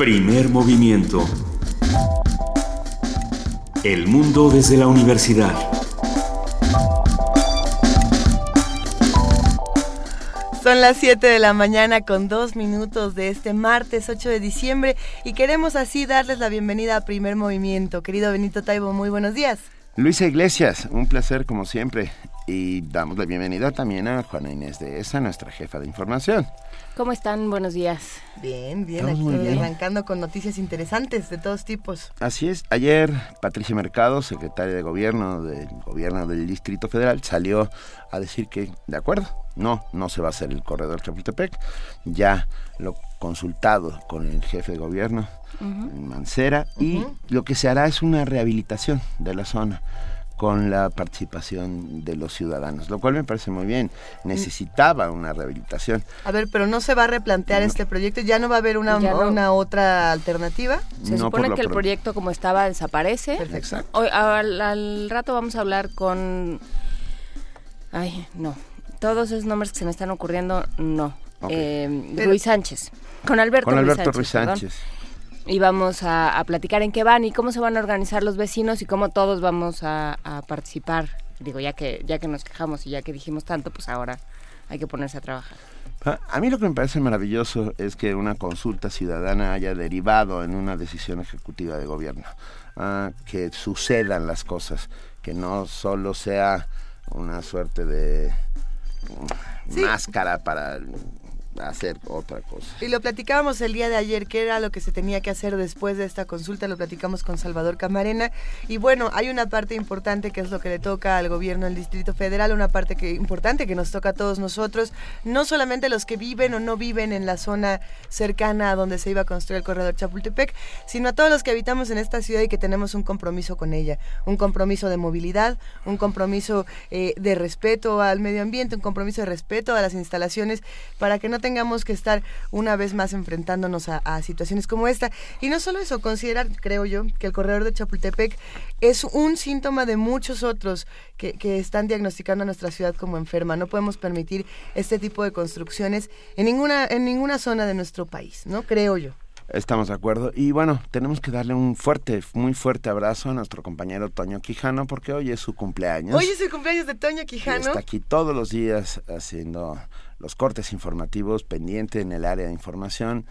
Primer movimiento. El mundo desde la universidad. Son las 7 de la mañana con dos minutos de este martes 8 de diciembre y queremos así darles la bienvenida a Primer Movimiento. Querido Benito Taibo, muy buenos días. Luisa Iglesias, un placer como siempre. Y damos la bienvenida también a Juana Inés de Esa, nuestra jefa de información. ¿Cómo están? Buenos días. Bien, bien, aquí arrancando con noticias interesantes de todos tipos. Así es. Ayer Patricia Mercado, secretaria de Gobierno del Gobierno del Distrito Federal, salió a decir que, de acuerdo, no, no se va a hacer el corredor Chapultepec. Ya lo consultado con el jefe de gobierno, Mancera, y lo que se hará es una rehabilitación de la zona con la participación de los ciudadanos, lo cual me parece muy bien. Necesitaba una rehabilitación. A ver, pero no se va a replantear este proyecto, ya no va a haber una, una otra alternativa. Se supone que el proyecto como estaba desaparece. Exacto. Hoy, al, rato vamos a hablar con... Ay, no. Todos esos nombres que se me están ocurriendo, no. Eh, Ruiz Sánchez. Con Alberto, con Alberto Ruiz Sánchez y vamos a, platicar en qué van y cómo se van a organizar los vecinos y cómo todos vamos a, participar. Digo, ya que, ya que nos quejamos y ya que dijimos tanto, pues ahora hay que ponerse a trabajar. Ah, a mí lo que me parece maravilloso es que una consulta ciudadana haya derivado en una decisión ejecutiva de gobierno, ah, que sucedan las cosas, que no solo sea una suerte de máscara para hacer otra cosa. Y lo platicábamos el día de ayer, que era lo que se tenía que hacer después de esta consulta, lo platicamos con Salvador Camarena. Y bueno, hay una parte importante que es lo que le toca al gobierno del Distrito Federal, una parte que, importante que nos toca a todos nosotros, no solamente los que viven o no viven en la zona cercana a donde se iba a construir el corredor Chapultepec, sino a todos los que habitamos en esta ciudad y que tenemos un compromiso con ella, un compromiso de movilidad, un compromiso eh, de respeto al medio ambiente, un compromiso de respeto a las instalaciones, para que no tengamos que estar una vez más enfrentándonos a, situaciones como esta. Y no solo eso, considerar, creo yo, que el corredor de Chapultepec es un síntoma de muchos otros que, que están diagnosticando a nuestra ciudad como enferma. No podemos permitir este tipo de construcciones en ninguna, en ninguna zona de nuestro país, ¿no? Creo yo. Estamos de acuerdo. Y bueno, tenemos que darle un fuerte, muy fuerte abrazo a nuestro compañero Toño Quijano porque hoy es su cumpleaños. Hoy es el cumpleaños de Toño Quijano. está aquí todos los días haciendo los cortes informativos, pendiente en el área de información.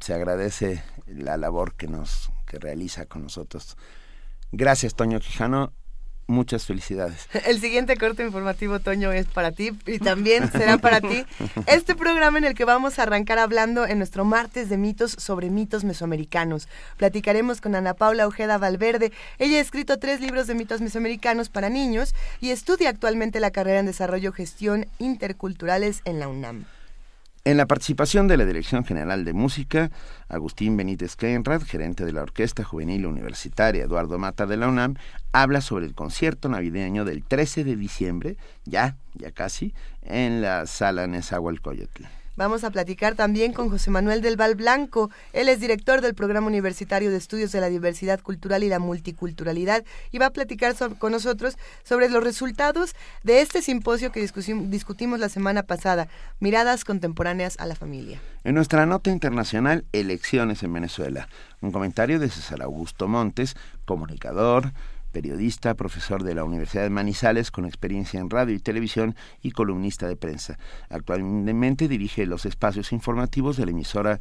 Se agradece la labor que nos que realiza con nosotros. Gracias, Toño Quijano. Muchas felicidades. El siguiente corte informativo, Toño, es para ti y también será para ti este programa en el que vamos a arrancar hablando en nuestro martes de mitos sobre mitos mesoamericanos. Platicaremos con Ana Paula Ojeda Valverde. Ella ha escrito tres libros de mitos mesoamericanos para niños y estudia actualmente la carrera en desarrollo gestión interculturales en la UNAM. En la participación de la Dirección General de Música, Agustín Benítez Kleinrad, gerente de la Orquesta Juvenil Universitaria Eduardo Mata de la UNAM, habla sobre el concierto navideño del 13 de diciembre, ya, ya casi, en la sala Nezahualcóyotl. Vamos a platicar también con José Manuel del Val Blanco. Él es director del Programa Universitario de Estudios de la Diversidad Cultural y la Multiculturalidad y va a platicar con nosotros sobre los resultados de este simposio que discutimos la semana pasada, Miradas Contemporáneas a la Familia. En nuestra nota internacional, Elecciones en Venezuela, un comentario de César Augusto Montes, comunicador, periodista, profesor de la Universidad de Manizales con experiencia en radio y televisión y columnista de prensa. Actualmente dirige los espacios informativos de la emisora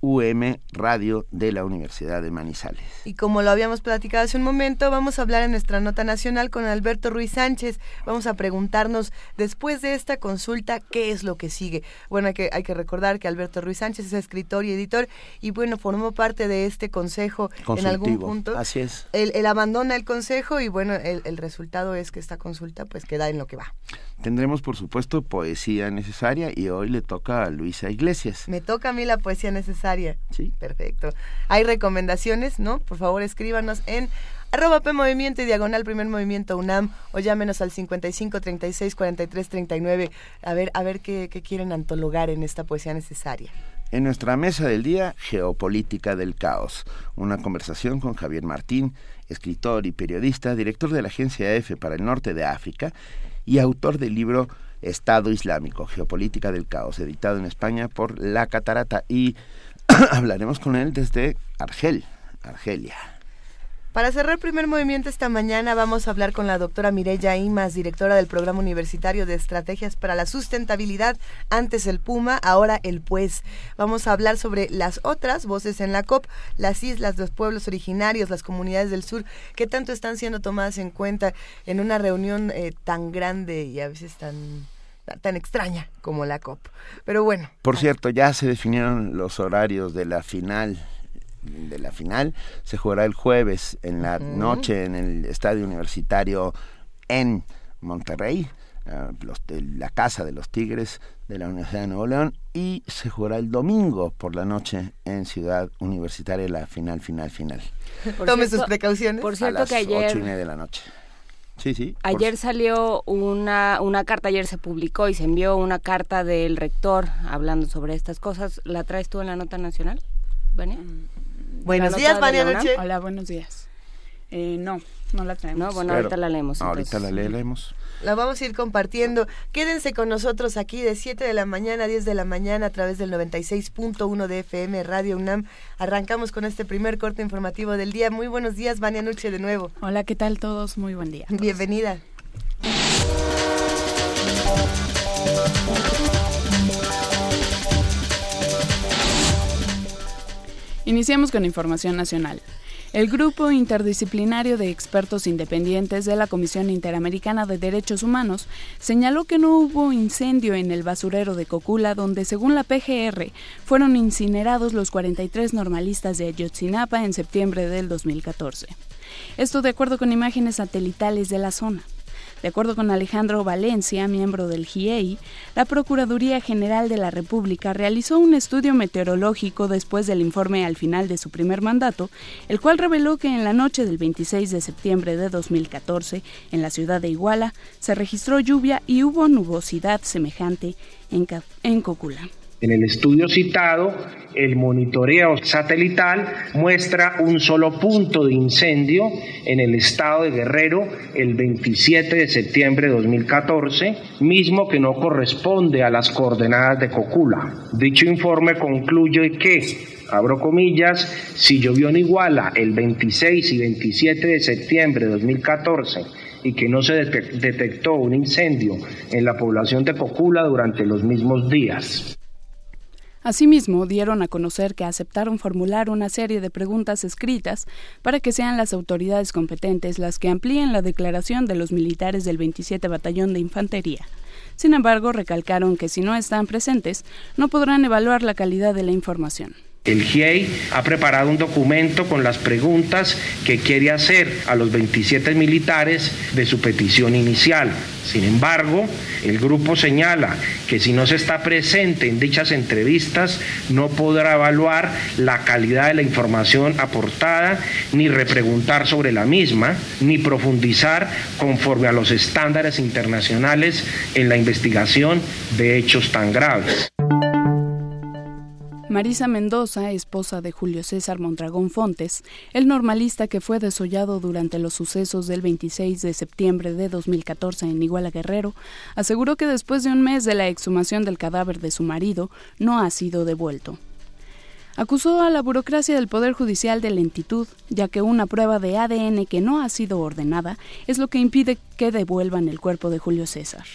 UM Radio de la Universidad de Manizales. Y como lo habíamos platicado hace un momento, vamos a hablar en nuestra nota nacional con Alberto Ruiz Sánchez. Vamos a preguntarnos, después de esta consulta, ¿qué es lo que sigue? Bueno, hay que, hay que recordar que Alberto Ruiz Sánchez es escritor y editor y bueno, formó parte de este consejo en algún punto. Así es. Él, abandona el consejo y bueno, el, el resultado es que esta consulta pues queda en lo que va. Tendremos, por supuesto, poesía necesaria y hoy le toca a Luisa Iglesias. Me toca a mí la poesía necesaria. Sí. Perfecto. Hay recomendaciones, ¿no? Por favor, escríbanos en arroba P Movimiento y diagonal Primer Movimiento UNAM o llámenos al 55 36 43 39 a ver, a ver qué, qué quieren antologar en esta poesía necesaria. En nuestra mesa del día, Geopolítica del Caos, una conversación con Javier Martín, escritor y periodista, director de la agencia EFE para el norte de África y autor del libro Estado Islámico, Geopolítica del Caos, editado en España por La Catarata. Y hablaremos con él desde Argel, Argelia. Para cerrar primer movimiento esta mañana vamos a hablar con la doctora Mireya Imas, directora del Programa Universitario de Estrategias para la Sustentabilidad, antes el Puma, ahora el Pues. Vamos a hablar sobre las otras voces en la COP, las islas, los pueblos originarios, las comunidades del sur, qué tanto están siendo tomadas en cuenta en una reunión eh, tan grande y a veces tan tan extraña como la COP. Pero bueno. Por cierto, ya se definieron los horarios de la final de la final se jugará el jueves en la noche en el estadio universitario en Monterrey, eh, la casa de los Tigres de la Universidad de Nuevo León y se jugará el domingo por la noche en Ciudad Universitaria la final, final, final. Tome sus precauciones. Por cierto a las que ayer... ocho y media de la noche. Sí, sí. Ayer salió una, una carta, ayer se publicó y se envió una carta del rector hablando sobre estas cosas. ¿La traes tú en la nota nacional, Vania? Mm, Buenos días, María Noche. Hola, buenos días. Eh, no, no la traemos. No, bueno, ahorita la leemos. Ahorita la leemos. La vamos a ir compartiendo. Quédense con nosotros aquí de 7 de la mañana a 10 de la mañana a través del 96.1 de FM Radio UNAM. Arrancamos con este primer corte informativo del día. Muy buenos días, Vania Noche, de nuevo. Hola, ¿qué tal todos? Muy buen día. Bienvenida. Iniciamos con información nacional. El Grupo Interdisciplinario de Expertos Independientes de la Comisión Interamericana de Derechos Humanos señaló que no hubo incendio en el basurero de Cocula, donde, según la PGR, fueron incinerados los 43 normalistas de Ayotzinapa en septiembre del 2014. Esto de acuerdo con imágenes satelitales de la zona. De acuerdo con Alejandro Valencia, miembro del GIEI, la Procuraduría General de la República realizó un estudio meteorológico después del informe al final de su primer mandato, el cual reveló que en la noche del 26 de septiembre de 2014, en la ciudad de Iguala, se registró lluvia y hubo nubosidad semejante en, Cocula. En el estudio citado, el monitoreo satelital muestra un solo punto de incendio en el estado de Guerrero el 27 de septiembre de 2014, mismo que no corresponde a las coordenadas de Cocula. Dicho informe concluye que abro comillas, si llovió en Iguala el 26 y 27 de septiembre de 2014 y que no se detectó un incendio en la población de Cocula durante los mismos días. Asimismo, dieron a conocer que aceptaron formular una serie de preguntas escritas para que sean las autoridades competentes las que amplíen la declaración de los militares del 27 Batallón de Infantería. Sin embargo, recalcaron que si no están presentes, no podrán evaluar la calidad de la información. El GIEI ha preparado un documento con las preguntas que quiere hacer a los 27 militares de su petición inicial. Sin embargo, el grupo señala que si no se está presente en dichas entrevistas, no podrá evaluar la calidad de la información aportada, ni repreguntar sobre la misma, ni profundizar conforme a los estándares internacionales en la investigación de hechos tan graves. Marisa Mendoza, esposa de Julio César Mondragón Fontes, el normalista que fue desollado durante los sucesos del 26 de septiembre de 2014 en Iguala Guerrero, aseguró que después de un mes de la exhumación del cadáver de su marido, no ha sido devuelto. Acusó a la burocracia del Poder Judicial de lentitud, ya que una prueba de ADN que no ha sido ordenada es lo que impide que devuelvan el cuerpo de Julio César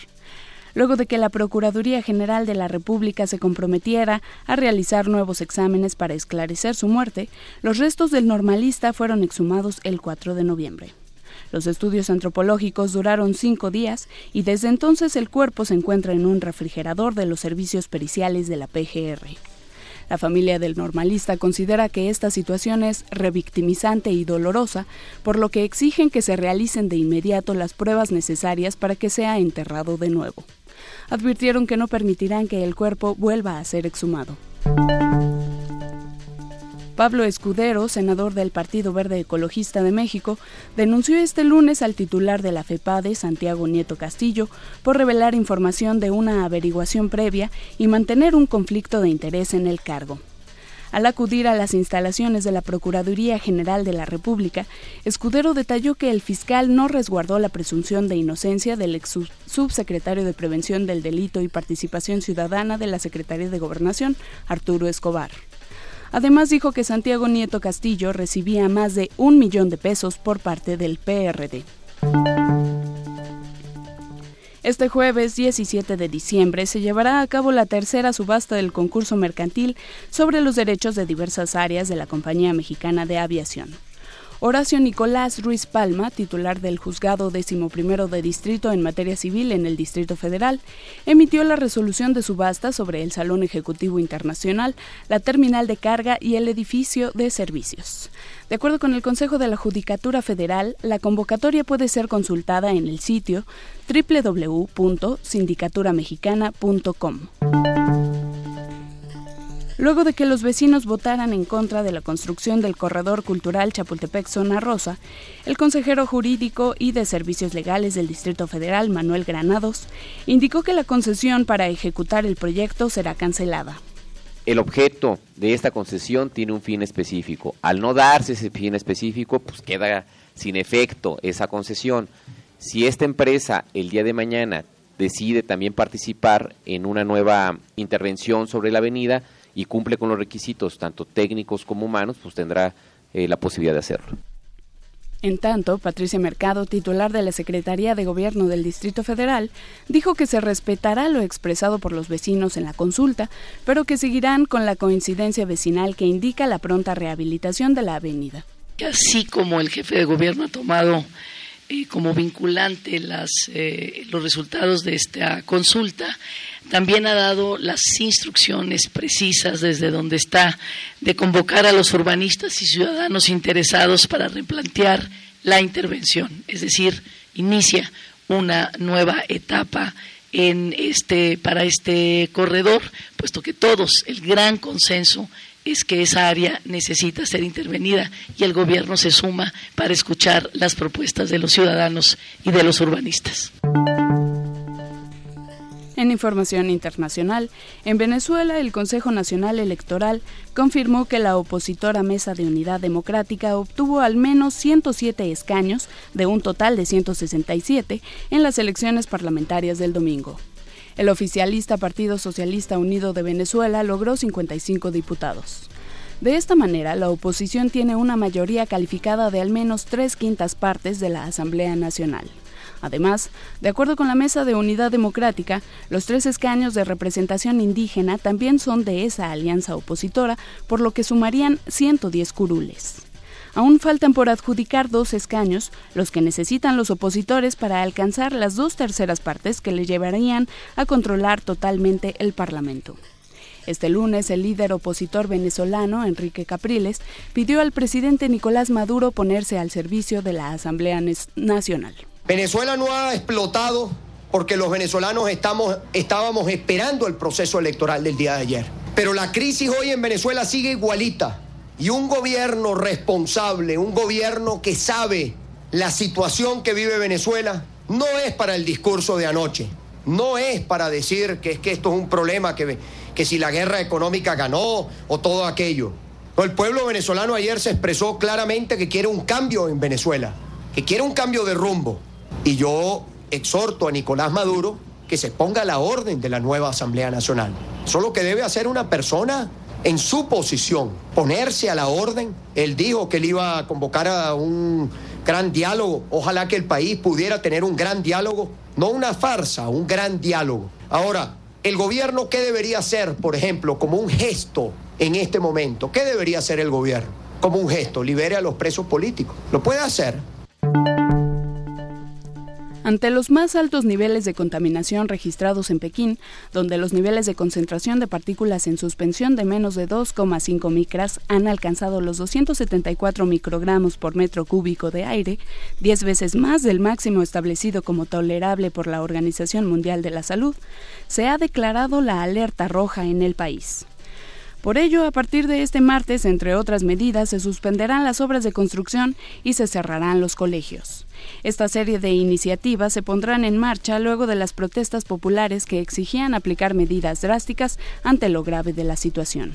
luego de que la Procuraduría General de la República se comprometiera a realizar nuevos exámenes para esclarecer su muerte, los restos del normalista fueron exhumados el 4 de noviembre. Los estudios antropológicos duraron cinco días y desde entonces el cuerpo se encuentra en un refrigerador de los servicios periciales de la PGR. La familia del normalista considera que esta situación es revictimizante y dolorosa, por lo que exigen que se realicen de inmediato las pruebas necesarias para que sea enterrado de nuevo advirtieron que no permitirán que el cuerpo vuelva a ser exhumado. Pablo Escudero, senador del Partido Verde Ecologista de México, denunció este lunes al titular de la FEPADE, Santiago Nieto Castillo, por revelar información de una averiguación previa y mantener un conflicto de interés en el cargo. Al acudir a las instalaciones de la Procuraduría General de la República, Escudero detalló que el fiscal no resguardó la presunción de inocencia del ex subsecretario de Prevención del Delito y Participación Ciudadana de la Secretaría de Gobernación, Arturo Escobar. Además dijo que Santiago Nieto Castillo recibía más de un millón de pesos por parte del PRD. Este jueves 17 de diciembre se llevará a cabo la tercera subasta del concurso mercantil sobre los derechos de diversas áreas de la Compañía Mexicana de Aviación. Horacio Nicolás Ruiz Palma, titular del Juzgado XI de Distrito en materia civil en el Distrito Federal, emitió la resolución de subasta sobre el Salón Ejecutivo Internacional, la terminal de carga y el edificio de servicios. De acuerdo con el Consejo de la Judicatura Federal, la convocatoria puede ser consultada en el sitio www.sindicaturamexicana.com. Luego de que los vecinos votaran en contra de la construcción del corredor cultural Chapultepec-Zona Rosa, el consejero jurídico y de servicios legales del Distrito Federal, Manuel Granados, indicó que la concesión para ejecutar el proyecto será cancelada. El objeto de esta concesión tiene un fin específico. Al no darse ese fin específico, pues queda sin efecto esa concesión. Si esta empresa el día de mañana decide también participar en una nueva intervención sobre la avenida, y cumple con los requisitos, tanto técnicos como humanos, pues tendrá eh, la posibilidad de hacerlo. En tanto, Patricia Mercado, titular de la Secretaría de Gobierno del Distrito Federal, dijo que se respetará lo expresado por los vecinos en la consulta, pero que seguirán con la coincidencia vecinal que indica la pronta rehabilitación de la avenida. Así como el jefe de gobierno ha tomado como vinculante las, eh, los resultados de esta consulta, también ha dado las instrucciones precisas desde donde está de convocar a los urbanistas y ciudadanos interesados para replantear la intervención, es decir, inicia una nueva etapa en este para este corredor, puesto que todos el gran consenso es que esa área necesita ser intervenida y el gobierno se suma para escuchar las propuestas de los ciudadanos y de los urbanistas. En información internacional, en Venezuela el Consejo Nacional Electoral confirmó que la opositora Mesa de Unidad Democrática obtuvo al menos 107 escaños de un total de 167 en las elecciones parlamentarias del domingo. El oficialista Partido Socialista Unido de Venezuela logró 55 diputados. De esta manera, la oposición tiene una mayoría calificada de al menos tres quintas partes de la Asamblea Nacional. Además, de acuerdo con la Mesa de Unidad Democrática, los tres escaños de representación indígena también son de esa alianza opositora, por lo que sumarían 110 curules. Aún faltan por adjudicar dos escaños, los que necesitan los opositores para alcanzar las dos terceras partes que le llevarían a controlar totalmente el Parlamento. Este lunes, el líder opositor venezolano, Enrique Capriles, pidió al presidente Nicolás Maduro ponerse al servicio de la Asamblea Nacional. Venezuela no ha explotado porque los venezolanos estamos, estábamos esperando el proceso electoral del día de ayer. Pero la crisis hoy en Venezuela sigue igualita. Y un gobierno responsable, un gobierno que sabe la situación que vive Venezuela, no es para el discurso de anoche. No es para decir que es que esto es un problema, que, que si la guerra económica ganó o todo aquello. el pueblo venezolano ayer se expresó claramente que quiere un cambio en Venezuela, que quiere un cambio de rumbo. Y yo exhorto a Nicolás Maduro que se ponga la orden de la nueva Asamblea Nacional. Eso es lo que debe hacer una persona en su posición, ponerse a la orden. Él dijo que él iba a convocar a un gran diálogo. Ojalá que el país pudiera tener un gran diálogo, no una farsa, un gran diálogo. Ahora, el gobierno, ¿qué debería hacer, por ejemplo, como un gesto en este momento? ¿Qué debería hacer el gobierno? Como un gesto, libere a los presos políticos. Lo puede hacer. Ante los más altos niveles de contaminación registrados en Pekín, donde los niveles de concentración de partículas en suspensión de menos de 2,5 micras han alcanzado los 274 microgramos por metro cúbico de aire, 10 veces más del máximo establecido como tolerable por la Organización Mundial de la Salud, se ha declarado la alerta roja en el país. Por ello, a partir de este martes, entre otras medidas, se suspenderán las obras de construcción y se cerrarán los colegios. Esta serie de iniciativas se pondrán en marcha luego de las protestas populares que exigían aplicar medidas drásticas ante lo grave de la situación.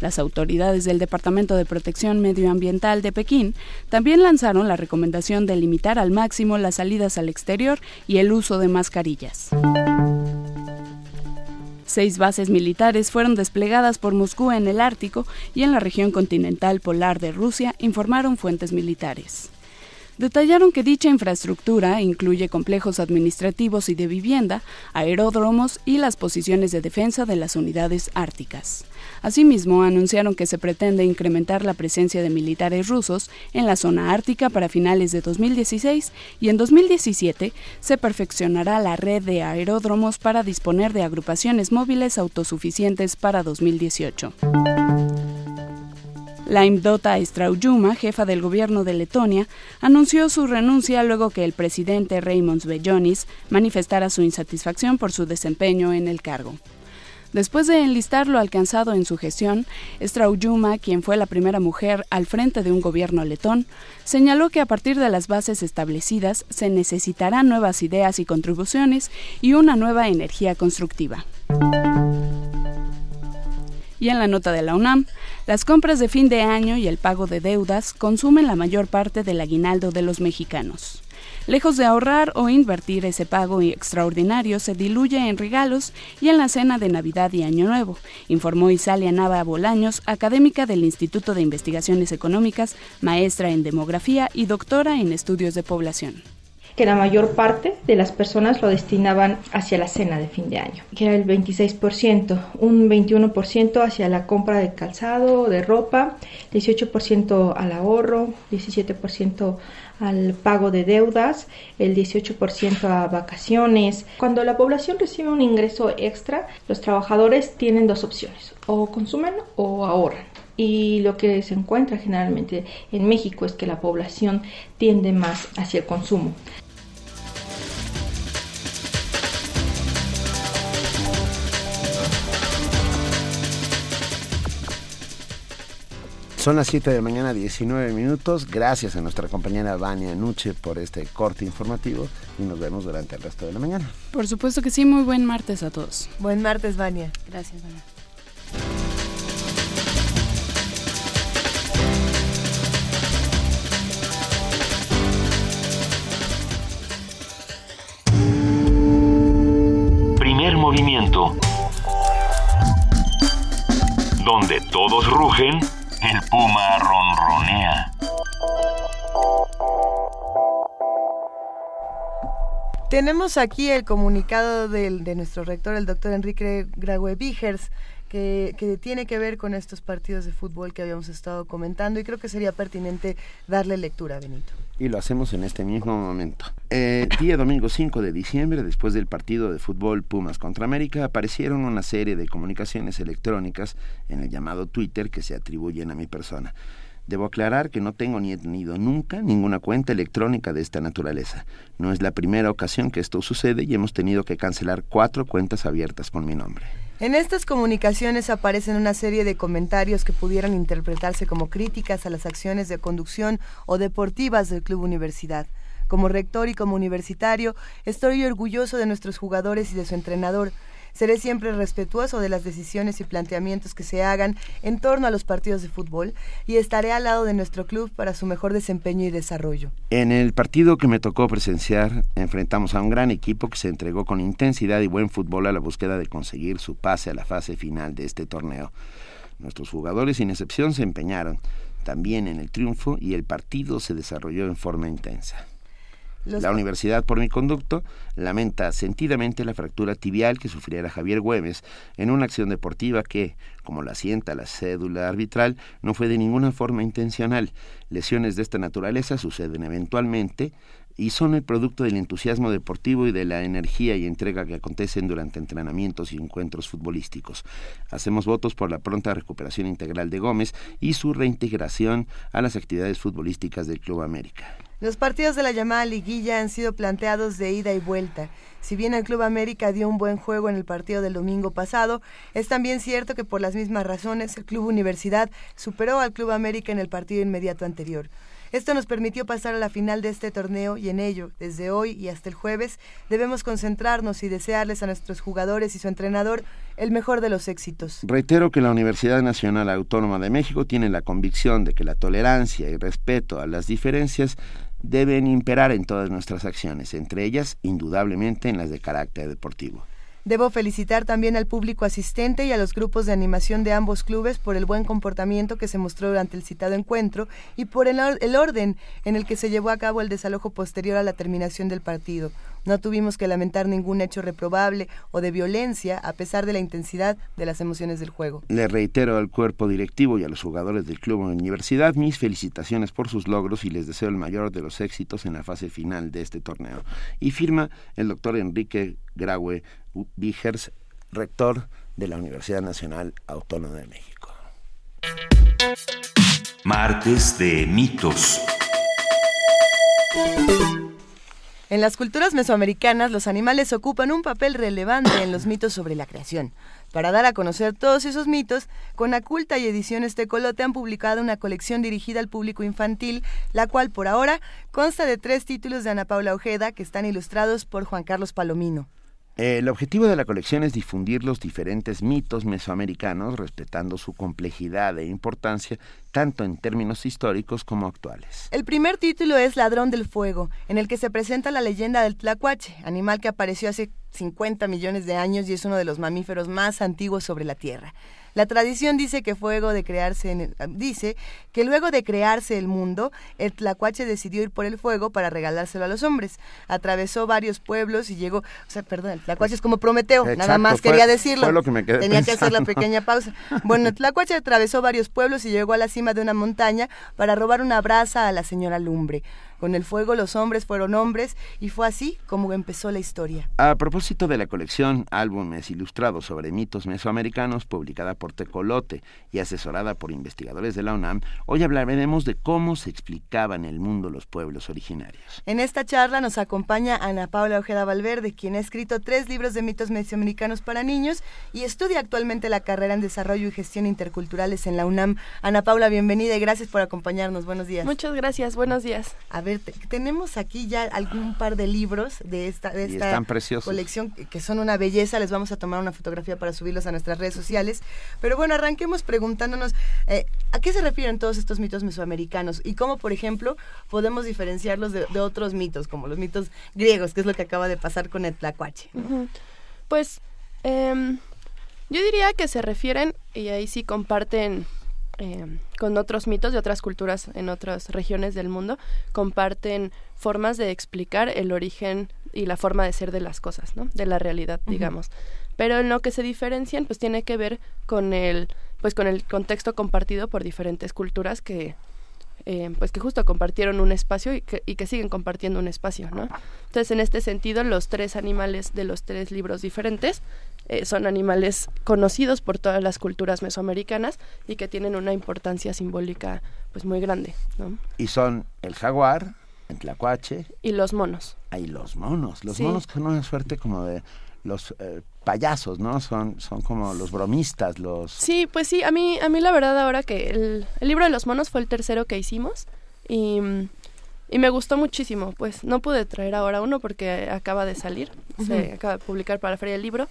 Las autoridades del Departamento de Protección Medioambiental de Pekín también lanzaron la recomendación de limitar al máximo las salidas al exterior y el uso de mascarillas. Seis bases militares fueron desplegadas por Moscú en el Ártico y en la región continental polar de Rusia, informaron fuentes militares. Detallaron que dicha infraestructura incluye complejos administrativos y de vivienda, aeródromos y las posiciones de defensa de las unidades árticas. Asimismo, anunciaron que se pretende incrementar la presencia de militares rusos en la zona ártica para finales de 2016 y en 2017 se perfeccionará la red de aeródromos para disponer de agrupaciones móviles autosuficientes para 2018. Laimdota Straujuma, jefa del gobierno de Letonia, anunció su renuncia luego que el presidente Raymond Bellonis manifestara su insatisfacción por su desempeño en el cargo. Después de enlistar lo alcanzado en su gestión, Straujuma, quien fue la primera mujer al frente de un gobierno letón, señaló que a partir de las bases establecidas se necesitarán nuevas ideas y contribuciones y una nueva energía constructiva. Y en la nota de la UNAM, las compras de fin de año y el pago de deudas consumen la mayor parte del aguinaldo de los mexicanos. Lejos de ahorrar o invertir ese pago extraordinario, se diluye en regalos y en la cena de Navidad y Año Nuevo, informó Isalia Nava Bolaños, académica del Instituto de Investigaciones Económicas, maestra en demografía y doctora en estudios de población que la mayor parte de las personas lo destinaban hacia la cena de fin de año, que era el 26%, un 21% hacia la compra de calzado, de ropa, 18% al ahorro, 17% al pago de deudas, el 18% a vacaciones. Cuando la población recibe un ingreso extra, los trabajadores tienen dos opciones, o consumen o ahorran. Y lo que se encuentra generalmente en México es que la población tiende más hacia el consumo. Son las 7 de la mañana, 19 minutos. Gracias a nuestra compañera Vania Nuche por este corte informativo y nos vemos durante el resto de la mañana. Por supuesto que sí, muy buen martes a todos. Buen martes, Vania. Gracias, Vania. Primer movimiento. Donde todos rugen el puma ronronea. Tenemos aquí el comunicado del, de nuestro rector, el doctor Enrique Graue Vigers, que, que, tiene que ver con estos partidos de fútbol que habíamos estado comentando y creo que sería pertinente darle lectura, Benito. Y lo hacemos en este mismo momento. Eh, día domingo 5 de diciembre, después del partido de fútbol Pumas contra América, aparecieron una serie de comunicaciones electrónicas en el llamado Twitter que se atribuyen a mi persona. Debo aclarar que no tengo ni he tenido nunca ninguna cuenta electrónica de esta naturaleza. No es la primera ocasión que esto sucede y hemos tenido que cancelar cuatro cuentas abiertas con mi nombre. En estas comunicaciones aparecen una serie de comentarios que pudieran interpretarse como críticas a las acciones de conducción o deportivas del Club Universidad. Como rector y como universitario, estoy orgulloso de nuestros jugadores y de su entrenador, Seré siempre respetuoso de las decisiones y planteamientos que se hagan en torno a los partidos de fútbol y estaré al lado de nuestro club para su mejor desempeño y desarrollo. En el partido que me tocó presenciar, enfrentamos a un gran equipo que se entregó con intensidad y buen fútbol a la búsqueda de conseguir su pase a la fase final de este torneo. Nuestros jugadores, sin excepción, se empeñaron también en el triunfo y el partido se desarrolló en forma intensa. La universidad, por mi conducto, lamenta sentidamente la fractura tibial que sufriera Javier Güemes en una acción deportiva que, como la sienta la cédula arbitral, no fue de ninguna forma intencional. Lesiones de esta naturaleza suceden eventualmente y son el producto del entusiasmo deportivo y de la energía y entrega que acontecen durante entrenamientos y encuentros futbolísticos. Hacemos votos por la pronta recuperación integral de Gómez y su reintegración a las actividades futbolísticas del Club América. Los partidos de la llamada liguilla han sido planteados de ida y vuelta. Si bien el Club América dio un buen juego en el partido del domingo pasado, es también cierto que por las mismas razones el Club Universidad superó al Club América en el partido inmediato anterior. Esto nos permitió pasar a la final de este torneo y en ello, desde hoy y hasta el jueves, debemos concentrarnos y desearles a nuestros jugadores y su entrenador el mejor de los éxitos. Reitero que la Universidad Nacional Autónoma de México tiene la convicción de que la tolerancia y respeto a las diferencias deben imperar en todas nuestras acciones, entre ellas, indudablemente, en las de carácter deportivo. Debo felicitar también al público asistente y a los grupos de animación de ambos clubes por el buen comportamiento que se mostró durante el citado encuentro y por el, el orden en el que se llevó a cabo el desalojo posterior a la terminación del partido. No tuvimos que lamentar ningún hecho reprobable o de violencia a pesar de la intensidad de las emociones del juego. Le reitero al cuerpo directivo y a los jugadores del club o universidad mis felicitaciones por sus logros y les deseo el mayor de los éxitos en la fase final de este torneo. Y firma el doctor Enrique Graue Vigers, rector de la Universidad Nacional Autónoma de México. Martes de mitos. En las culturas mesoamericanas, los animales ocupan un papel relevante en los mitos sobre la creación. Para dar a conocer todos esos mitos, Conaculta y Ediciones Tecolote han publicado una colección dirigida al público infantil, la cual por ahora consta de tres títulos de Ana Paula Ojeda que están ilustrados por Juan Carlos Palomino. El objetivo de la colección es difundir los diferentes mitos mesoamericanos, respetando su complejidad e importancia tanto en términos históricos como actuales. El primer título es Ladrón del Fuego, en el que se presenta la leyenda del tlacuache, animal que apareció hace 50 millones de años y es uno de los mamíferos más antiguos sobre la Tierra. La tradición dice que fuego de crearse dice que luego de crearse el mundo, el tlacuache decidió ir por el fuego para regalárselo a los hombres. Atravesó varios pueblos y llegó, o sea, perdón, el tlacuache es como Prometeo, nada más quería decirlo. Tenía que hacer la pequeña pausa. Bueno, el tlacuache atravesó varios pueblos y llegó a la cima de una montaña para robar una brasa a la señora Lumbre. Con el fuego los hombres fueron hombres y fue así como empezó la historia. A propósito de la colección Álbumes Ilustrados sobre mitos mesoamericanos, publicada por Tecolote y asesorada por investigadores de la UNAM, hoy hablaremos de cómo se explicaban el mundo los pueblos originarios. En esta charla nos acompaña Ana Paula Ojeda Valverde, quien ha escrito tres libros de mitos mesoamericanos para niños y estudia actualmente la carrera en Desarrollo y Gestión Interculturales en la UNAM. Ana Paula, bienvenida y gracias por acompañarnos. Buenos días. Muchas gracias, buenos días tenemos aquí ya algún par de libros de esta, de esta colección que son una belleza. Les vamos a tomar una fotografía para subirlos a nuestras redes sociales. Pero bueno, arranquemos preguntándonos eh, a qué se refieren todos estos mitos mesoamericanos y cómo, por ejemplo, podemos diferenciarlos de, otros mitos, como los mitos griegos, que es lo que acaba de pasar con el tlacuache. Pues em, yo diría que se refieren, y ahí sí comparten eh, con otros mitos de otras culturas en otras regiones del mundo, comparten formas de explicar el origen y la forma de ser de las cosas, ¿no? De la realidad, digamos. Pero en lo que se diferencian, pues tiene que ver con el, pues con el contexto compartido por diferentes culturas que eh, pues que justo compartieron un espacio y que, y que siguen compartiendo un espacio, ¿no? Entonces, en este sentido, los tres animales de los tres libros diferentes eh, son animales conocidos por todas las culturas mesoamericanas y que tienen una importancia simbólica pues muy grande. ¿no? Y son el jaguar, el tlacuache. Y los monos. Ahí los monos. Los monos son una suerte como de los eh, payasos, ¿no? Son, son como los bromistas, los... Sí, pues sí, a mí, a mí la verdad ahora que el, el libro de los monos fue el tercero que hicimos y, y, me gustó muchísimo, pues no pude traer ahora uno porque acaba de salir, se acaba de publicar para la Feria del Libro,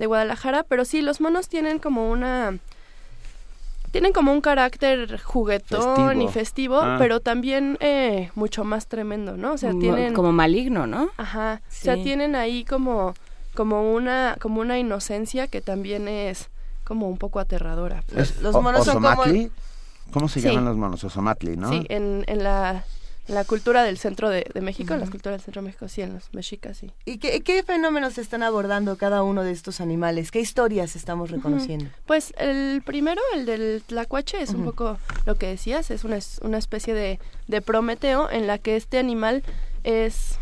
de Guadalajara, pero sí, los monos tienen como una... Tienen como un carácter juguetón y festivo, ah. pero también eh, mucho más tremendo, ¿no? O sea, tienen... Como maligno, ¿no? Ajá. O sea, tienen ahí como, como, una, como una inocencia que también es como un poco aterradora. los monos son como... ¿Cómo se llaman los monos? Osomatli, ¿no? Sí, en, en la la cultura del centro de, México, en la cultura del centro de México, sí, en los mexicas, sí. ¿Y qué, qué fenómenos están abordando cada uno de estos animales? ¿Qué historias estamos reconociendo? Pues el primero, el del tlacuache, es un poco lo que decías, es una, una especie de, de Prometeo en la que este animal es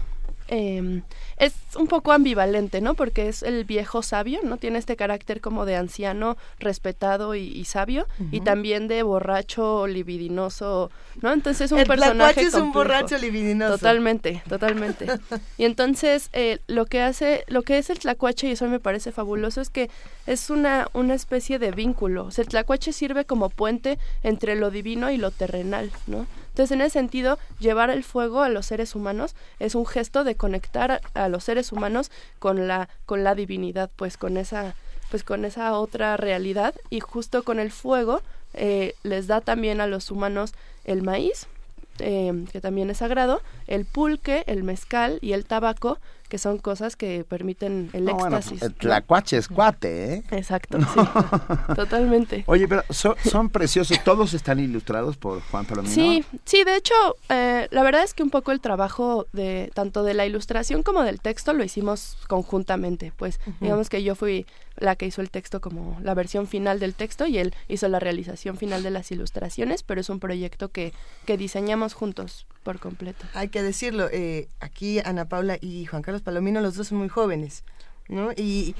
eh, es un poco ambivalente, ¿no? Porque es el viejo sabio, ¿no? Tiene este carácter como de anciano, respetado y, sabio, y también de borracho libidinoso, ¿no? Entonces es un el personaje es un borracho libidinoso. Totalmente, totalmente. y entonces eh, lo que hace, lo que es el tlacuache, y eso me parece fabuloso, es que es una, una especie de vínculo. O sea, el tlacuache sirve como puente entre lo divino y lo terrenal, ¿no? Entonces, en ese sentido, llevar el fuego a los seres humanos es un gesto de conectar a, los seres humanos con la, con la divinidad, pues con esa, pues con esa otra realidad. Y justo con el fuego eh, les da también a los humanos el maíz, eh, que también es sagrado, el pulque, el mezcal y el tabaco, que son cosas que permiten el No, bueno, éxtasis. el es cuate, ¿eh? Exacto, sí, totalmente. Oye, pero son, son preciosos, todos están ilustrados por Juan Palomino. Sí, sí, de hecho, eh, la verdad es que un poco el trabajo de tanto de la ilustración como del texto lo hicimos conjuntamente. Pues digamos que yo fui la que hizo el texto como la versión final del texto y él hizo la realización final de las ilustraciones, pero es un proyecto que, que diseñamos juntos por completo. Hay que decirlo, eh, aquí Ana Paula y Juan Carlos Palomino, los dos son muy jóvenes, ¿no? Y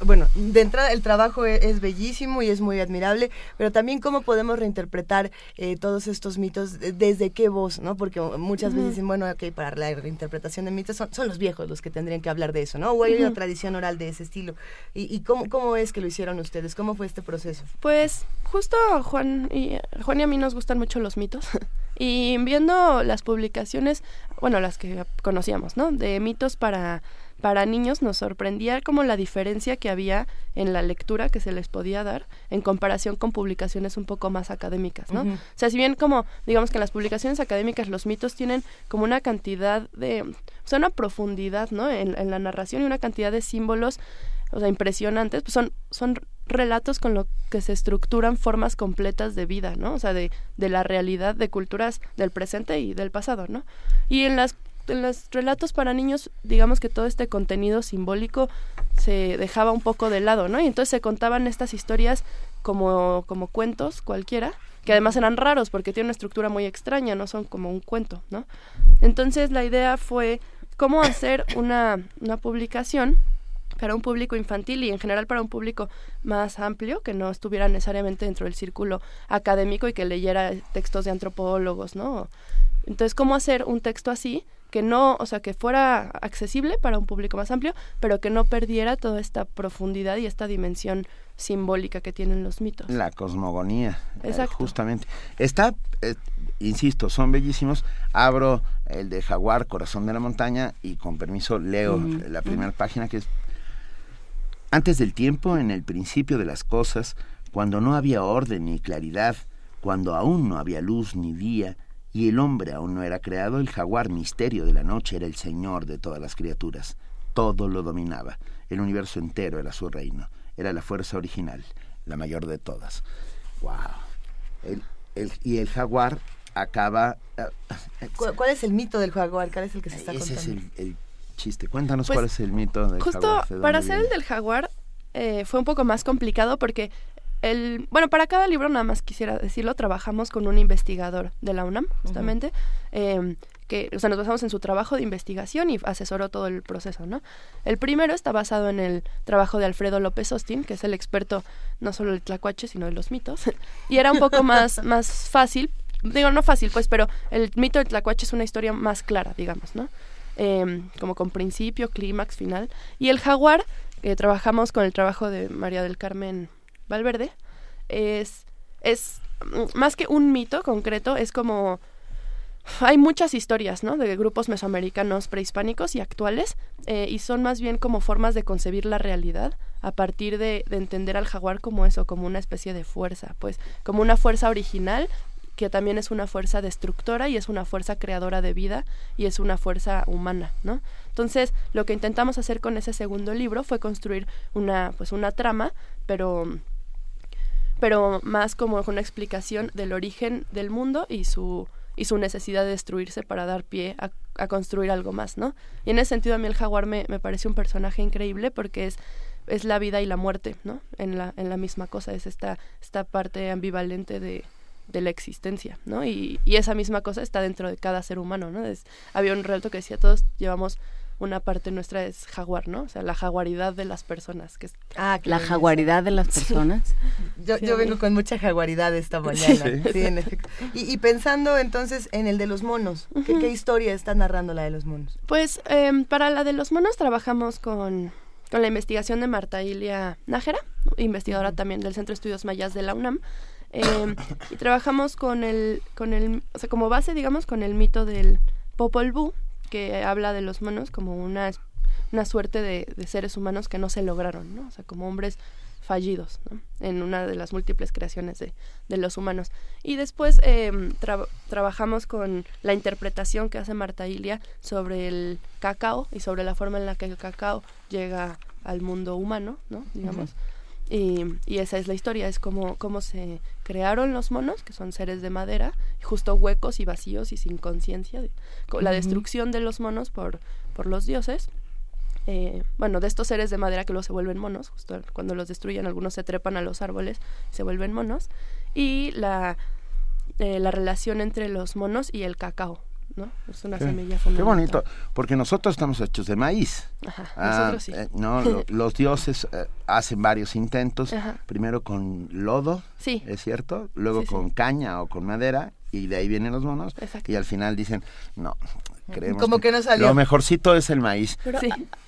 bueno, de entrada el trabajo e- es, bellísimo y es muy admirable, pero también cómo podemos reinterpretar eh, todos estos mitos, de- desde qué voz, ¿no? Porque muchas veces dicen, bueno, ok, para la reinterpretación de mitos son, son los viejos los que tendrían que hablar de eso, ¿no? O hay una tradición oral de ese estilo. ¿Y, y cómo, cómo es que lo hicieron ustedes? ¿Cómo fue este proceso? Pues justo Juan y, Juan y a mí nos gustan mucho los mitos. Y viendo las publicaciones, bueno, las que conocíamos, ¿no? De mitos para, para niños, nos sorprendía como la diferencia que había en la lectura que se les podía dar en comparación con publicaciones un poco más académicas, ¿no? O sea, si bien como, digamos que en las publicaciones académicas los mitos tienen como una cantidad de, o sea, una profundidad, ¿no? En, en la narración y una cantidad de símbolos, o sea, impresionantes, pues son, son relatos con lo que se estructuran formas completas de vida, ¿no? O sea, de, de la realidad, de culturas del presente y del pasado, ¿no? Y en las en los relatos para niños, digamos que todo este contenido simbólico se dejaba un poco de lado, ¿no? Y entonces se contaban estas historias como, como cuentos cualquiera, que además eran raros porque tienen una estructura muy extraña, no son como un cuento, ¿no? Entonces la idea fue cómo hacer una, una publicación para un público infantil y en general para un público más amplio, que no estuviera necesariamente dentro del círculo académico y que leyera textos de antropólogos, ¿no? Entonces, ¿cómo hacer un texto así que no, o sea, que fuera accesible para un público más amplio, pero que no perdiera toda esta profundidad y esta dimensión simbólica que tienen los mitos? La cosmogonía. eh, Exacto. justamente. Está, eh, insisto, son bellísimos. Abro el de Jaguar, Corazón de la Montaña, y con permiso leo la primera página que es... Antes del tiempo, en el principio de las cosas, cuando no había orden ni claridad, cuando aún no había luz ni día, y el hombre aún no era creado, el jaguar misterio de la noche era el señor de todas las criaturas. Todo lo dominaba. El universo entero era su reino. Era la fuerza original, la mayor de todas. ¡Wow! El- el- y el jaguar acaba... eh, ¿Cu- ¿Cuál es el mito del jaguar? ¿Cuál es el que se está ese es el, el chiste. Cuéntanos Pues, cuál es el mito del Justo jaguar. ¿de para hacer el del jaguar eh, fue un poco más complicado porque el bueno para cada libro nada más quisiera decirlo trabajamos con un investigador de la UNAM justamente eh, que o sea nos basamos en su trabajo de investigación y asesoró todo el proceso no el primero está basado en el trabajo de Alfredo López Austin que es el experto no solo del tlacuache sino de los mitos. Y era un poco más más fácil digo no fácil pues pero el mito del tlacuache es una historia más clara digamos no eh, como con principio, clímax, final. Y el jaguar, que trabajamos con el trabajo de María del Carmen Valverde, es, es mm, más que un mito concreto, es como... Hay muchas historias, ¿no? De grupos mesoamericanos prehispánicos y actuales, eh, y son más bien como formas de concebir la realidad a partir de, de entender al jaguar como eso, como una especie de fuerza, pues como una fuerza original que también es una fuerza destructora y es una fuerza creadora de vida y es una fuerza humana, ¿no? Entonces, lo que intentamos hacer con ese segundo libro fue construir una, pues una trama, pero pero más como una explicación del origen del mundo y su y su necesidad de destruirse para dar pie a, construir algo más, ¿no? Y en ese sentido a mí el jaguar me, me parece un personaje increíble porque es es la vida y la muerte, ¿no? En la, en la misma cosa, es esta, esta parte ambivalente de, de la existencia, ¿no? Y, y esa misma cosa está dentro de cada ser humano, ¿no? Es- había un relato que decía, todos llevamos una parte nuestra es jaguar, ¿no? O sea, la jaguaridad de las personas. Que es, Ah, qué La jaguaridad de las personas. Yo, Sí. yo vengo con mucha jaguaridad esta mañana. Sí. Sí, en efecto. Y, y pensando entonces en el de los monos, ¿qué, qué historia está narrando la de los monos? Pues em, para la de los monos trabajamos con, con la investigación de Marta Ilia Nájera, investigadora también del Centro de Estudios Mayas de la UNAM. em, y trabajamos con el, con el, o sea, como base, digamos, con el mito del Popol Vuh, que habla de los monos como una, una suerte de, de seres humanos que no se lograron, ¿no? O sea, como hombres fallidos ¿no? en una de las múltiples creaciones de, de los humanos. Y después eh, trabajamos con la interpretación que hace Marta Ilia sobre el cacao y sobre la forma en la que el cacao llega al mundo humano, ¿no? digamos. y, y, esa es la historia, es como cómo se crearon los monos, que son seres de madera, justo huecos y vacíos y sin conciencia, la destrucción de los monos por, por los dioses. Eh, bueno, de estos seres de madera que luego se vuelven monos, justo cuando los destruyen algunos se trepan a los árboles, se vuelven monos, y la, eh, la relación entre los monos y el cacao, ¿no? Es una semilla fundamental. Qué bonito, porque nosotros estamos hechos de maíz. Ajá, ah, nosotros sí. Eh, no, los dioses hacen varios intentos, primero con lodo, sí. ¿es cierto? Luego con caña o con madera, y de ahí vienen los monos, y al final dicen, no, como que, no salió. Lo mejorcito es el maíz. Pero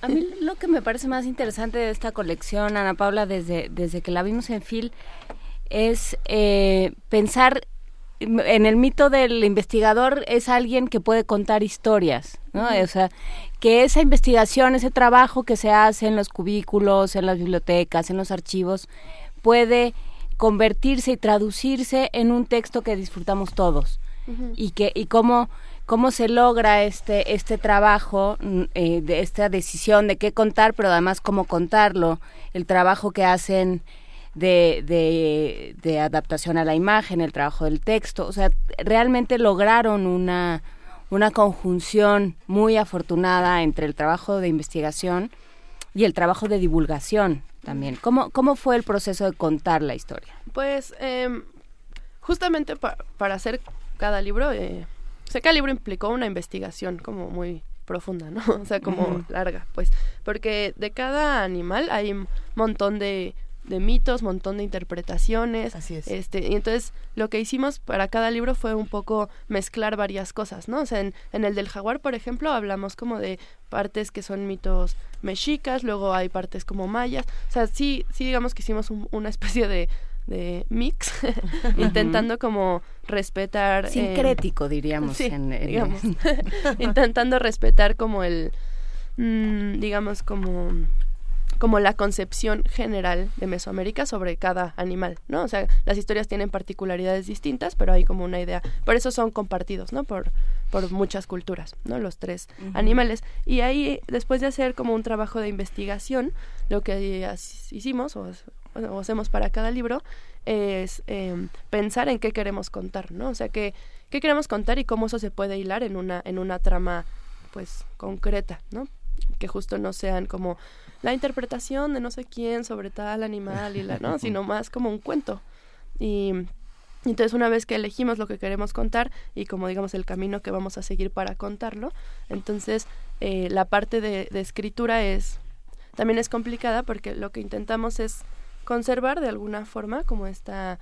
a, mí lo que me parece más interesante de esta colección, Ana Paula, desde, desde que la vimos en Phil, es eh, pensar en el mito del investigador es alguien que puede contar historias, ¿no? O sea, que esa investigación, ese trabajo que se hace en los cubículos, en las bibliotecas, en los archivos, puede convertirse y traducirse en un texto que disfrutamos todos. Y que y cómo cómo se logra este este trabajo mm, eh, de esta decisión de qué contar pero además cómo contarlo el trabajo que hacen de, de, de, adaptación a la imagen el trabajo del texto. O sea realmente lograron una una conjunción muy afortunada entre el trabajo de investigación y el trabajo de divulgación también. Cómo cómo fue el proceso de contar la historia pues eh, justamente para hacer cada libro eh, sé que el libro implicó una investigación como muy profunda, ¿no? O sea, como larga, pues, porque de cada animal hay un montón de, de mitos, montón de interpretaciones. Así es. Este, y entonces lo que hicimos para cada libro fue un poco mezclar varias cosas, ¿no? O sea, en, en el del jaguar, por ejemplo, hablamos como de partes que son mitos mexicas, luego hay partes como mayas. O sea, sí, sí digamos que hicimos una especie de de mix, intentando como respetar... Eh, Sincrético, diríamos. digamos. intentando respetar como el, mm, digamos, como como la concepción general de Mesoamérica sobre cada animal, ¿no? O sea, las historias tienen particularidades distintas, pero hay como una idea, por eso son compartidos, ¿no? Por, por muchas culturas, ¿no? Los tres animales. Y ahí, después de hacer como un trabajo de investigación, lo que hicimos, o, o hacemos para cada libro es em, pensar en qué queremos contar, ¿no? O sea, qué, qué queremos contar y cómo eso se puede hilar en una, en una trama, pues, concreta, ¿no? Que justo no sean como la interpretación de no sé quién sobre tal animal y la, ¿no? Sino más como un cuento. Y entonces una vez que elegimos lo que queremos contar y como digamos el camino que vamos a seguir para contarlo, entonces eh, la parte de, de escritura es también es complicada porque lo que intentamos es conservar de alguna forma como esta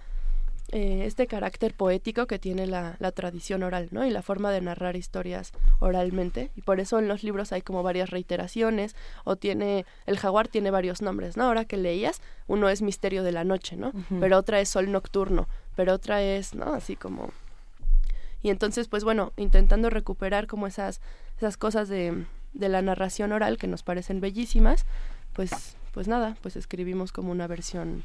eh, este carácter poético que tiene la, la, tradición oral, ¿no? Y la forma de narrar historias oralmente. Y por eso en los libros hay como varias reiteraciones, o tiene, el jaguar tiene varios nombres, ¿no? Ahora que leías, uno es Misterio de la Noche, ¿no? Pero otra es Sol Nocturno, pero otra es, ¿no? Así como... Y entonces, pues bueno, intentando recuperar como esas, esas cosas de, de la narración oral que nos parecen bellísimas, pues pues nada, pues escribimos como una versión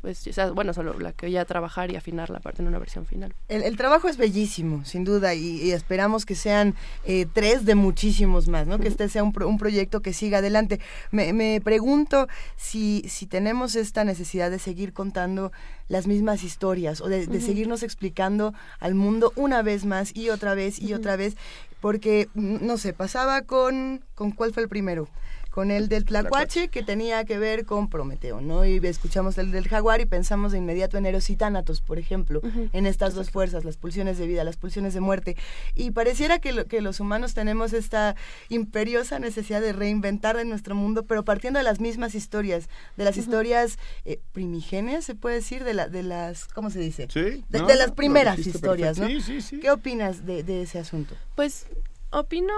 pues bueno, solo la que voy a trabajar y afinar la parte en una versión final. El, trabajo es bellísimo, sin duda, y, esperamos que sean eh, tres de muchísimos más, ¿no? Que este sea un, un proyecto que siga adelante. Me, me, pregunto si, si tenemos esta necesidad de seguir contando las mismas historias o de, de seguirnos explicando al mundo una vez más y otra vez y otra vez, porque, no sé, pasaba con, ¿con cuál fue el primero? Con el del Tlacuache, que tenía que ver con Prometeo, ¿no? Y escuchamos el del Jaguar y pensamos de inmediato en Eros y Tánatos, por ejemplo, en estas dos fuerzas, las pulsiones de vida, las pulsiones de muerte. Y pareciera que, que los humanos tenemos esta imperiosa necesidad de reinventar en nuestro mundo, pero partiendo de las mismas historias, de las historias eh, primigenias, se puede decir, de, la, de las, ¿cómo se dice? Sí. De, las primeras historias, ¿no? Sí, sí, sí. ¿Qué opinas de, de ese asunto? Pues opino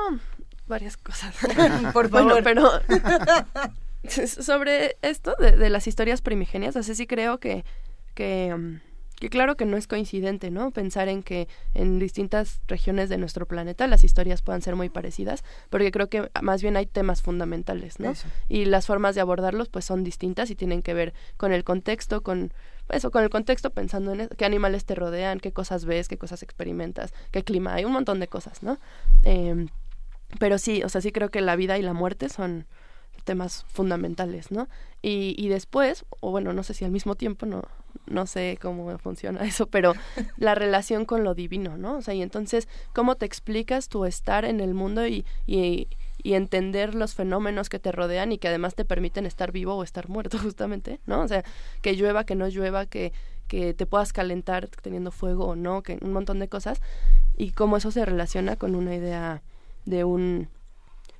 varias cosas. Por favor. pero sobre esto de, las historias primigenias, así sí creo que, que, que claro que no es coincidente, ¿no? Pensar en que en distintas regiones de nuestro planeta las historias puedan ser muy parecidas, porque creo que más bien hay temas fundamentales, ¿no? Y las formas de abordarlos pues son distintas y tienen que ver con el contexto, con eso, con el contexto pensando en qué animales te rodean, qué cosas ves, qué cosas experimentas, qué clima, hay un montón de cosas, ¿no? Em, pero sí, o sea, sí creo que la vida y la muerte son temas fundamentales, ¿no? Y, y después, o bueno, no sé si al mismo tiempo, no, no sé cómo funciona eso, pero la relación con lo divino, ¿no? O sea, y entonces, ¿cómo te explicas tu estar en el mundo y, y, y entender los fenómenos que te rodean y que además te permiten estar vivo o estar muerto, justamente, ¿no? O sea, que llueva, que no llueva, que, que te puedas calentar teniendo fuego o no, que un montón de cosas, y cómo eso se relaciona con una idea de un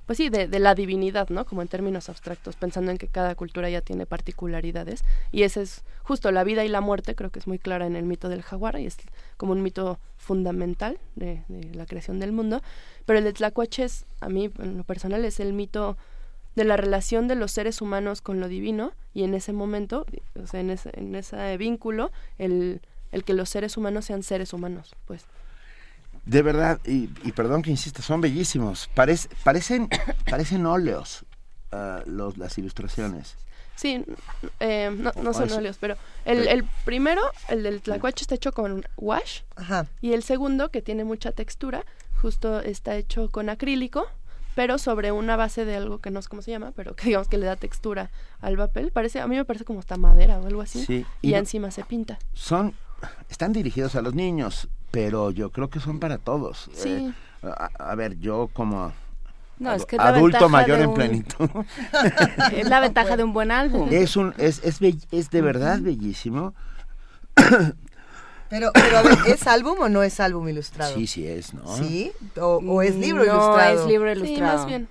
pues sí, de, de, la divinidad, ¿no? Como en términos abstractos, pensando en que cada cultura ya tiene particularidades. Y ese es justo la vida y la muerte, creo que es muy clara en el mito del jaguar, y es como un mito fundamental de, de la creación del mundo. Pero el de Tlacuache es, a mí, en lo personal, es el mito de la relación de los seres humanos con lo divino, y en ese momento, o sea, en ese, en ese vínculo, el, el que los seres humanos sean seres humanos, pues. De verdad, y, y, perdón que insista, son bellísimos. Parece, parecen, parecen óleos uh, los, las ilustraciones. Sí, eh, no, no son óleos, pero el, el primero, el del tlacuache, está hecho con wash. Ajá. Y el segundo, que tiene mucha textura, justo está hecho con acrílico, pero sobre una base de algo que no sé cómo se llama, pero que digamos que le da textura al papel. Parece, a mí me parece como esta madera o algo así. Sí, y, y encima se pinta. Son, están dirigidos a los niños pero yo creo que son para todos. Sí. Eh, a, a, ver, yo como no, es que adulto mayor en plenitud. es la ventaja de un buen álbum. Es un es es, be es de verdad bellísimo. Pero, pero a ver, ¿es álbum o no es álbum ilustrado? Sí, sí es, ¿no? ¿Sí? ¿O, o es libro no, ilustrado? es libro ilustrado. Sí, más bien.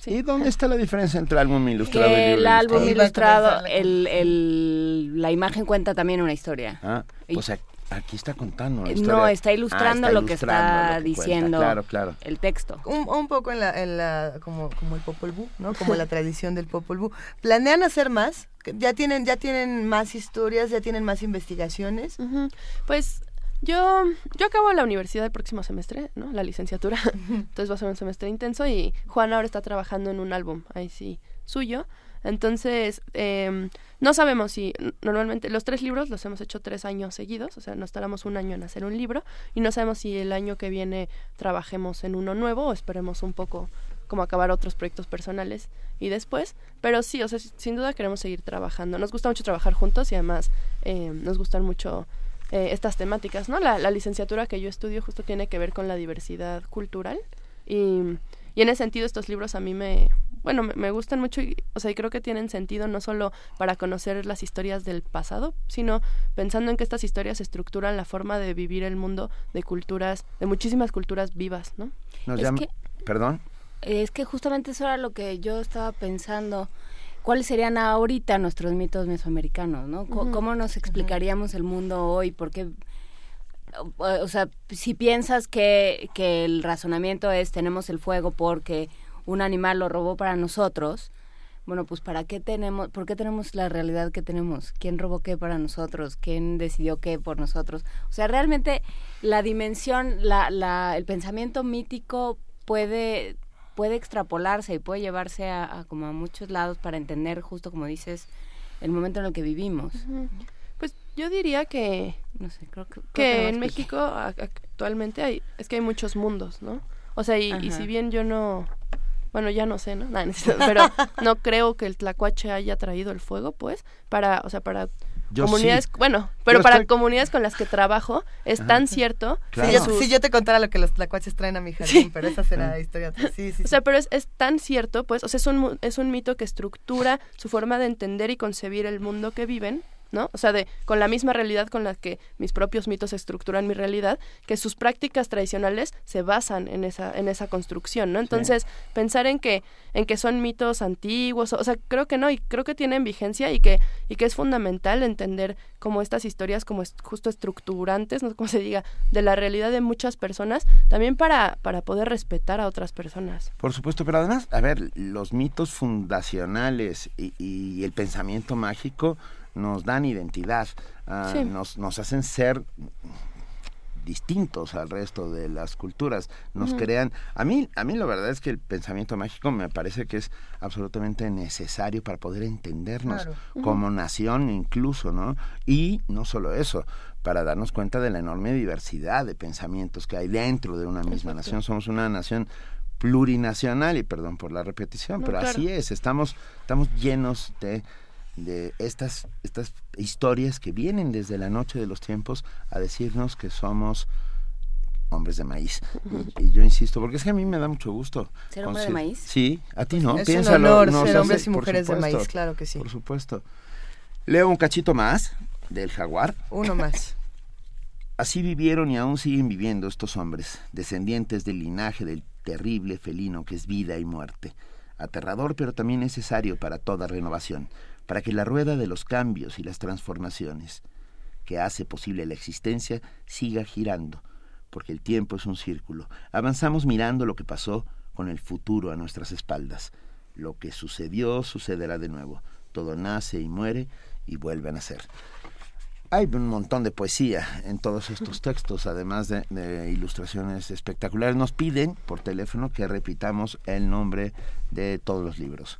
Sí. ¿Y dónde está la diferencia entre álbum ilustrado y libro el álbum ilustrado? ilustrado, el, el, la imagen cuenta también una historia. Ah, o sea, aquí está contando la No, está ilustrando, ah, está lo, que está lo que diciendo claro, claro. el texto. Un, un poco en la, en la como, como el Popol Vuh, ¿no? Como la tradición del Popol Vuh. ¿Planean hacer más? ¿Ya tienen, ya tienen más historias? ¿Ya tienen más investigaciones? Uh -huh. Pues yo, yo acabo la universidad el próximo semestre, ¿no? La licenciatura. Entonces va a ser un semestre intenso y Juan ahora está trabajando en un álbum, ahí sí, suyo. Entonces, eh, no sabemos si normalmente los tres libros los hemos hecho tres años seguidos, o sea, nos tardamos un año en hacer un libro y no sabemos si el año que viene trabajemos en uno nuevo o esperemos un poco como acabar otros proyectos personales y después, pero sí, o sea, sin duda queremos seguir trabajando. Nos gusta mucho trabajar juntos y además eh, nos gustan mucho eh, estas temáticas, ¿no? La, la licenciatura que yo estudio justo tiene que ver con la diversidad cultural y, y en ese sentido estos libros a mí me, bueno, me, me, gustan mucho, y, o sea, y creo que tienen sentido no solo para conocer las historias del pasado, sino pensando en que estas historias estructuran la forma de vivir el mundo de culturas, de muchísimas culturas vivas, ¿no? Nos llama, que, perdón. Es que justamente eso era lo que yo estaba pensando. ¿Cuáles serían ahorita nuestros mitos mesoamericanos, no? C uh -huh. ¿Cómo nos explicaríamos uh -huh. el mundo hoy? Porque o sea, si piensas que, que el razonamiento es tenemos el fuego porque un animal lo robó para nosotros, bueno, pues ¿para qué tenemos, por qué tenemos la realidad que tenemos? ¿Quién robó qué para nosotros? ¿Quién decidió qué por nosotros? O sea, realmente la dimensión, la, la, el pensamiento mítico puede, puede extrapolarse y puede llevarse a, a, como a muchos lados para entender, justo como dices, el momento en el que vivimos. Uh -huh. Pues yo diría que, no sé, creo que, creo que, que en México actualmente hay, es que hay muchos mundos, ¿no? O sea, y, y si bien yo no bueno, ya no sé, ¿no? Nah, pero no creo que el tlacuache haya traído el fuego, pues, para, o sea, para yo comunidades, sí. bueno, pero yo para estoy... comunidades con las que trabajo es Ajá. tan cierto. Claro. Si, yo, si, yo, te contara lo que los tlacuaches traen a mi jardín, sí. pero esa será historia. Sí, sí, o sea, pero es, es, tan cierto, pues, o sea, es un, es un mito que estructura su forma de entender y concebir el mundo que viven ¿no? O sea, de con la misma realidad con la que mis propios mitos estructuran mi realidad, que sus prácticas tradicionales se basan en esa en esa construcción, ¿no? Entonces, sí. pensar en que en que son mitos antiguos, o sea, creo que no y creo que tienen vigencia y que y que es fundamental entender como estas historias como justo estructurantes, no sé cómo se diga, de la realidad de muchas personas, también para para poder respetar a otras personas. Por supuesto, pero además, a ver, los mitos fundacionales y, y el pensamiento mágico nos dan identidad, Sí. nos, nos hacen ser distintos al resto de las culturas, nos crean. A mí, a mí la verdad es que el pensamiento mágico me parece que es absolutamente necesario para poder entendernos Claro. como nación incluso, ¿no? Y no solo eso, para darnos cuenta de la enorme diversidad de pensamientos que hay dentro de una misma nación. Somos una nación plurinacional y perdón por la repetición, No, pero claro. así es, estamos estamos llenos de de estas estas historias que vienen desde la noche de los tiempos a decirnos que somos hombres de maíz. Y, y yo insisto, porque es que a mí me da mucho gusto. ¿Ser hombre de maíz? Sí, a ti no. Es un Piénsalo, honor no ser se hombres y mujeres de maíz, claro que sí. Por supuesto. Leo un cachito más del jaguar. Uno más. Así vivieron y aún siguen viviendo estos hombres, descendientes del linaje del terrible felino que es vida y muerte. Aterrador pero también necesario para toda renovación, para que la rueda de los cambios y las transformaciones que hace posible la existencia siga girando, porque el tiempo es un círculo. Avanzamos mirando lo que pasó con el futuro a nuestras espaldas. Lo que sucedió sucederá de nuevo. Todo nace y muere y vuelve a nacer. Hay un montón de poesía en todos estos textos, además de, de ilustraciones espectaculares. Nos piden por teléfono que repitamos el nombre de todos los libros.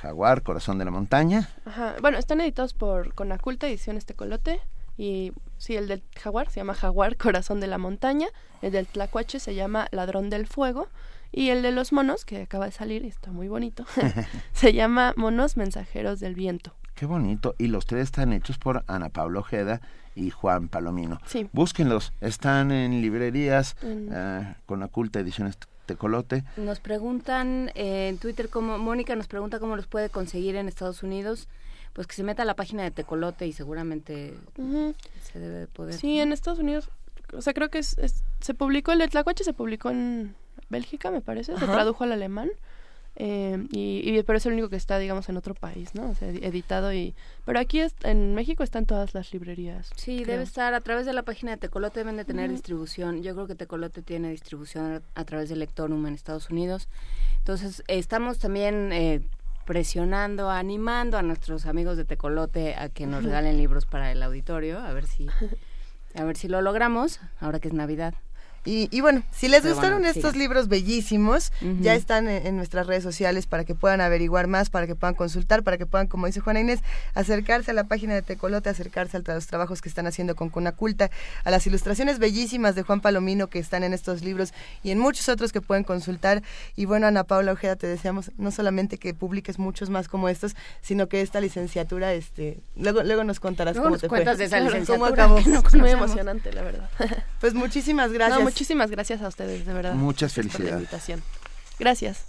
Jaguar, Corazón de la Montaña. Ajá. Bueno, están editados por Conaculta, Ediciones Tecolote. Y sí, el del Jaguar se llama Jaguar, Corazón de la Montaña. El del Tlacuache se llama Ladrón del Fuego. Y el de los monos, que acaba de salir y está muy bonito, se llama Monos Mensajeros del Viento. Qué bonito. Y los tres están hechos por Ana Pablo Ojeda y Juan Palomino. Sí. Búsquenlos. Están en librerías eh, con Oculta Ediciones Tecolote. Nos preguntan eh, en Twitter cómo, Mónica nos pregunta cómo los puede conseguir en Estados Unidos. Pues que se meta a la página de Tecolote y seguramente se debe de poder. Sí, en Estados Unidos, o sea, creo que es, es- se publicó, el de Tlacuache se publicó en Bélgica, me parece, se tradujo al alemán. Eh, y, y- pero es el único que está, digamos, en otro país, ¿no? O sea, edi- editado y... Pero aquí es- en México están todas las librerías. Sí, creo. debe estar a través de la página de Tecolote, deben de tener distribución. Yo creo que Tecolote tiene distribución a, a través de Lectorum en Estados Unidos. Entonces, estamos también eh, presionando, animando a nuestros amigos de Tecolote a que nos regalen libros para el auditorio, a ver si, a ver si lo logramos, ahora que es Navidad. Y, y bueno, si les Pero gustaron bueno, estos libros bellísimos, ya están en, en nuestras redes sociales para que puedan averiguar más, para que puedan consultar, para que puedan, como dice Juana Inés, acercarse a la página de Tecolote, acercarse a los trabajos que están haciendo con Cunaculta, a las ilustraciones bellísimas de Juan Palomino que están en estos libros y en muchos otros que pueden consultar. Y bueno, Ana Paula Ojeda, te deseamos no solamente que publiques muchos más como estos, sino que esta licenciatura, este, luego, luego nos contarás Luego cómo nos te cuentas fue. de esa ¿Cómo licenciatura acabó? no muy emocionante, la verdad. Pues muchísimas gracias. No, muchísimas gracias a ustedes, de verdad. Muchas por la felicidades. invitación. Gracias.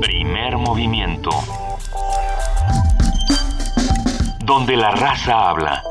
Primer movimiento. Donde la raza habla.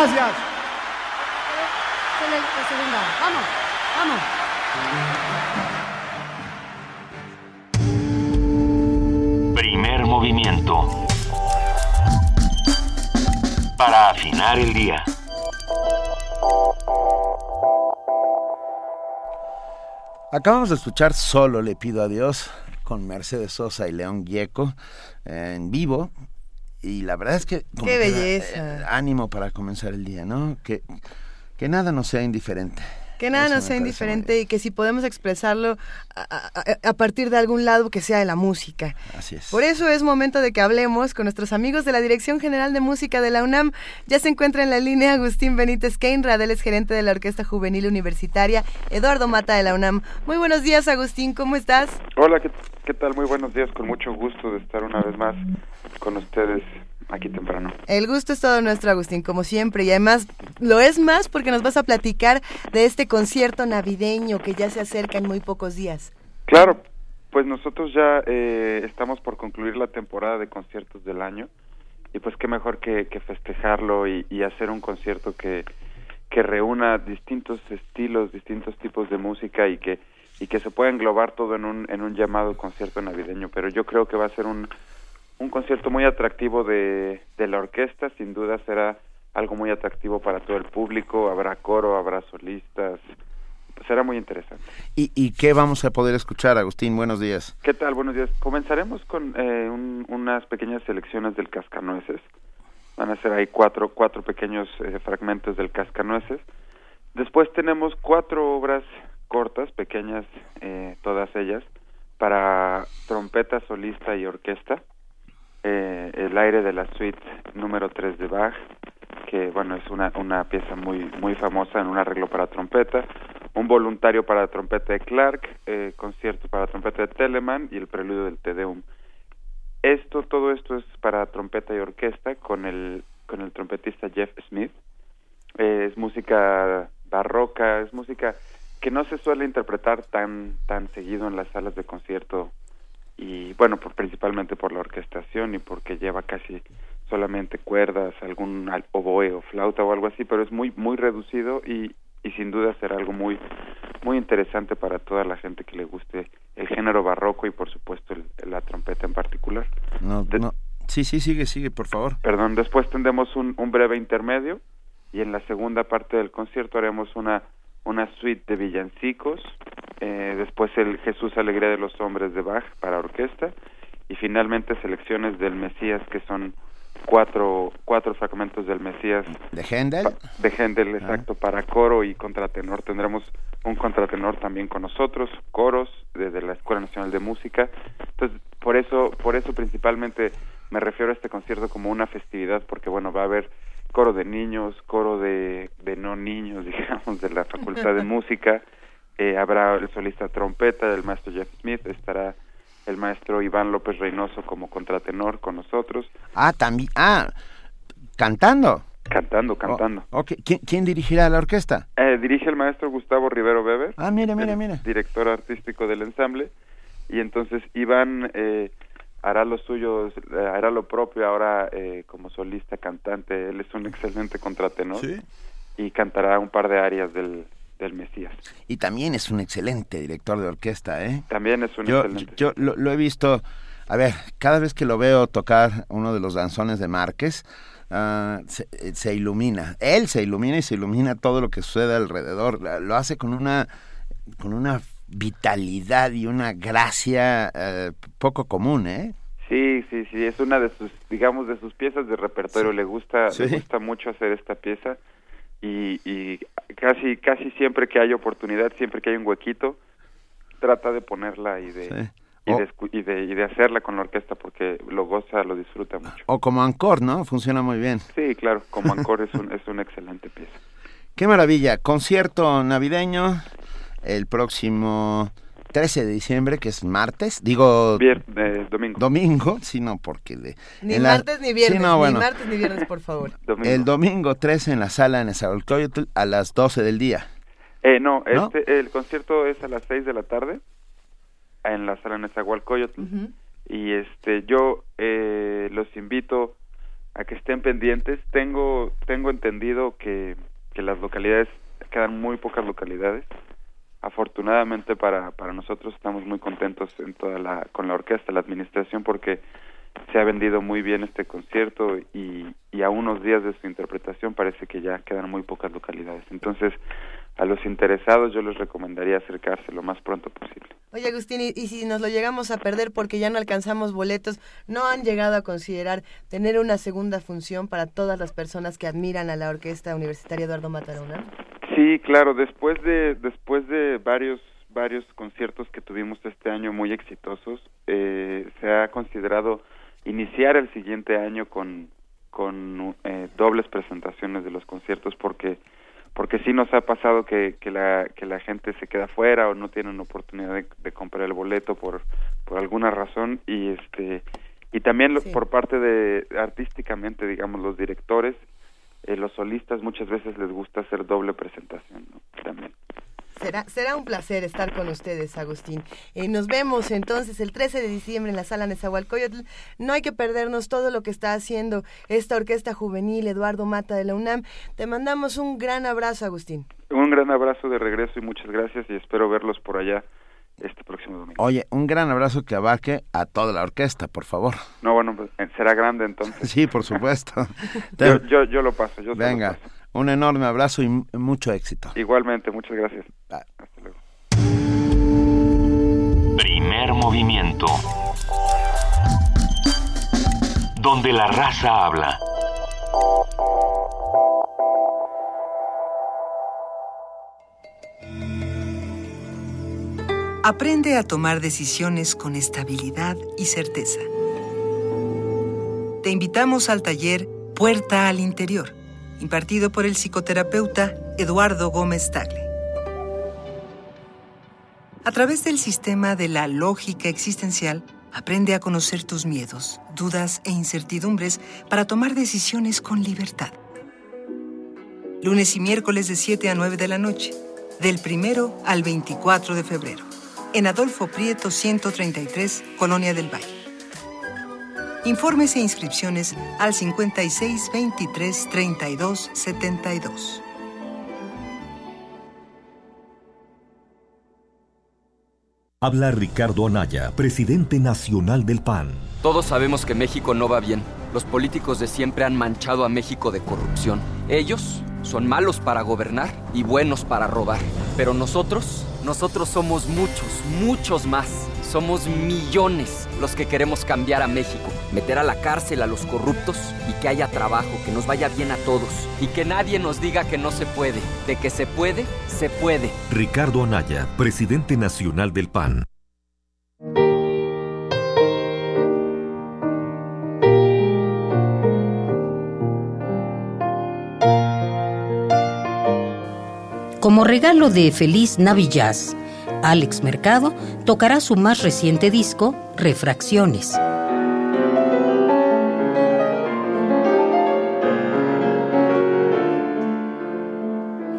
Gracias. Vamos, vamos. Primer movimiento. Para afinar el día. Acabamos de escuchar Solo le pido a Dios con Mercedes Sosa y León Gieco en vivo. Y la verdad es que... como ¡Qué da, belleza! eh, ánimo para comenzar el día, ¿no? Que, que nada nos sea indiferente. Que nada Eso nos sea indiferente y que si podemos expresarlo a, a- a partir de algún lado que sea de la música. Así es. Por eso es momento de que hablemos con nuestros amigos de la Dirección General de Música de la UNAM. Ya se encuentra en la línea Agustín Benítez Keinrad, él es gerente de la Orquesta Juvenil Universitaria, Eduardo Mata de la UNAM. Muy buenos días, Agustín, ¿cómo estás? Hola, ¿qué, qué tal? Muy buenos días, con mucho gusto de estar una vez más con ustedes aquí temprano. El gusto es todo nuestro, Agustín, como siempre. Y además lo es más porque nos vas a platicar de este concierto navideño que ya se acerca en muy pocos días. Claro, pues nosotros ya eh, estamos por concluir la temporada de conciertos del año y pues qué mejor que, que festejarlo y, y hacer un concierto que, que reúna distintos estilos, distintos tipos de música y que y que se pueda englobar todo en un en un llamado concierto navideño. Pero yo creo que va a ser un un concierto muy atractivo de, de la orquesta, sin duda será algo muy atractivo para todo el público, habrá coro, habrá solistas, será muy interesante. ¿Y, ¿Y qué vamos a poder escuchar, Agustín? Buenos días. ¿Qué tal? Buenos días. Comenzaremos con eh, un- unas pequeñas selecciones del Cascanueces. Van a ser ahí cuatro, cuatro pequeños eh, fragmentos del Cascanueces. Después tenemos cuatro obras cortas, pequeñas, eh, todas ellas, para trompeta solista y orquesta. Eh, el aire de la suite número 3 de Bach, que bueno, es una, una pieza muy, muy famosa en un arreglo para trompeta. Un voluntario para trompeta de Clark, eh, concierto para trompeta de Telemann y el preludio del Te Deum. Esto, todo esto es para trompeta y orquesta con el, con el trompetista Jeff Smith. Eh, es música barroca, es música que no se suele interpretar tan, tan seguido en las salas de concierto y bueno, por, principalmente por la orquestación y porque lleva casi solamente cuerdas, algún al- oboe o flauta o algo así, pero es muy muy reducido y, y sin duda será algo muy muy interesante para toda la gente que le guste el género barroco y por supuesto el- la trompeta en particular. No, no. Sí, sí, sigue, sigue, por favor. Perdón, después tendremos un, un breve intermedio y en la segunda parte del concierto haremos una una suite de villancicos, eh, después el Jesús Alegría de los Hombres de Bach para orquesta y finalmente selecciones del Mesías que son cuatro cuatro fragmentos del Mesías ¿De Händel? de Händel, exacto, para coro y contratenor. Tendremos un contratenor también con nosotros, coros desde la Escuela Nacional de Música. Entonces, por eso, por eso principalmente me refiero a este concierto como una festividad, porque bueno, va a haber coro de niños, coro de, de no niños, digamos, de la Facultad de Música. Eh, habrá el solista trompeta, el maestro Jeff Smith, estará el maestro Iván López Reynoso como contratenor con nosotros, Ah, también. Ah, cantando. cantando, cantando. Oh, ok. ¿Quién, quién dirigirá la orquesta? Eh, dirige el maestro Gustavo Rivero Weber. Ah, mira, mira, mira. Director artístico del ensamble. Y entonces Iván eh, hará lo suyo, eh, hará lo propio ahora eh, como solista cantante. Él es un excelente contratenor. Y cantará un par de arias del, del Mesías. Y también es un excelente director de orquesta, ¿eh? También es un yo, excelente. Yo lo, lo he visto, a ver, cada vez que lo veo tocar uno de los danzones de Márquez, ah, se, eh, se ilumina. Él se ilumina y se ilumina todo lo que sucede alrededor. Lo hace con una, con una vitalidad y una gracia eh, poco común, ¿eh? Sí, sí, sí, es una de sus, digamos, de sus piezas de repertorio. Le gusta, Sí. le gusta mucho hacer esta pieza y, y casi, casi siempre que hay oportunidad, siempre que hay un huequito, trata de ponerla y de, Sí. y, de, y de y de hacerla con la orquesta porque lo goza, lo disfruta mucho. O como Ancor, ¿no? Funciona muy bien. Sí, claro, como Encore es un, es una excelente pieza. Qué maravilla. Concierto navideño el próximo 13 de diciembre, que es martes. Digo... Vier- eh, domingo. Domingo, sí, no, porque... De, Ni en la- martes ni viernes, Sí, no, bueno. ni martes ni viernes, por favor. El domingo 13 en la sala en Nezahualcóyotl a las 12 del día. Eh, no, ¿No? este, el concierto es a las 6 de la tarde en la sala Nezahualcóyotl. y este yo eh, los invito a que estén pendientes. Tengo tengo entendido que, que las localidades quedan muy pocas localidades. Afortunadamente para para nosotros estamos muy contentos en toda la con la orquesta, la administración porque se ha vendido muy bien este concierto y, y a unos días de su interpretación parece que ya quedan muy pocas localidades. Entonces, a los interesados yo les recomendaría acercarse lo más pronto posible. Oye, Agustín, y, y si nos lo llegamos a perder porque ya no alcanzamos boletos, ¿no han llegado a considerar tener una segunda función para todas las personas que admiran a la Orquesta Universitaria Eduardo Matarona? Sí, claro, después de después de varios varios conciertos que tuvimos este año muy exitosos, eh, se ha considerado iniciar el siguiente año con con eh, dobles presentaciones de los conciertos porque porque sí nos ha pasado que, que la que la gente se queda fuera o no tienen oportunidad de, de comprar el boleto por por alguna razón y este y también lo- Sí. por parte de artísticamente digamos los directores eh, los solistas muchas veces les gusta hacer doble presentación ¿no? también Será, será un placer estar con ustedes, Agustín. Eh, nos vemos entonces el 13 de diciembre en la sala Nezahualcóyotl. No hay que perdernos todo lo que está haciendo esta orquesta juvenil Eduardo Mata de la UNAM. Te mandamos un gran abrazo, Agustín. un gran abrazo de regreso y muchas gracias y espero verlos por allá este próximo domingo Oye, un gran abrazo que abarque a toda la orquesta, por favor. no bueno pues, eh, será grande entonces Sí, por supuesto. yo, yo yo lo paso yo se lo Venga, paso. Un enorme abrazo y mucho éxito. igualmente muchas gracias Bye. hasta luego Primer movimiento. Donde la raza habla. Aprende a tomar decisiones con estabilidad y certeza. Te invitamos al taller Puerta al Interior, impartido por el psicoterapeuta Eduardo Gómez Tagle. A través del sistema de la lógica existencial, aprende a conocer tus miedos, dudas e incertidumbres para tomar decisiones con libertad. Lunes y miércoles de 7 a 9 de la noche, del primero al 24 de febrero, en Adolfo Prieto 133, Colonia del Valle. Informes e inscripciones al 56 23 32 72. Habla Ricardo Anaya, presidente nacional del PAN. Todos sabemos que México no va bien. Los políticos de siempre han manchado a México de corrupción. Ellos son malos para gobernar y buenos para robar. Pero nosotros, nosotros somos muchos, muchos más. Somos millones los que queremos cambiar a México, meter a la cárcel a los corruptos y que haya trabajo, que nos vaya bien a todos y que nadie nos diga que no se puede. De que se puede, se puede. Ricardo Anaya, presidente nacional del PAN. Como regalo de Feliz Navillaz, Alex Mercado tocará su más reciente disco, Refracciones.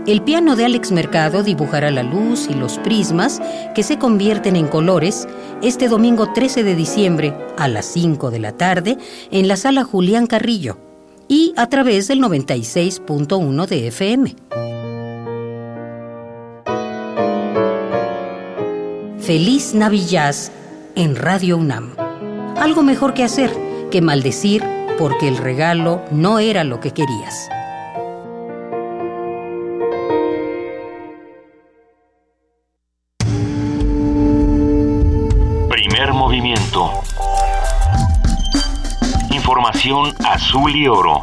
El piano de Alex Mercado dibujará la luz y los prismas que se convierten en colores este domingo 13 de diciembre a las 5 de la tarde en la sala Julián Carrillo y a través del 96.1 de FM. Feliz Navillaz en Radio UNAM. Algo mejor que hacer que maldecir porque el regalo no era lo que querías. Primer movimiento. Información azul y oro.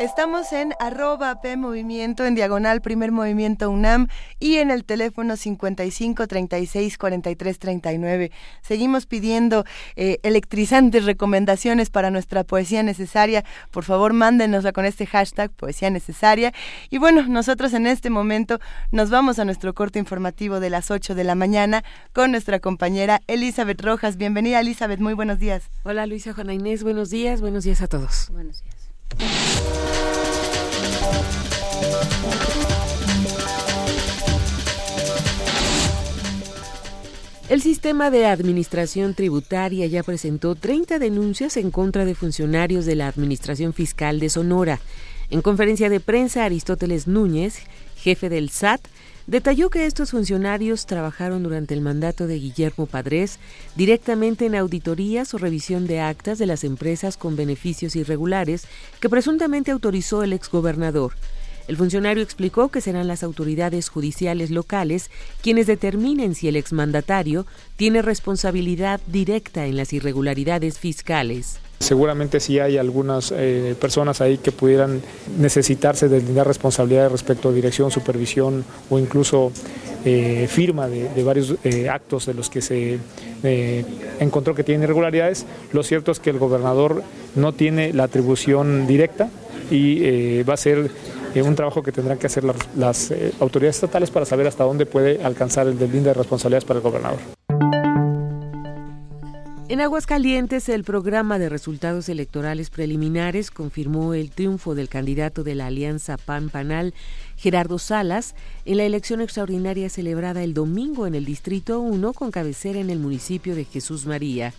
Estamos en arroba P Movimiento, en diagonal Primer Movimiento UNAM y en el teléfono 55 36 43 39. Seguimos pidiendo eh, electrizantes recomendaciones para nuestra poesía necesaria. Por favor, mándenosla con este hashtag poesía necesaria. Y bueno, nosotros en este momento nos vamos a nuestro corte informativo de las 8 de la mañana con nuestra compañera Elizabeth Rojas. Bienvenida, Elizabeth. Muy buenos días. Hola Luisa Juana Inés, buenos días, buenos días a todos. Buenos días. El sistema de administración tributaria ya presentó 30 denuncias en contra de funcionarios de la Administración Fiscal de Sonora. En conferencia de prensa, Aristóteles Núñez, jefe del SAT, detalló que estos funcionarios trabajaron durante el mandato de Guillermo Padres directamente en auditorías o revisión de actas de las empresas con beneficios irregulares que presuntamente autorizó el exgobernador. El funcionario explicó que serán las autoridades judiciales locales quienes determinen si el exmandatario tiene responsabilidad directa en las irregularidades fiscales. Seguramente sí hay algunas eh, personas ahí que pudieran necesitarse de tener responsabilidades respecto a dirección, supervisión o incluso eh, firma de, varios eh, actos de los que se encontró que tienen irregularidades. Lo cierto es que el gobernador no tiene la atribución directa y va a ser un trabajo que tendrán que hacer las, autoridades estatales para saber hasta dónde puede alcanzar el deslinde de responsabilidades para el gobernador. En Aguascalientes, el programa de resultados electorales preliminares confirmó el triunfo del candidato de la Alianza PAN-PANAL, Gerardo Salas, en la elección extraordinaria celebrada el domingo en el Distrito 1 con cabecera en el municipio de Jesús María.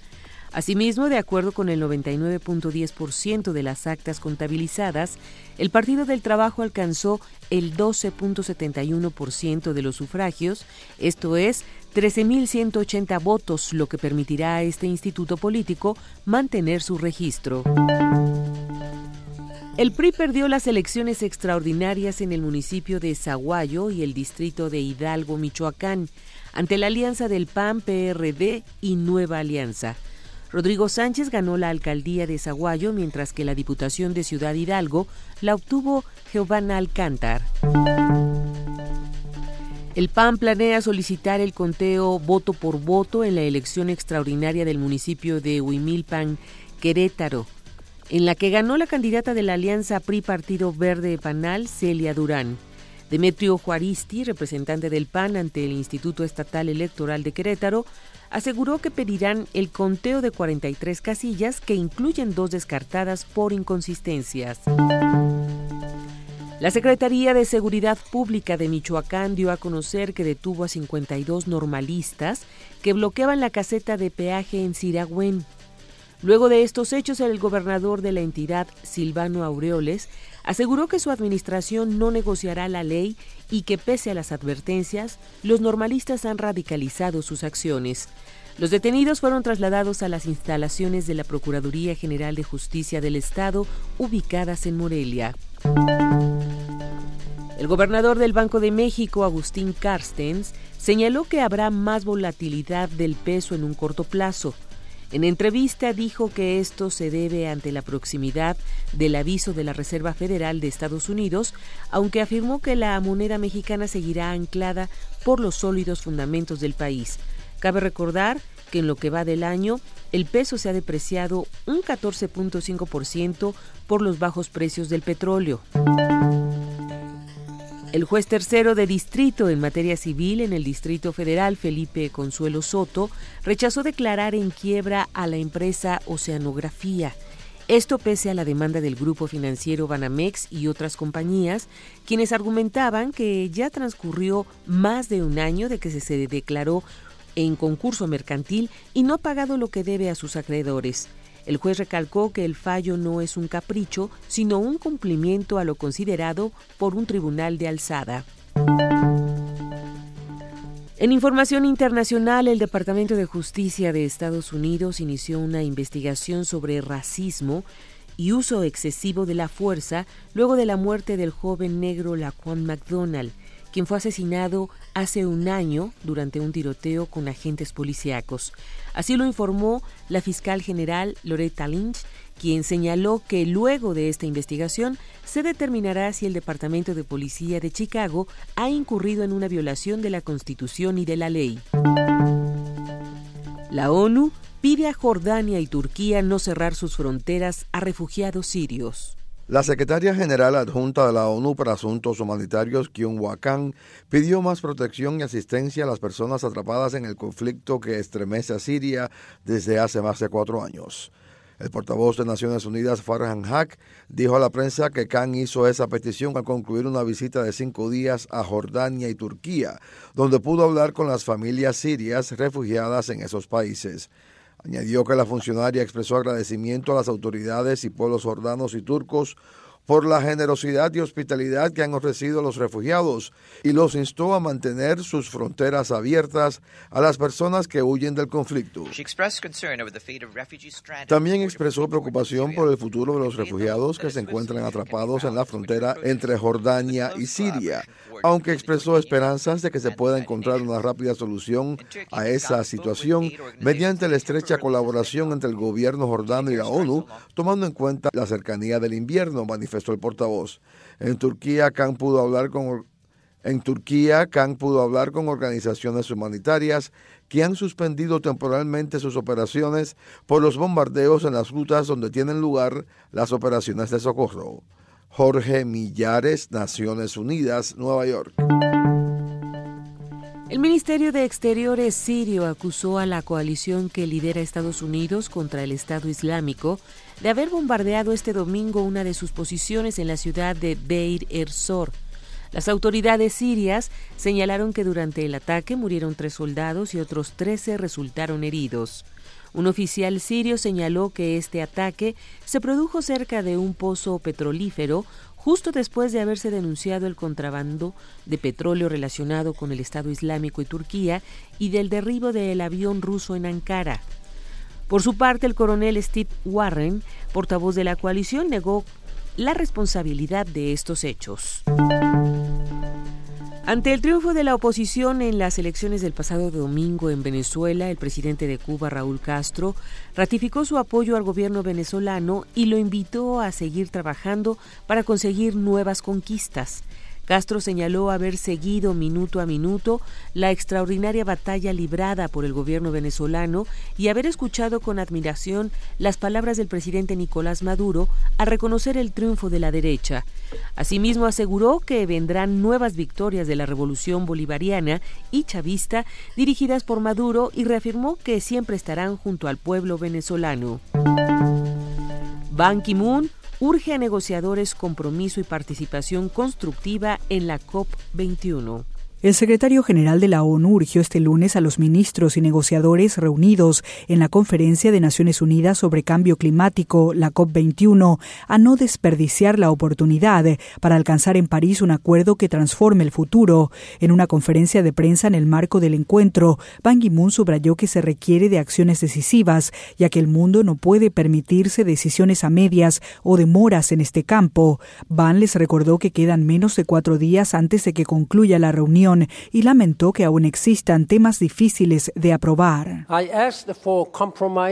Asimismo, de acuerdo con el 99.10% de las actas contabilizadas, el Partido del Trabajo alcanzó el 12.71% de los sufragios, esto es 13.180 votos, lo que permitirá a este instituto político mantener su registro. El PRI perdió las elecciones extraordinarias en el municipio de Zaguayo y el distrito de Hidalgo, Michoacán, ante la alianza del PAN, PRD y Nueva Alianza. Rodrigo Sánchez ganó la alcaldía de Zaguayo, mientras que la Diputación de Ciudad Hidalgo la obtuvo Giovanna Alcántar. El PAN planea solicitar el conteo voto por voto en la elección extraordinaria del municipio de Huimilpan, Querétaro, en la que ganó la candidata de la Alianza PRI Partido Verde Panal, Celia Durán. Demetrio Juaristi, representante del PAN ante el Instituto Estatal Electoral de Querétaro, aseguró que pedirán el conteo de 43 casillas que incluyen dos descartadas por inconsistencias. La Secretaría de Seguridad Pública de Michoacán dio a conocer que detuvo a 52 normalistas que bloqueaban la caseta de peaje en Siragüen. Luego de estos hechos, el gobernador de la entidad, Silvano Aureoles, aseguró que su administración no negociará la ley y que pese a las advertencias, los normalistas han radicalizado sus acciones. Los detenidos fueron trasladados a las instalaciones de la Procuraduría General de Justicia del Estado, ubicadas en Morelia. El gobernador del Banco de México, Agustín Carstens, señaló que habrá más volatilidad del peso en un corto plazo. En entrevista dijo que esto se debe ante la proximidad del aviso de la Reserva Federal de Estados Unidos, aunque afirmó que la moneda mexicana seguirá anclada por los sólidos fundamentos del país. Cabe recordar que en lo que va del año, el peso se ha depreciado un 14.5% por los bajos precios del petróleo. El juez tercero de distrito en materia civil en el Distrito Federal, Felipe Consuelo Soto, rechazó declarar en quiebra a la empresa Oceanografía. Esto pese a la demanda del grupo financiero Banamex y otras compañías, quienes argumentaban que ya transcurrió más de un año de que se declaró en concurso mercantil y no ha pagado lo que debe a sus acreedores. El juez recalcó que el fallo no es un capricho, sino un cumplimiento a lo considerado por un tribunal de alzada. En información internacional, el Departamento de Justicia de Estados Unidos inició una investigación sobre racismo y uso excesivo de la fuerza luego de la muerte del joven negro Laquan McDonald, quien fue asesinado hace un año durante un tiroteo con agentes policíacos. Así lo informó la fiscal general Loretta Lynch, quien señaló que luego de esta investigación se determinará si el Departamento de Policía de Chicago ha incurrido en una violación de la Constitución y de la ley. La ONU pide a Jordania y Turquía no cerrar sus fronteras a refugiados sirios. La secretaria general adjunta de la ONU para Asuntos Humanitarios, Kyung Wakan, pidió más protección y asistencia a las personas atrapadas en el conflicto que estremece a Siria desde hace más de cuatro años. El portavoz de Naciones Unidas, Farhan Haq, dijo a la prensa que Khan hizo esa petición al concluir una visita de cinco días a Jordania y Turquía, donde pudo hablar con las familias sirias refugiadas en esos países. Añadió que la funcionaria expresó agradecimiento a las autoridades y pueblos jordanos y turcos por la generosidad y hospitalidad que han ofrecido los refugiados y los instó a mantener sus fronteras abiertas a las personas que huyen del conflicto. También expresó preocupación por el futuro de los refugiados que se encuentran atrapados en la frontera entre Jordania y Siria, aunque expresó esperanzas de que se pueda encontrar una rápida solución a esa situación mediante la estrecha colaboración entre el gobierno jordano y la ONU, tomando en cuenta la cercanía del invierno, el portavoz. En Turquía, Khan pudo hablar con en Turquía, Khan pudo hablar con organizaciones humanitarias que han suspendido temporalmente sus operaciones por los bombardeos en las rutas donde tienen lugar las operaciones de socorro. Jorge Millares, Naciones Unidas, Nueva York. El Ministerio de Exteriores sirio acusó a la coalición que lidera Estados Unidos contra el Estado Islámico de haber bombardeado este domingo una de sus posiciones en la ciudad de Deir ez-Zor. Las autoridades sirias señalaron que durante el ataque murieron tres soldados y otros trece resultaron heridos. Un oficial sirio señaló que este ataque se produjo cerca de un pozo petrolífero justo después de haberse denunciado el contrabando de petróleo relacionado con el Estado Islámico y Turquía y del derribo del avión ruso en Ankara. Por su parte, el coronel Steve Warren, portavoz de la coalición, negó la responsabilidad de estos hechos. Ante el triunfo de la oposición en las elecciones del pasado domingo en Venezuela, el presidente de Cuba, Raúl Castro, ratificó su apoyo al gobierno venezolano y lo invitó a seguir trabajando para conseguir nuevas conquistas. Castro señaló haber seguido minuto a minuto la extraordinaria batalla librada por el gobierno venezolano y haber escuchado con admiración las palabras del presidente Nicolás Maduro al reconocer el triunfo de la derecha. Asimismo aseguró que vendrán nuevas victorias de la revolución bolivariana y chavista dirigidas por Maduro y reafirmó que siempre estarán junto al pueblo venezolano. Ban Ki-moon urge a negociadores compromiso y participación constructiva en la COP21. El secretario general de la ONU urgió este lunes a los ministros y negociadores reunidos en la Conferencia de Naciones Unidas sobre Cambio Climático, la COP21, a no desperdiciar la oportunidad para alcanzar en París un acuerdo que transforme el futuro. En una conferencia de prensa en el marco del encuentro, Ban Ki-moon subrayó que se requiere de acciones decisivas, ya que el mundo no puede permitirse decisiones a medias o demoras en este campo. Ban les recordó que quedan menos de cuatro días antes de que concluya la reunión y lamentó que aún existan temas difíciles de aprobar.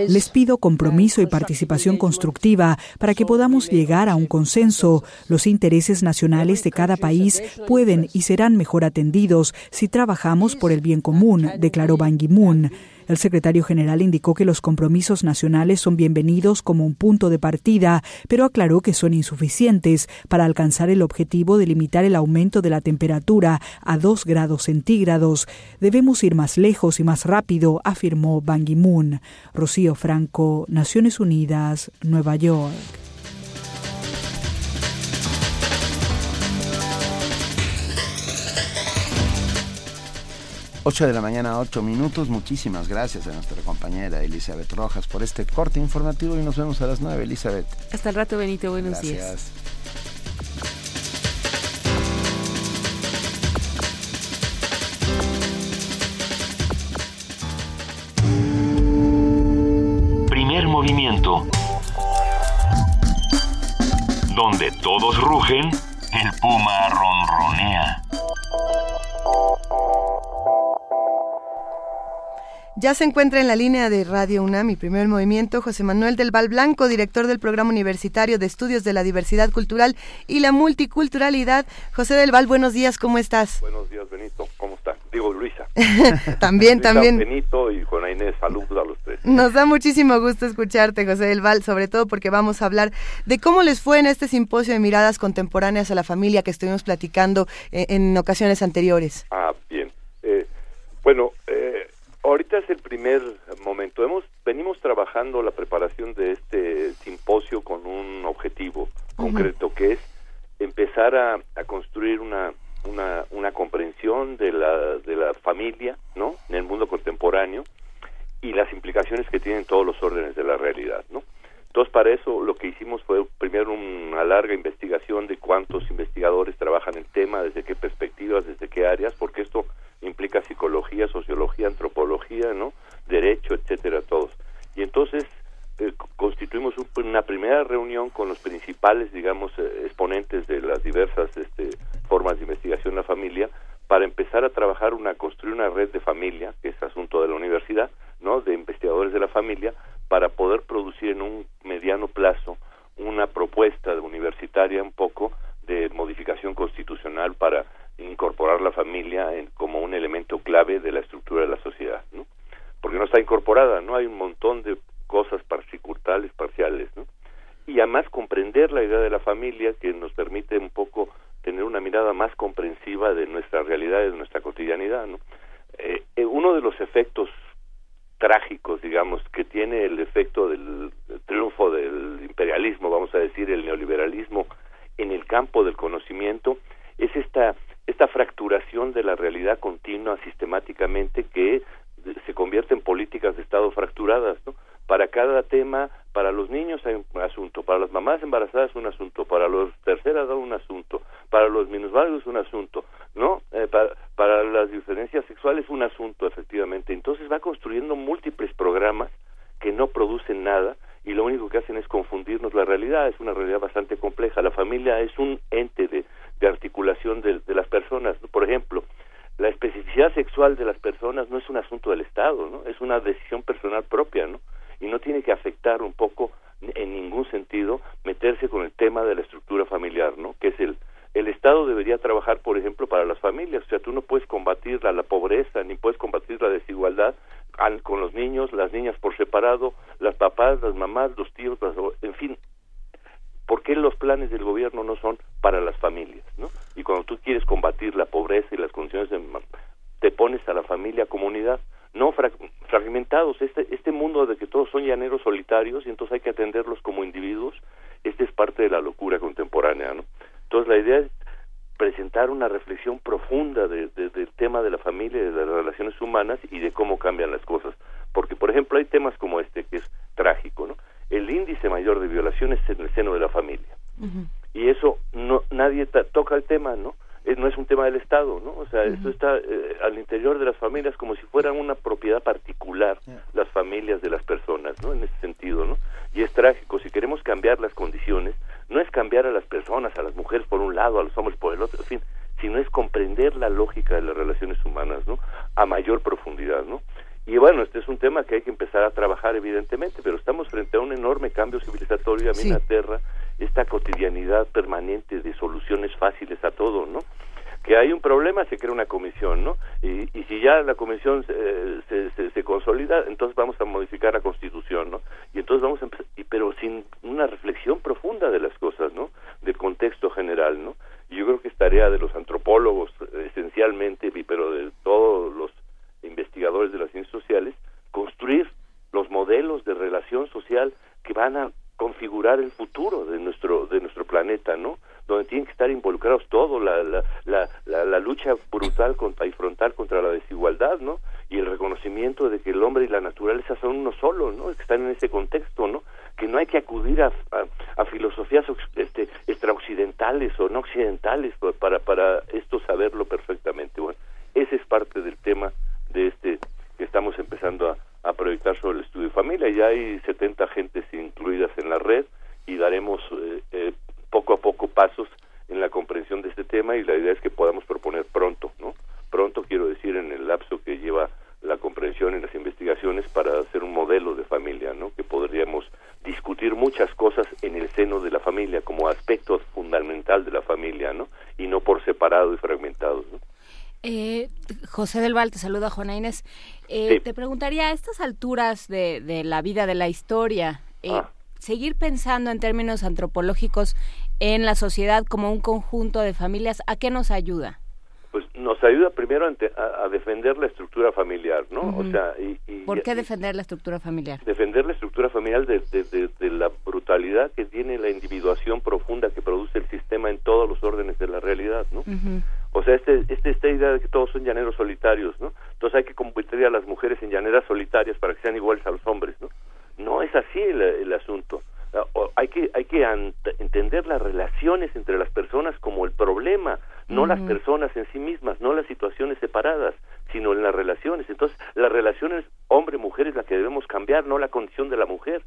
Les pido compromiso y participación constructiva para que podamos llegar a un consenso. Los intereses nacionales de cada país pueden y serán mejor atendidos si trabajamos por el bien común, declaró Ban Ki-moon. El secretario general indicó que los compromisos nacionales son bienvenidos como un punto de partida, pero aclaró que son insuficientes para alcanzar el objetivo de limitar el aumento de la temperatura a 2 grados centígrados. Debemos ir más lejos y más rápido, afirmó Ban Ki-moon. Rocío Franco, Naciones Unidas, Nueva York. 8 de la mañana, 8 minutos. Muchísimas gracias a nuestra compañera Elizabeth Rojas por este corte informativo y nos vemos a las 9, Elizabeth. Hasta el rato, Benito. Buenos gracias. días. Primer movimiento. Donde todos rugen, el puma ronronea. Ya se encuentra en la línea de Radio UNAM, mi primer movimiento, José Manuel del Val Blanco, director del Programa Universitario de Estudios de la Diversidad Cultural y la Multiculturalidad. José del Val, buenos días, ¿cómo estás? Buenos días, Benito, ¿cómo estás? Digo, Luisa. también, Luisa, también. Benito y Juana Inés, saludos a los tres. Nos da muchísimo gusto escucharte, José del Val, sobre todo porque vamos a hablar de cómo les fue en este simposio de miradas contemporáneas a la familia que estuvimos platicando eh, en ocasiones anteriores. Ah, Ahorita es el primer momento. Hemos venimos trabajando la preparación de este simposio con un objetivo uh -huh. concreto que es empezar a, a construir una, una, una comprensión de la de la familia, ¿no? En el mundo contemporáneo y las implicaciones que tienen todos los órdenes de la realidad, ¿no? Entonces, para eso lo que hicimos fue primero una larga investigación de cuántos investigadores trabajan reunión con los principales, digamos, eh, exponentes de las diversas José del Val, te saluda Juana Inés. Eh. Te preguntaría, a estas alturas de, de la vida, de la historia, eh, ah. seguir pensando en términos antropológicos en la sociedad como un conjunto de familias, ¿a qué nos ayuda? Pues nos ayuda primero a, defender la estructura familiar, ¿no? O sea, y, ¿por qué defender la estructura familiar? Defender la estructura familiar de, de, de la brutalidad que tiene la individuación son llaneros solitarios, ¿no? Entonces hay que convertir a las mujeres en llaneras solitarias para que sean iguales a los hombres, ¿no? No es así el, el asunto. Ah, o- Hay que, hay que entender las relaciones entre las personas como el problema, no las personas en sí mismas, no las situaciones separadas, sino en las relaciones. Entonces, las relaciones hombre-mujer es la que debemos cambiar, no la condición de la mujer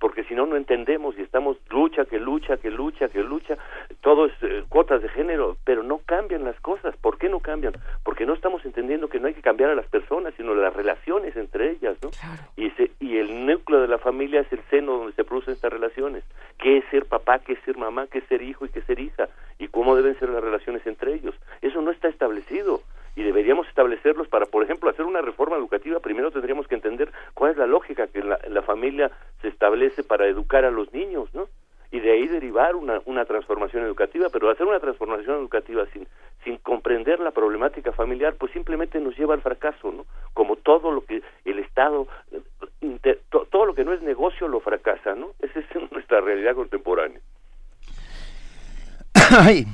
porque si no no entendemos y estamos lucha que lucha que lucha que lucha todo es eh, cuotas de género pero no cambian las cosas ¿por qué no cambian? Porque no estamos entendiendo que no hay que cambiar a las personas sino las relaciones entre ellas ¿no? y ese, y el núcleo de la familia es el seno donde se producen estas relaciones qué es ser papá qué es ser mamá qué es ser hijo y qué es ser hija y cómo deben ser las relaciones entre ellos eso no está establecido y deberíamos establecerlos para, por ejemplo, hacer una reforma educativa. Primero tendríamos que entender cuál es la lógica que la, la familia se establece para educar a los niños, ¿no? Y de ahí derivar una, una transformación educativa, pero hacer una transformación educativa sin, sin comprender la problemática familiar, pues simplemente nos lleva al fracaso, ¿no? Como todo lo que el Estado, inter- to- todo lo que no es negocio lo fracasa, ¿no? Esa es nuestra realidad contemporánea. Ay,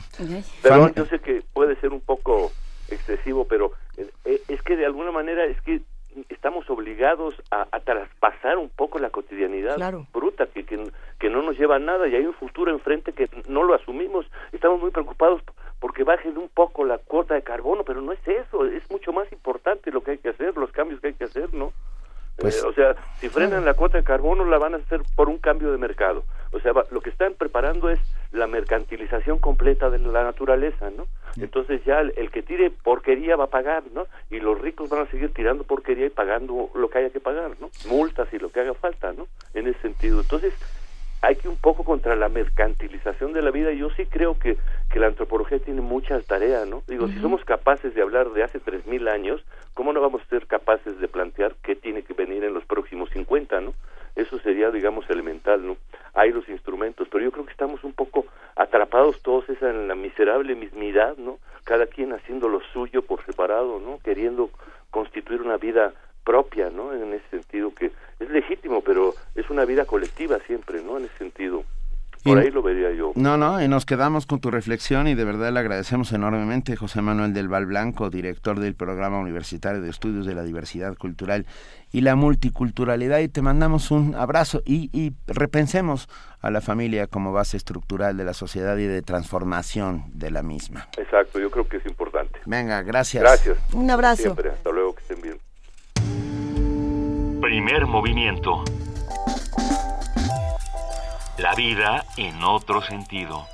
Perdón, yo sé que puede ser un poco excesivo, pero eh, eh, es que de alguna manera es que estamos obligados a, a traspasar un poco la cotidianidad Claro. bruta que, que, que no nos lleva a nada y hay un futuro enfrente que no lo asumimos. Estamos muy preocupados bajen un poco la cuota de carbono, pero no es eso, es mucho más importante lo que hay que hacer, los cambios que hay que hacer, ¿no? Pues- Eh, o sea, si frenan la cuota de carbono la van a hacer por un cambio de mercado. O sea, va- lo que están preparando es la mercantilización completa de la naturaleza, ¿no? Entonces ya el, el que tire porquería va a pagar, ¿no? Y los ricos van a seguir tirando porquería y pagando lo que haya que pagar, ¿no? Multas y lo que haga falta, ¿no? En ese sentido. Entonces, hay que un poco contra la mercantilización de la vida. Yo sí creo que, que la antropología tiene muchas tareas, ¿no? Digo, si somos capaces de hablar de hace 3.000 años, ¿cómo no vamos a ser capaces de plantear qué tiene que venir en los próximos 50, ¿no? Eso sería, digamos, elemental, ¿no? Hay los instrumentos, pero yo creo que estamos un poco atrapados todos esa en la miserable mismidad, ¿no? Cada quien haciendo lo suyo por separado, ¿no? Queriendo constituir una vida propia, ¿no? En ese sentido que es legítimo, pero es una vida colectiva siempre, ¿no? En ese. Por Y- ahí lo vería yo. No, no, y nos quedamos con tu reflexión y de verdad le agradecemos enormemente José Manuel del Val Blanco, director del Programa Universitario de Estudios de la Diversidad Cultural y la Multiculturalidad y te mandamos un abrazo y, y repensemos a la familia como base estructural de la sociedad y de transformación de la misma. Exacto, yo creo que es importante. Venga, gracias. Gracias. Un abrazo. Siempre, hasta luego, que estén bien. Primer movimiento. La vida en otro sentido.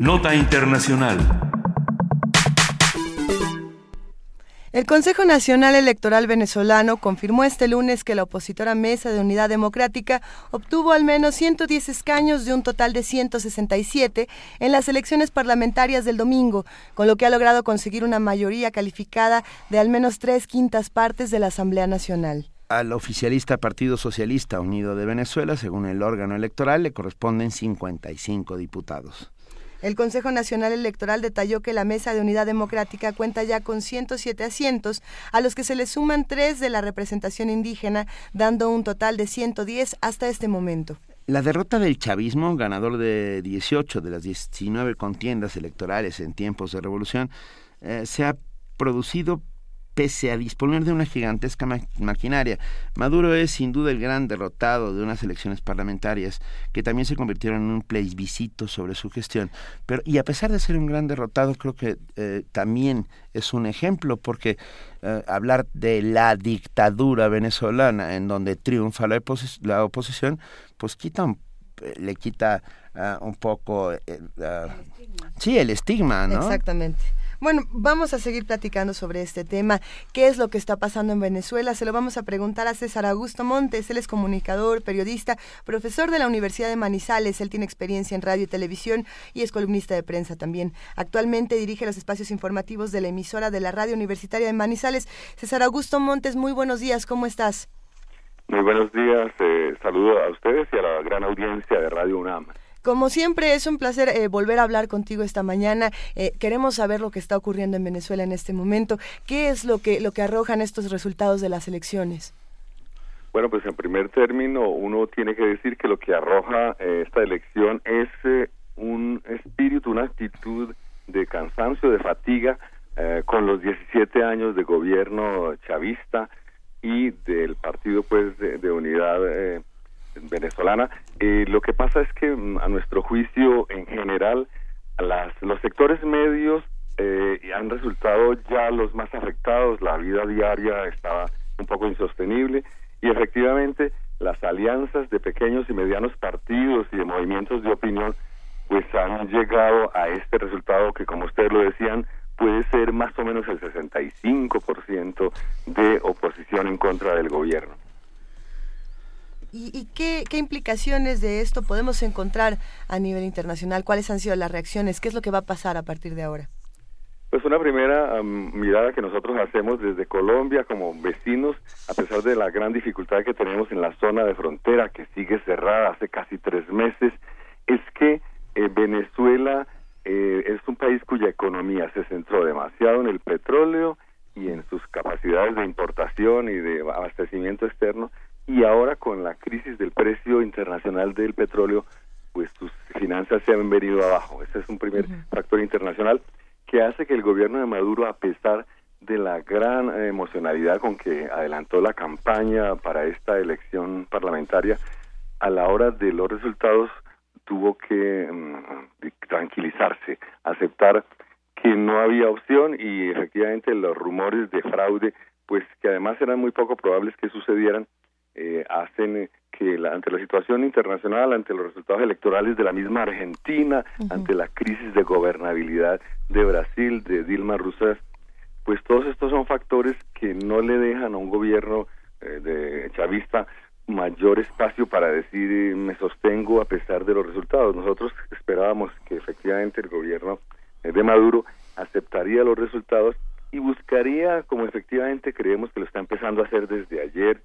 Nota Internacional. El Consejo Nacional Electoral venezolano confirmó este lunes que la opositora Mesa de Unidad Democrática obtuvo al menos 110 escaños de un total de 167 en las elecciones parlamentarias del domingo, con lo que ha logrado conseguir una mayoría calificada de al menos tres quintas partes de la Asamblea Nacional. Al oficialista Partido Socialista Unido de Venezuela, según el órgano electoral, le corresponden 55 diputados. El Consejo Nacional Electoral detalló que la Mesa de Unidad Democrática cuenta ya con 107 asientos, a los que se le suman tres de la representación indígena, dando un total de 110 hasta este momento. La derrota del chavismo, ganador de 18 de las 19 contiendas electorales en tiempos de revolución, eh, se ha producido pese a disponer de una gigantesca ma- maquinaria. Maduro es sin duda el gran derrotado de unas elecciones parlamentarias que también se convirtieron en un plebiscito sobre su gestión. Pero, y a pesar de ser un gran derrotado, creo que eh, también es un ejemplo porque eh, hablar de la dictadura venezolana en donde triunfa la, la oposición, pues quita un- eh, le quita ah, un poco eh, ah, sí el estigma, ¿no? Exactamente. Bueno, vamos a seguir platicando sobre este tema. ¿Qué es lo que está pasando en Venezuela? Se lo vamos a preguntar a César Augusto Montes. Él es comunicador, periodista, profesor de la Universidad de Manizales. Él tiene experiencia en radio y televisión y es columnista de prensa también. Actualmente dirige los espacios informativos de la emisora de la radio universitaria de Manizales. César Augusto Montes, muy buenos días. ¿Cómo estás? Muy buenos días, eh, saludo a ustedes y a la gran audiencia de Radio UNAM. Como siempre, es un placer eh, volver a hablar contigo esta mañana. Eh, queremos saber lo que está ocurriendo en Venezuela en este momento. ¿Qué es lo que, lo que arrojan estos resultados de las elecciones? Bueno, pues en primer término uno tiene que decir que lo que arroja eh, esta elección es eh, un espíritu, una actitud de cansancio, de fatiga con los 17 años de gobierno chavista y del partido pues de, unidad eh, venezolana. Eh, lo que pasa es que mm, a nuestro juicio en general las, los sectores medios han resultado ya los más afectados, la vida diaria estaba un poco insostenible y efectivamente las alianzas de pequeños y medianos partidos y de movimientos de opinión pues han llegado a este resultado que como ustedes lo decían puede ser más o menos el 65% de oposición en contra del gobierno. ¿Y, qué, implicaciones de esto podemos encontrar a nivel internacional? ¿Cuáles han sido las reacciones? ¿Qué es lo que va a pasar a partir de ahora? Pues una primera mirada que nosotros hacemos desde Colombia como vecinos, a pesar de la gran dificultad que tenemos en la zona de frontera que sigue cerrada hace casi tres meses, es que eh, Venezuela eh, es un país cuya economía se centró demasiado en el petróleo y en sus capacidades de importación y de abastecimiento externo y ahora con la crisis del precio internacional del petróleo pues sus finanzas se han venido abajo. Ese es un primer factor internacional que hace que el gobierno de Maduro, a pesar de la gran emocionalidad con que adelantó la campaña para esta elección parlamentaria, a la hora de los resultados tuvo que mm, tranquilizarse, aceptar que no había opción y efectivamente los rumores de fraude, pues que además eran muy poco probables que sucedieran, eh, hacen que ante la situación internacional, ante los resultados electorales de la misma Argentina, ante la crisis de gobernabilidad de Brasil, de Dilma Rousseff, pues todos estos son factores que no le dejan a un gobierno eh, de chavista mayor espacio para decir eh, me sostengo a pesar de los resultados. Nosotros esperábamos que efectivamente el gobierno eh, de Maduro aceptaría los resultados y buscaría, como efectivamente creemos que lo está empezando a hacer desde ayer,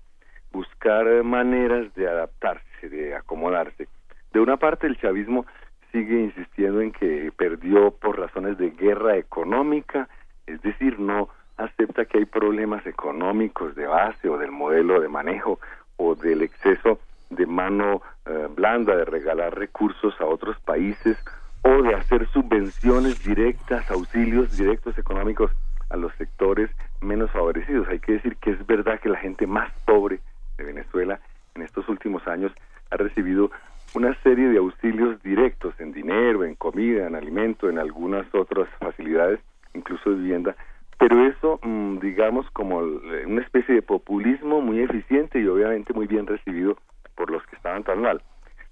buscar maneras de adaptarse, de acomodarse. De una parte, el chavismo sigue insistiendo en que perdió por razones de guerra económica, es decir, no acepta que hay problemas económicos de base o del modelo de manejo o del exceso de mano eh, blanda, de regalar recursos a otros países o de hacer subvenciones directas, auxilios directos económicos a los sectores menos favorecidos. Hay que decir que es verdad que la gente más pobre de Venezuela en estos últimos años ha recibido una serie de auxilios directos en dinero, en comida, en alimento, en algunas otras facilidades, incluso vivienda, pero eso, mm, digamos, como una especie de populismo muy eficiente y obviamente muy bien recibido por los que estaban tan mal.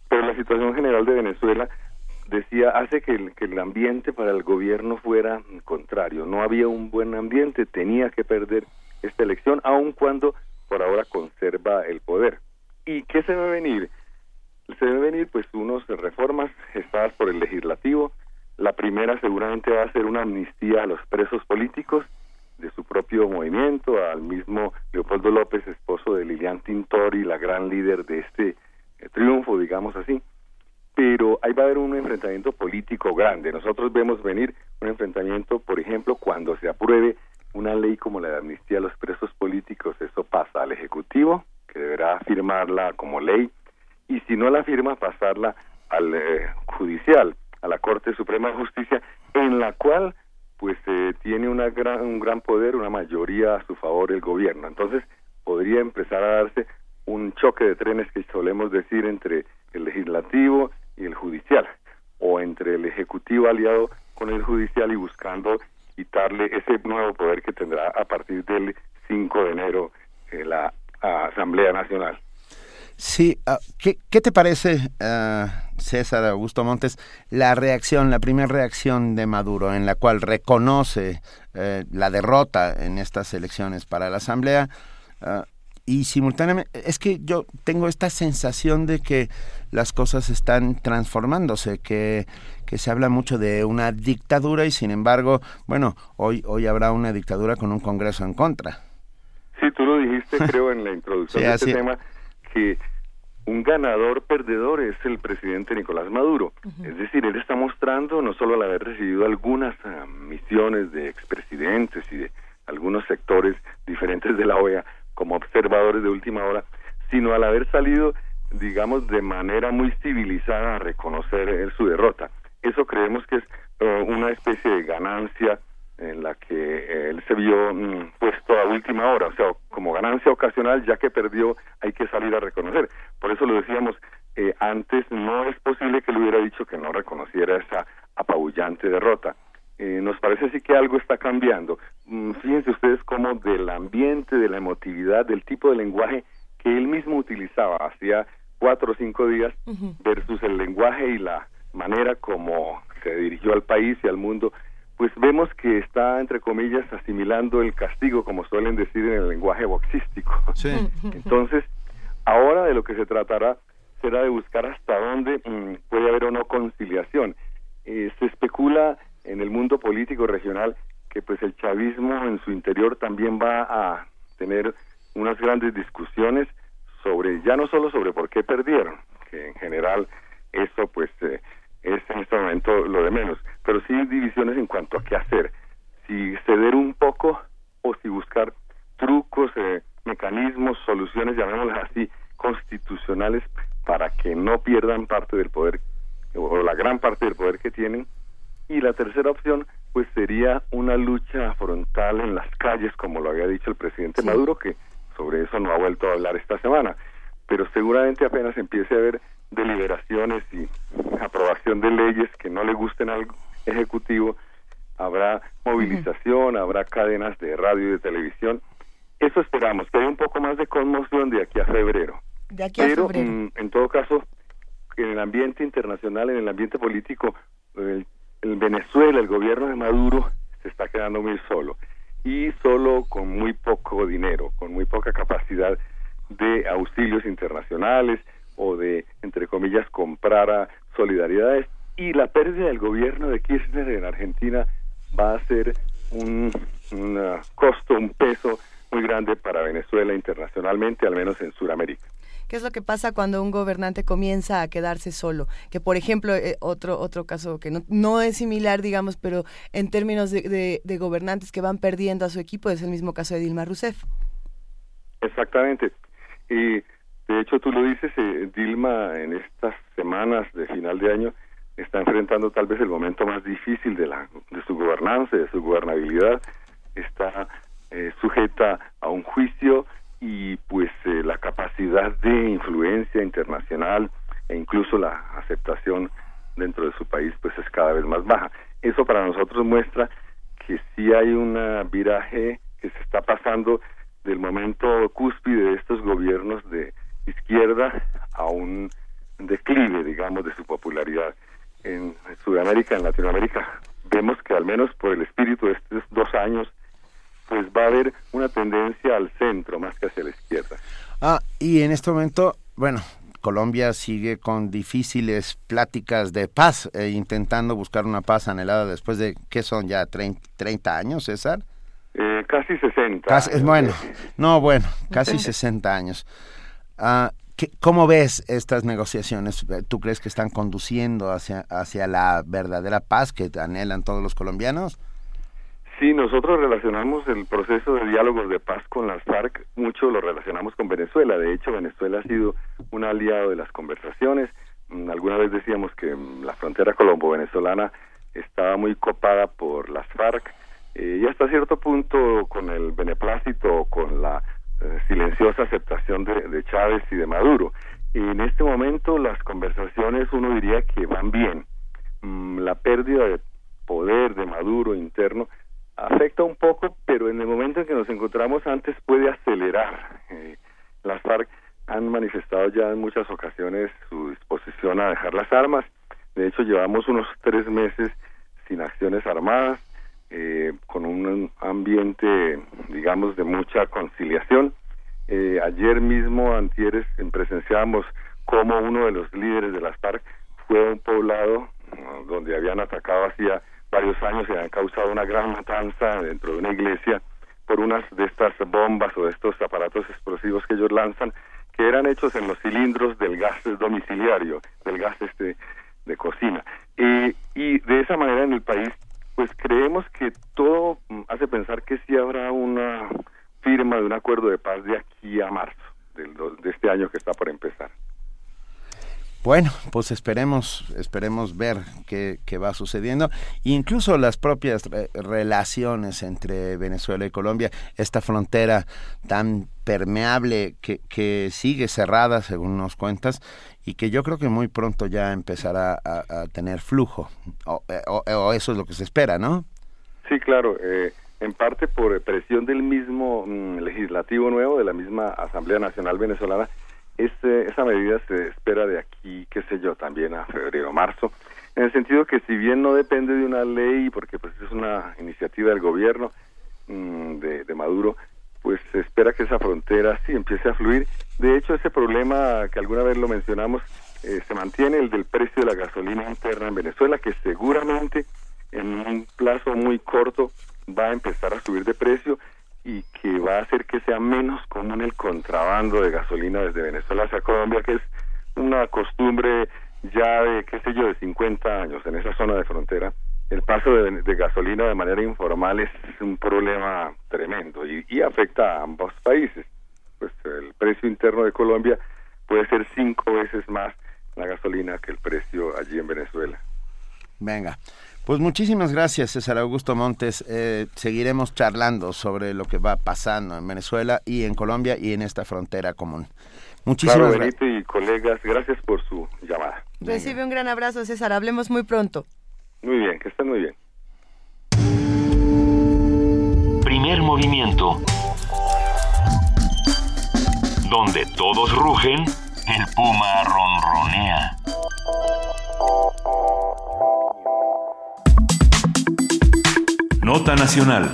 Pero la situación general de Venezuela, decía, hace que el ambiente para el gobierno fuera contrario. No había un buen ambiente, tenía que perder esta elección, aun cuando por ahora conserva el poder. ¿Y qué se debe venir? Se debe venir pues unos reformas estadas por el legislativo, la primera seguramente va a ser una amnistía a los presos políticos de su propio movimiento, al mismo Leopoldo López, esposo de Lilian Tintori, la gran líder de este eh, triunfo, digamos así. Pero ahí va a haber un enfrentamiento político grande. Nosotros vemos venir un enfrentamiento, por ejemplo, cuando se apruebe una ley como la de amnistía a los presos políticos, eso pasa al Ejecutivo, que deberá firmarla como ley, y si no la firma, pasarla al eh, Judicial a la Corte Suprema de Justicia, en la cual pues eh, tiene una gran, un gran poder, una mayoría a su favor el gobierno. Entonces podría empezar a darse un choque de trenes que solemos decir entre el legislativo y el judicial, o entre el ejecutivo aliado con el judicial y buscando quitarle ese nuevo poder que tendrá a partir del 5 de enero eh, la Asamblea Nacional. Sí, ah, ¿qué, te parece, ah, César Augusto Montes, la reacción, la primera reacción de Maduro en la cual reconoce eh, la derrota en estas elecciones para la Asamblea? Y simultáneamente, es que yo tengo esta sensación de que las cosas están transformándose, que, que se habla mucho de una dictadura y sin embargo, bueno, hoy, hoy habrá una dictadura con un Congreso en contra. Sí, tú lo dijiste, creo, en la introducción de este tema que un ganador perdedor es el presidente Nicolás Maduro. Es decir, él está mostrando no solo al haber recibido algunas misiones de expresidentes y de algunos sectores diferentes de la OEA como observadores de última hora, sino al haber salido, digamos, de manera muy civilizada a reconocer su derrota. Eso creemos que es eh, una especie de ganancia en la que eh, él se vio mm, puesto a última hora, o sea, como ganancia ocasional, ya que perdió, hay que salir a reconocer. Por eso lo decíamos, eh, antes no es posible que le hubiera dicho que no reconociera esa apabullante derrota. Eh, nos parece sí que algo está cambiando. Mm, fíjense ustedes cómo del ambiente, de la emotividad, del tipo de lenguaje que él mismo utilizaba hacía cuatro o cinco días versus el lenguaje y la manera como se dirigió al país y al mundo, pues vemos que está, entre comillas, asimilando el castigo, como suelen decir en el lenguaje boxístico. Entonces, ahora de lo que se tratará será de buscar hasta dónde mm, puede haber o no conciliación. Eh, se especula en el mundo político regional que pues el chavismo en su interior también va a tener unas grandes discusiones sobre ya no solo sobre por qué perdieron que en general eso pues eh, es en este momento lo de menos pero sí divisiones en cuanto a qué hacer si ceder un poco o si buscar trucos eh, mecanismos soluciones llamémoslas así constitucionales para que no pierdan parte del poder o la gran parte del poder que tienen y la tercera opción, pues sería una lucha frontal en las calles, como lo había dicho el presidente Maduro, que sobre eso no ha vuelto a hablar esta semana. Pero seguramente apenas empiece a haber deliberaciones y aprobación de leyes que no le gusten al Ejecutivo, habrá movilización, habrá cadenas de radio y de televisión. Eso esperamos, que haya un poco más de conmoción de aquí a febrero. De aquí a Pero, febrero. mm, en todo caso, en el ambiente internacional, en el ambiente político, Venezuela, el gobierno de Maduro, se está quedando muy solo y solo con muy poco dinero, con muy poca capacidad de auxilios internacionales o de, entre comillas, comprar a solidaridades. Y la pérdida del gobierno de Kirchner en Argentina va a ser un, costo, un peso muy grande para Venezuela internacionalmente, al menos en Sudamérica. ¿Qué es lo que pasa cuando un gobernante comienza a quedarse solo? Que, por ejemplo, eh, otro, otro caso que no, no es similar, digamos, pero en términos de, de- de gobernantes que van perdiendo a su equipo, es el mismo caso de Dilma Rousseff. Exactamente. Y de hecho tú lo dices, eh, Dilma en estas semanas de final de año está enfrentando tal vez el momento más difícil de, la, de su gobernanza, de su gobernabilidad. Está eh, sujeta a un juicio y pues eh, la capacidad de influencia internacional e incluso la aceptación dentro de su país pues es cada vez más baja. Eso para nosotros muestra que sí hay un viraje que se está pasando del momento cúspide de estos gobiernos de izquierda a un declive, digamos, de su popularidad. En Sudamérica, en Latinoamérica, vemos que al menos por el espíritu de estos dos años, pues va a haber una tendencia al centro más que hacia la izquierda. Ah, y en este momento, bueno, Colombia sigue con difíciles pláticas de paz, eh, intentando buscar una paz anhelada después de, ¿qué son ya? ¿30, 30 años, César? Eh, casi 60. Casi, años. bueno, no, bueno, casi 60 años. Ah, ¿qué- ¿Cómo ves estas negociaciones? ¿Tú crees que están conduciendo hacia, hacia la verdadera paz que anhelan todos los colombianos? Sí, nosotros relacionamos el proceso de diálogos de paz con las FARC, mucho lo relacionamos con Venezuela. De hecho, Venezuela ha sido un aliado de las conversaciones. Mm, Alguna vez decíamos que mm, la frontera colombo-venezolana estaba muy copada por las FARC eh, y hasta cierto punto con el beneplácito o con la eh, silenciosa aceptación de, Chávez y de Maduro. En este momento las conversaciones uno diría que van bien. Mm, La pérdida de poder de Maduro interno afecta un poco, pero en el momento en que nos encontramos antes puede acelerar. Eh, las FARC han manifestado ya en muchas ocasiones su disposición a dejar las armas. De hecho, llevamos unos tres meses sin acciones armadas, eh, con un ambiente, digamos, de mucha conciliación. Eh, ayer mismo, antieres, en- presenciábamos cómo uno de los líderes de las FARC fue a un poblado donde habían atacado hacía varios años y habían causado una gran matanza dentro de una iglesia por unas de estas bombas o de estos aparatos explosivos que ellos lanzan que eran hechos en los cilindros del gas domiciliario, del gas este de cocina. Eh, y de esa manera en el país, pues creemos que todo mm, hace pensar que sí habrá una firma de un acuerdo de paz de aquí a marzo del de este año que está por empezar. Bueno, pues esperemos, esperemos ver qué, va sucediendo. Incluso las propias relaciones entre Venezuela y Colombia, esta frontera tan permeable que, que sigue cerrada, según nos cuentas, y que yo creo que muy pronto ya empezará a, tener flujo, eh, o, eso es lo que se espera, ¿no? Sí, claro, eh, en parte por presión del mismo mm, legislativo nuevo, de la misma Asamblea Nacional Venezolana, este, esa medida se espera de aquí, qué sé yo, también a febrero, marzo, en el sentido que si bien no depende de una ley, porque pues es una iniciativa del gobierno mm, de, de Maduro, pues se espera que esa frontera sí empiece a fluir. De hecho, ese problema que alguna vez lo mencionamos, eh, se mantiene el del precio de la gasolina interna en Venezuela, que seguramente en un plazo muy corto va a empezar a subir de precio y que va a hacer que sea menos común el contrabando de gasolina desde Venezuela hacia Colombia, que es una costumbre ya de, qué sé yo, de 50 años en esa zona de frontera el paso de, gasolina de manera informal es un problema tremendo y, y, afecta a ambos países. Pues el precio interno de Colombia puede ser cinco veces más la gasolina que el precio allí en Venezuela. Venga, pues muchísimas gracias César Augusto Montes. Eh, seguiremos charlando sobre lo que va pasando en Venezuela y en Colombia y en esta frontera común. Muchísimas gracias. y colegas, gracias por su llamada. Recibe un gran abrazo César, hablemos muy pronto. Muy bien, que estén muy bien. Primer movimiento. Donde todos rugen, el puma ronronea. Nota Nacional.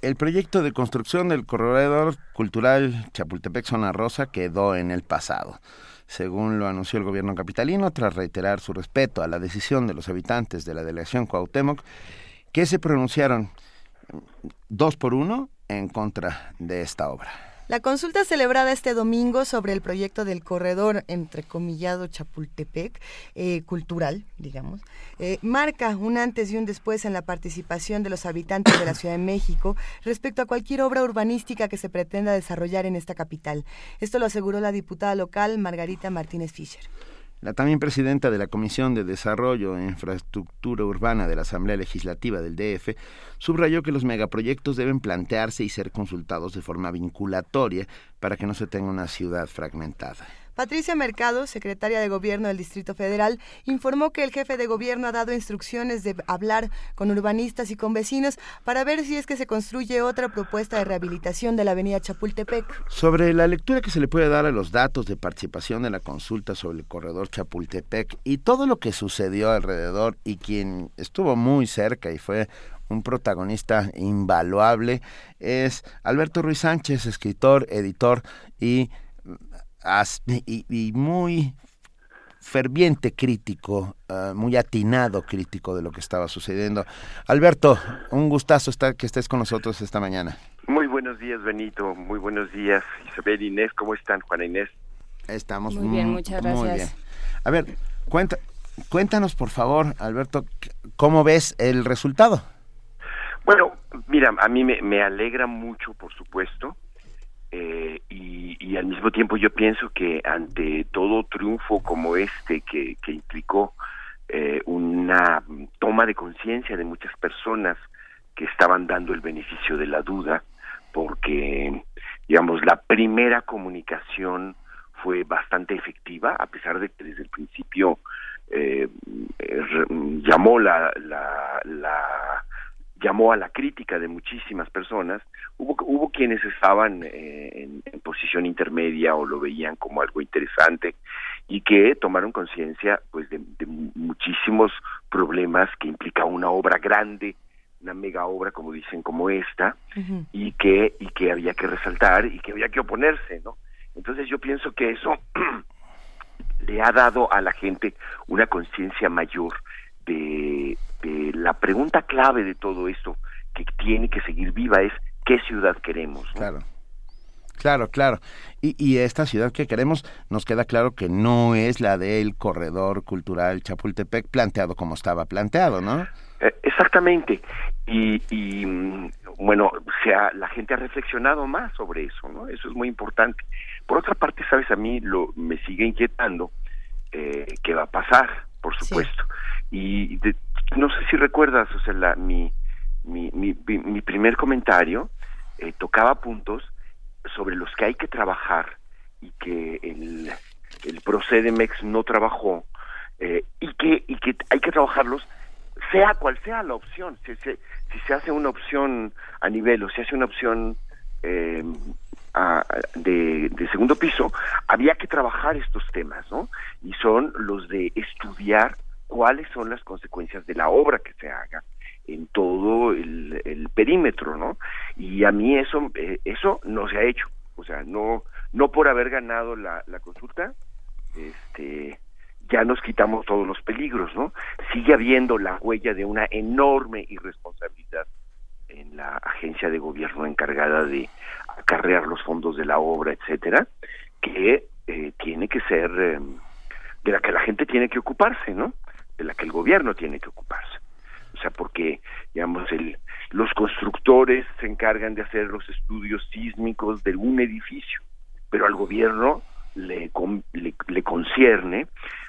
El proyecto de construcción del corredor cultural Chapultepec-Zona Rosa quedó en el pasado según lo anunció el gobierno capitalino, tras reiterar su respeto a la decisión de los habitantes de la delegación Cuauhtémoc, que se pronunciaron dos por uno en contra de esta obra. La consulta celebrada este domingo sobre el proyecto del corredor entrecomillado Chapultepec, eh, cultural, digamos, eh, marca un antes y un después en la participación de los habitantes de la Ciudad de México respecto a cualquier obra urbanística que se pretenda desarrollar en esta capital. Esto lo aseguró la diputada local Margarita Martínez Fischer. La también presidenta de la Comisión de Desarrollo e Infraestructura Urbana de la Asamblea Legislativa del DF subrayó que los megaproyectos deben plantearse y ser consultados de forma vinculatoria para que no se tenga una ciudad fragmentada. Patricia Mercado, secretaria de Gobierno del Distrito Federal, informó que el jefe de gobierno ha dado instrucciones de hablar con urbanistas y con vecinos para ver si es que se construye otra propuesta de rehabilitación de la avenida Chapultepec. Sobre la lectura que se le puede dar a los datos de participación de la consulta sobre el corredor Chapultepec y todo lo que sucedió alrededor y quien estuvo muy cerca y fue un protagonista invaluable es Alberto Ruiz Sánchez, escritor, editor y y, muy ferviente crítico, ah, muy atinado crítico de lo que estaba sucediendo. Alberto, un gustazo estar que estés con nosotros esta mañana. Muy buenos días, Benito. Muy buenos días, Isabel Inés. ¿Cómo están, Juana Inés? Estamos muy bien, muchas gracias. A ver, cuenta, cuéntanos, por favor, Alberto, ¿cómo ves el resultado? Bueno, mira, a mí me alegra mucho, por supuesto, eh, y, al mismo tiempo yo pienso que ante todo triunfo como este que, implicó eh, una toma de conciencia de muchas personas que estaban dando el beneficio de la duda porque digamos la primera comunicación fue bastante efectiva a pesar de que desde el principio eh, llamó la, la, la llamó a la crítica de muchísimas personas. Hubo, hubo quienes estaban eh, en, posición intermedia o lo veían como algo interesante y que tomaron conciencia pues de, muchísimos problemas que implica una obra grande, una mega obra como dicen como esta y que y que había que resaltar y que había que oponerse, ¿no? Entonces yo pienso que eso le ha dado a la gente una conciencia mayor de, la pregunta clave de todo esto que tiene que seguir viva es qué ciudad queremos. Claro. Claro, claro. Y, y, esta ciudad que queremos nos queda claro que no es la del corredor cultural Chapultepec planteado como estaba planteado, ¿no? Eh, exactamente. y, y mm, bueno, se ha- la gente ha reflexionado más sobre eso, ¿no? Eso es muy importante. Por otra parte, sabes, a mí lo me sigue inquietando eh, qué va a pasar, por supuesto. Y de- no sé si recuerdas, o sea, la, mi, mi, mi, mi- primer comentario eh, tocaba puntos sobre los que hay que trabajar y que el, el Procedemex no trabajó eh, y que y que hay que trabajarlos sea cual sea la opción si se, si se hace una opción a nivel o se hace una opción eh, a- de, segundo piso había que trabajar estos temas no y son los de estudiar cuáles son las consecuencias de la obra que se haga en todo el, el perímetro no y a mí eso eh, eso no se ha hecho. O sea no no por haber ganado la, la consulta este ya nos quitamos todos los peligros, ¿no? Sigue habiendo la huella de una enorme irresponsabilidad en la agencia de gobierno encargada de acarrear los fondos de la obra, etcétera, que eh, tiene que ser eh, de la que la gente tiene que ocuparse, ¿no? De la que el gobierno tiene que ocuparse. O sea, porque, digamos, el, los constructores se encargan de hacer los estudios sísmicos de un edificio, pero al gobierno le, le concierne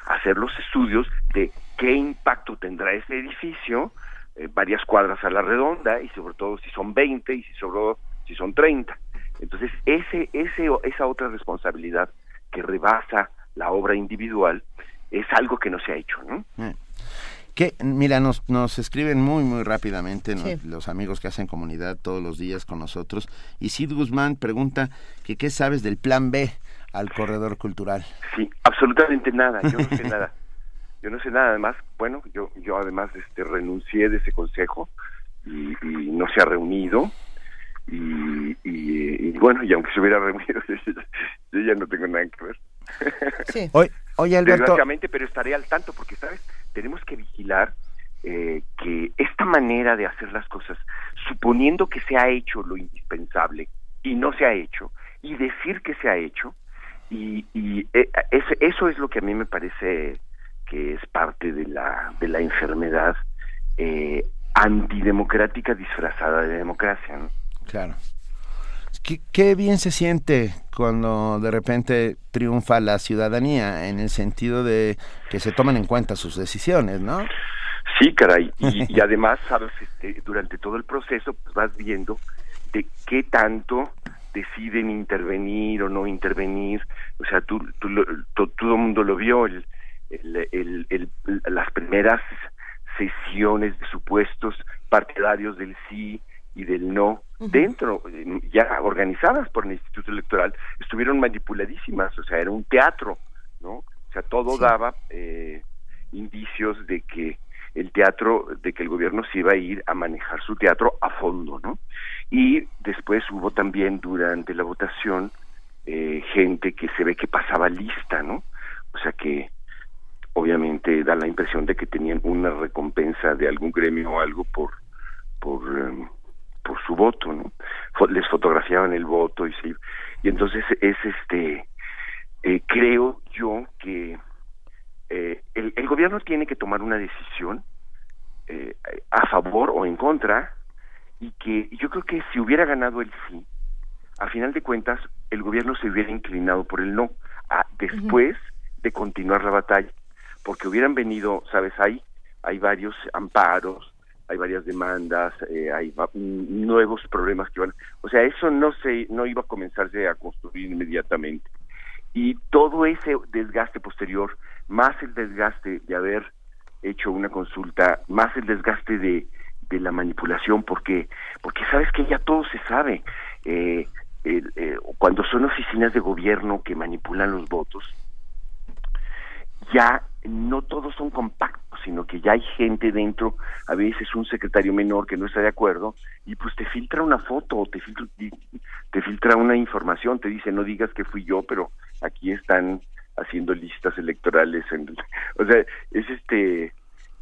hacer los estudios de qué impacto tendrá ese edificio, eh, varias cuadras a la redonda, y sobre todo si son 20 y si sobre todo si son 30. Entonces, ese, ese, esa otra responsabilidad que rebasa la obra individual es algo que no se ha hecho, ¿no? Eh. Que, mira, nos, nos escriben muy, muy rápidamente ¿no? Sí. los amigos que hacen comunidad todos los días con nosotros. Y Sid Guzmán pregunta que qué sabes del plan B al corredor cultural. Sí, absolutamente nada, yo no sé nada. Yo no sé nada, además, bueno, yo yo además este renuncié de ese consejo y, y no se ha reunido y, y, y bueno, y aunque se hubiera reunido, yo ya no tengo nada que ver. Sí. Oye, oye Alberto, Desgraciadamente, pero estaré al tanto porque, ¿sabes? Tenemos que vigilar eh, que esta manera de hacer las cosas, suponiendo que se ha hecho lo indispensable y no se ha hecho, y decir que se ha hecho, y, y eh, eso es lo que a mí me parece que es parte de la, de la enfermedad eh, antidemocrática disfrazada de democracia. ¿no? claro. ¿Qué, qué bien se siente cuando de repente triunfa la ciudadanía en el sentido de que se toman en cuenta sus decisiones, ¿no? Sí, caray. Y, y además, sabes, este, durante todo el proceso pues, vas viendo de qué tanto deciden intervenir o no intervenir. O sea, tú, tú todo el mundo lo vio, el, el, el- el- las primeras sesiones de supuestos partidarios del sí y del no dentro, ya organizadas por el Instituto Electoral, estuvieron manipuladísimas, o sea, era un teatro, ¿no? O sea, todo daba eh, indicios de que el teatro, de que el gobierno se iba a ir a manejar su teatro a fondo, ¿no? Y después hubo también durante la votación eh, gente que se ve que pasaba lista, ¿no? O sea que obviamente da la impresión de que tenían una recompensa de algún gremio o algo por por em, por su voto, ¿no? Les fotografiaban el voto y se y entonces es este eh, creo yo que eh, el, el gobierno tiene que tomar una decisión eh, a favor o en contra y que yo creo que si hubiera ganado el sí, a final de cuentas el gobierno se hubiera inclinado por el no, a- después de continuar la batalla, porque hubieran venido, sabes, hay, hay varios amparos, hay varias demandas, eh, hay mm, nuevos problemas que van, o sea, eso no se, no iba a comenzarse a construir inmediatamente y todo ese desgaste posterior, más el desgaste de haber hecho una consulta, más el desgaste de, de la manipulación, porque porque sabes que ya todo se sabe. Eh, eh, cuando son oficinas de gobierno que manipulan los votos, ya no todos son compactos, sino que ya hay gente dentro, a veces un secretario menor que no está de acuerdo, y pues te filtra una foto, te filtra, te filtra una información, te dice no digas que fui yo, pero aquí están haciendo listas electorales, o sea, es este,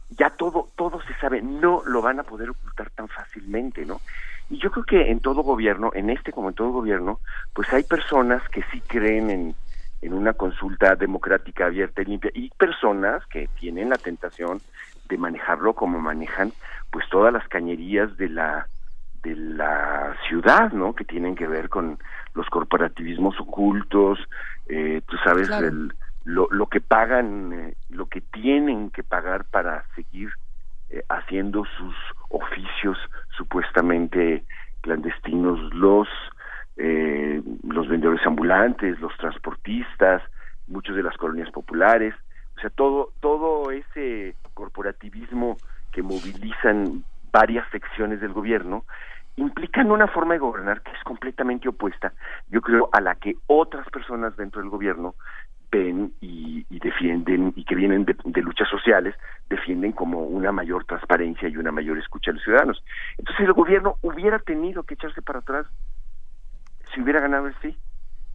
ya todo, todo se sabe, no lo van a poder ocultar tan fácilmente, ¿no? Y yo creo que en todo gobierno, en este como en todo gobierno, pues hay personas que sí creen en, en una consulta democrática abierta y limpia y personas que tienen la tentación de manejarlo como manejan pues todas las cañerías de la de la ciudad, ¿no? Que tienen que ver con los corporativismos ocultos, eh, tú sabes, el, lo, lo que pagan, eh, lo que tienen que pagar para seguir eh, haciendo sus oficios supuestamente clandestinos, los eh, los vendedores ambulantes, los transportistas, muchos de las colonias populares, o sea, todo todo ese corporativismo que movilizan varias secciones del gobierno implican una forma de gobernar que es completamente opuesta, yo creo, a la que otras personas dentro del gobierno ven y, defienden y que vienen de, de, luchas sociales, defienden como una mayor transparencia y una mayor escucha a los ciudadanos. Entonces el gobierno hubiera tenido que echarse para atrás si hubiera ganado el sí.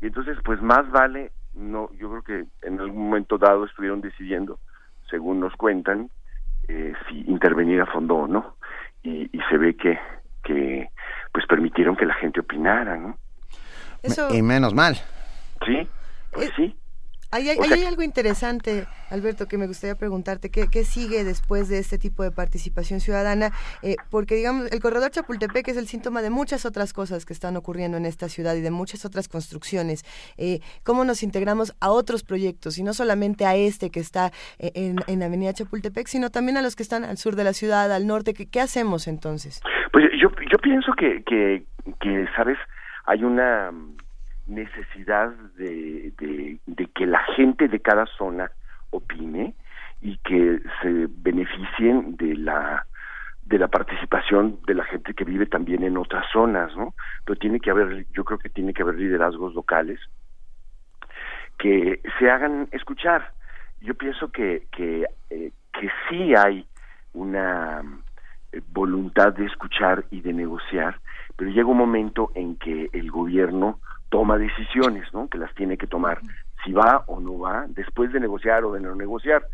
Y entonces pues más vale, no, yo creo que en algún momento dado estuvieron decidiendo, según nos cuentan, eh, si intervenir a fondo o no. Y, y se ve que que pues permitieron que la gente opinara, ¿no? Eso... Y menos mal. Sí, pues sí. Hay, hay, hay, algo interesante, Alberto, que me gustaría preguntarte. ¿Qué, qué sigue después de este tipo de participación ciudadana? Eh, porque, digamos, el corredor Chapultepec es el síntoma de muchas otras cosas que están ocurriendo en esta ciudad y de muchas otras construcciones. Eh, ¿Cómo nos integramos a otros proyectos? Y no solamente a este que está eh, en, en Avenida Chapultepec, sino también a los que están al sur de la ciudad, al norte. ¿Qué, qué hacemos entonces? Pues yo, yo pienso que, que, que, ¿sabes? Hay una necesidad de, que la gente de cada zona opine y que se beneficien de la de la participación de la gente que vive también en otras zonas, ¿no? Pero tiene que haber, yo creo que tiene que haber liderazgos locales que se hagan escuchar. Yo pienso que que eh, que sí hay una eh, voluntad de escuchar y de negociar, pero llega un momento en que el gobierno toma decisiones, ¿no? Que las tiene que tomar, si va o no va, después de negociar o de no negociar.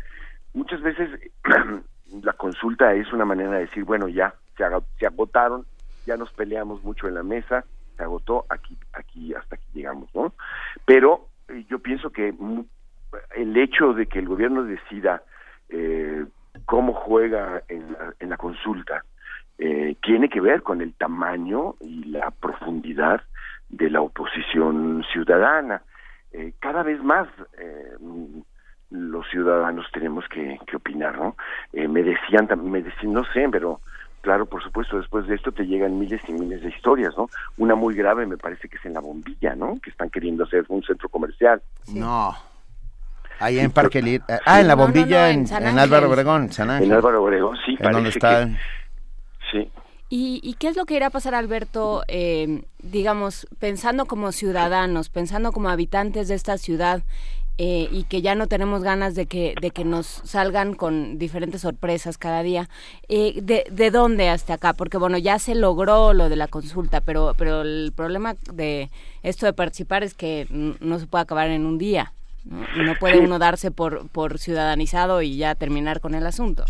Muchas veces la consulta es una manera de decir, bueno, ya se, se agotaron, ya nos peleamos mucho en la mesa, se agotó, aquí, aquí, hasta aquí llegamos, ¿no? Pero eh, yo pienso que el hecho de que el gobierno decida eh, cómo juega en la, en la consulta eh, tiene que ver con el tamaño y la profundidad de la oposición ciudadana. Eh, cada vez más eh, los ciudadanos tenemos que, que opinar, ¿no? Eh, me decían, me decían, no sé, pero claro, por supuesto, después de esto te llegan miles y miles de historias, ¿no? Una muy grave me parece que es en la bombilla, ¿no? Que están queriendo hacer un centro comercial. No. Ahí en Parque Lir Ah, en la bombilla, no, no, en, en, en, Álvaro Obregón, San Ángel. En Álvaro Obregón, sí. En donde está... Que, sí. ¿Y, ¿Y, qué es lo que irá a pasar, Alberto, eh, digamos, pensando como ciudadanos, pensando como habitantes de esta ciudad eh, y que ya no tenemos ganas de que, de que nos salgan con diferentes sorpresas cada día? Eh, de, ¿De dónde hasta acá? Porque, bueno, ya se logró lo de la consulta, pero, pero el problema de esto de participar es que no se puede acabar en un día. No, no puede uno darse por, por ciudadanizado y ya terminar con el asunto.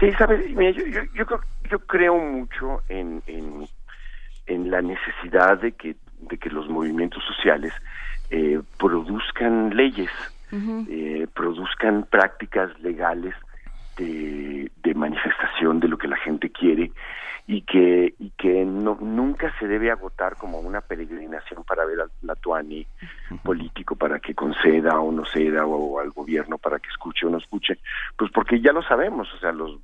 Sí, sabes, mira, yo, yo, yo, creo, yo creo mucho en, en, en, la necesidad de que, de que los movimientos sociales eh, produzcan leyes, uh -huh. eh, produzcan prácticas legales de, de manifestación de lo que la gente quiere y que y que no, nunca se debe agotar como una peregrinación para ver al Latuani político para que conceda o no ceda o, o, al gobierno para que escuche o no escuche pues porque ya lo sabemos o sea los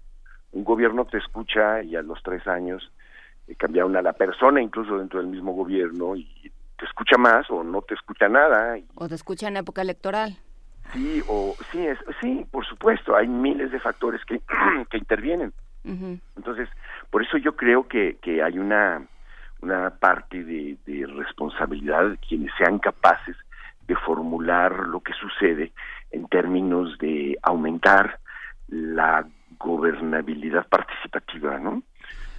un gobierno te escucha y a los tres años eh, cambiaron a la persona incluso dentro del mismo gobierno y te escucha más o no te escucha nada y, o te escucha en época electoral sí o sí es sí por supuesto hay miles de factores que que intervienen Uh -huh. Entonces, por eso yo creo que, que hay una, una parte de, de, responsabilidad de quienes sean capaces de formular lo que sucede en términos de aumentar la gobernabilidad participativa, ¿no?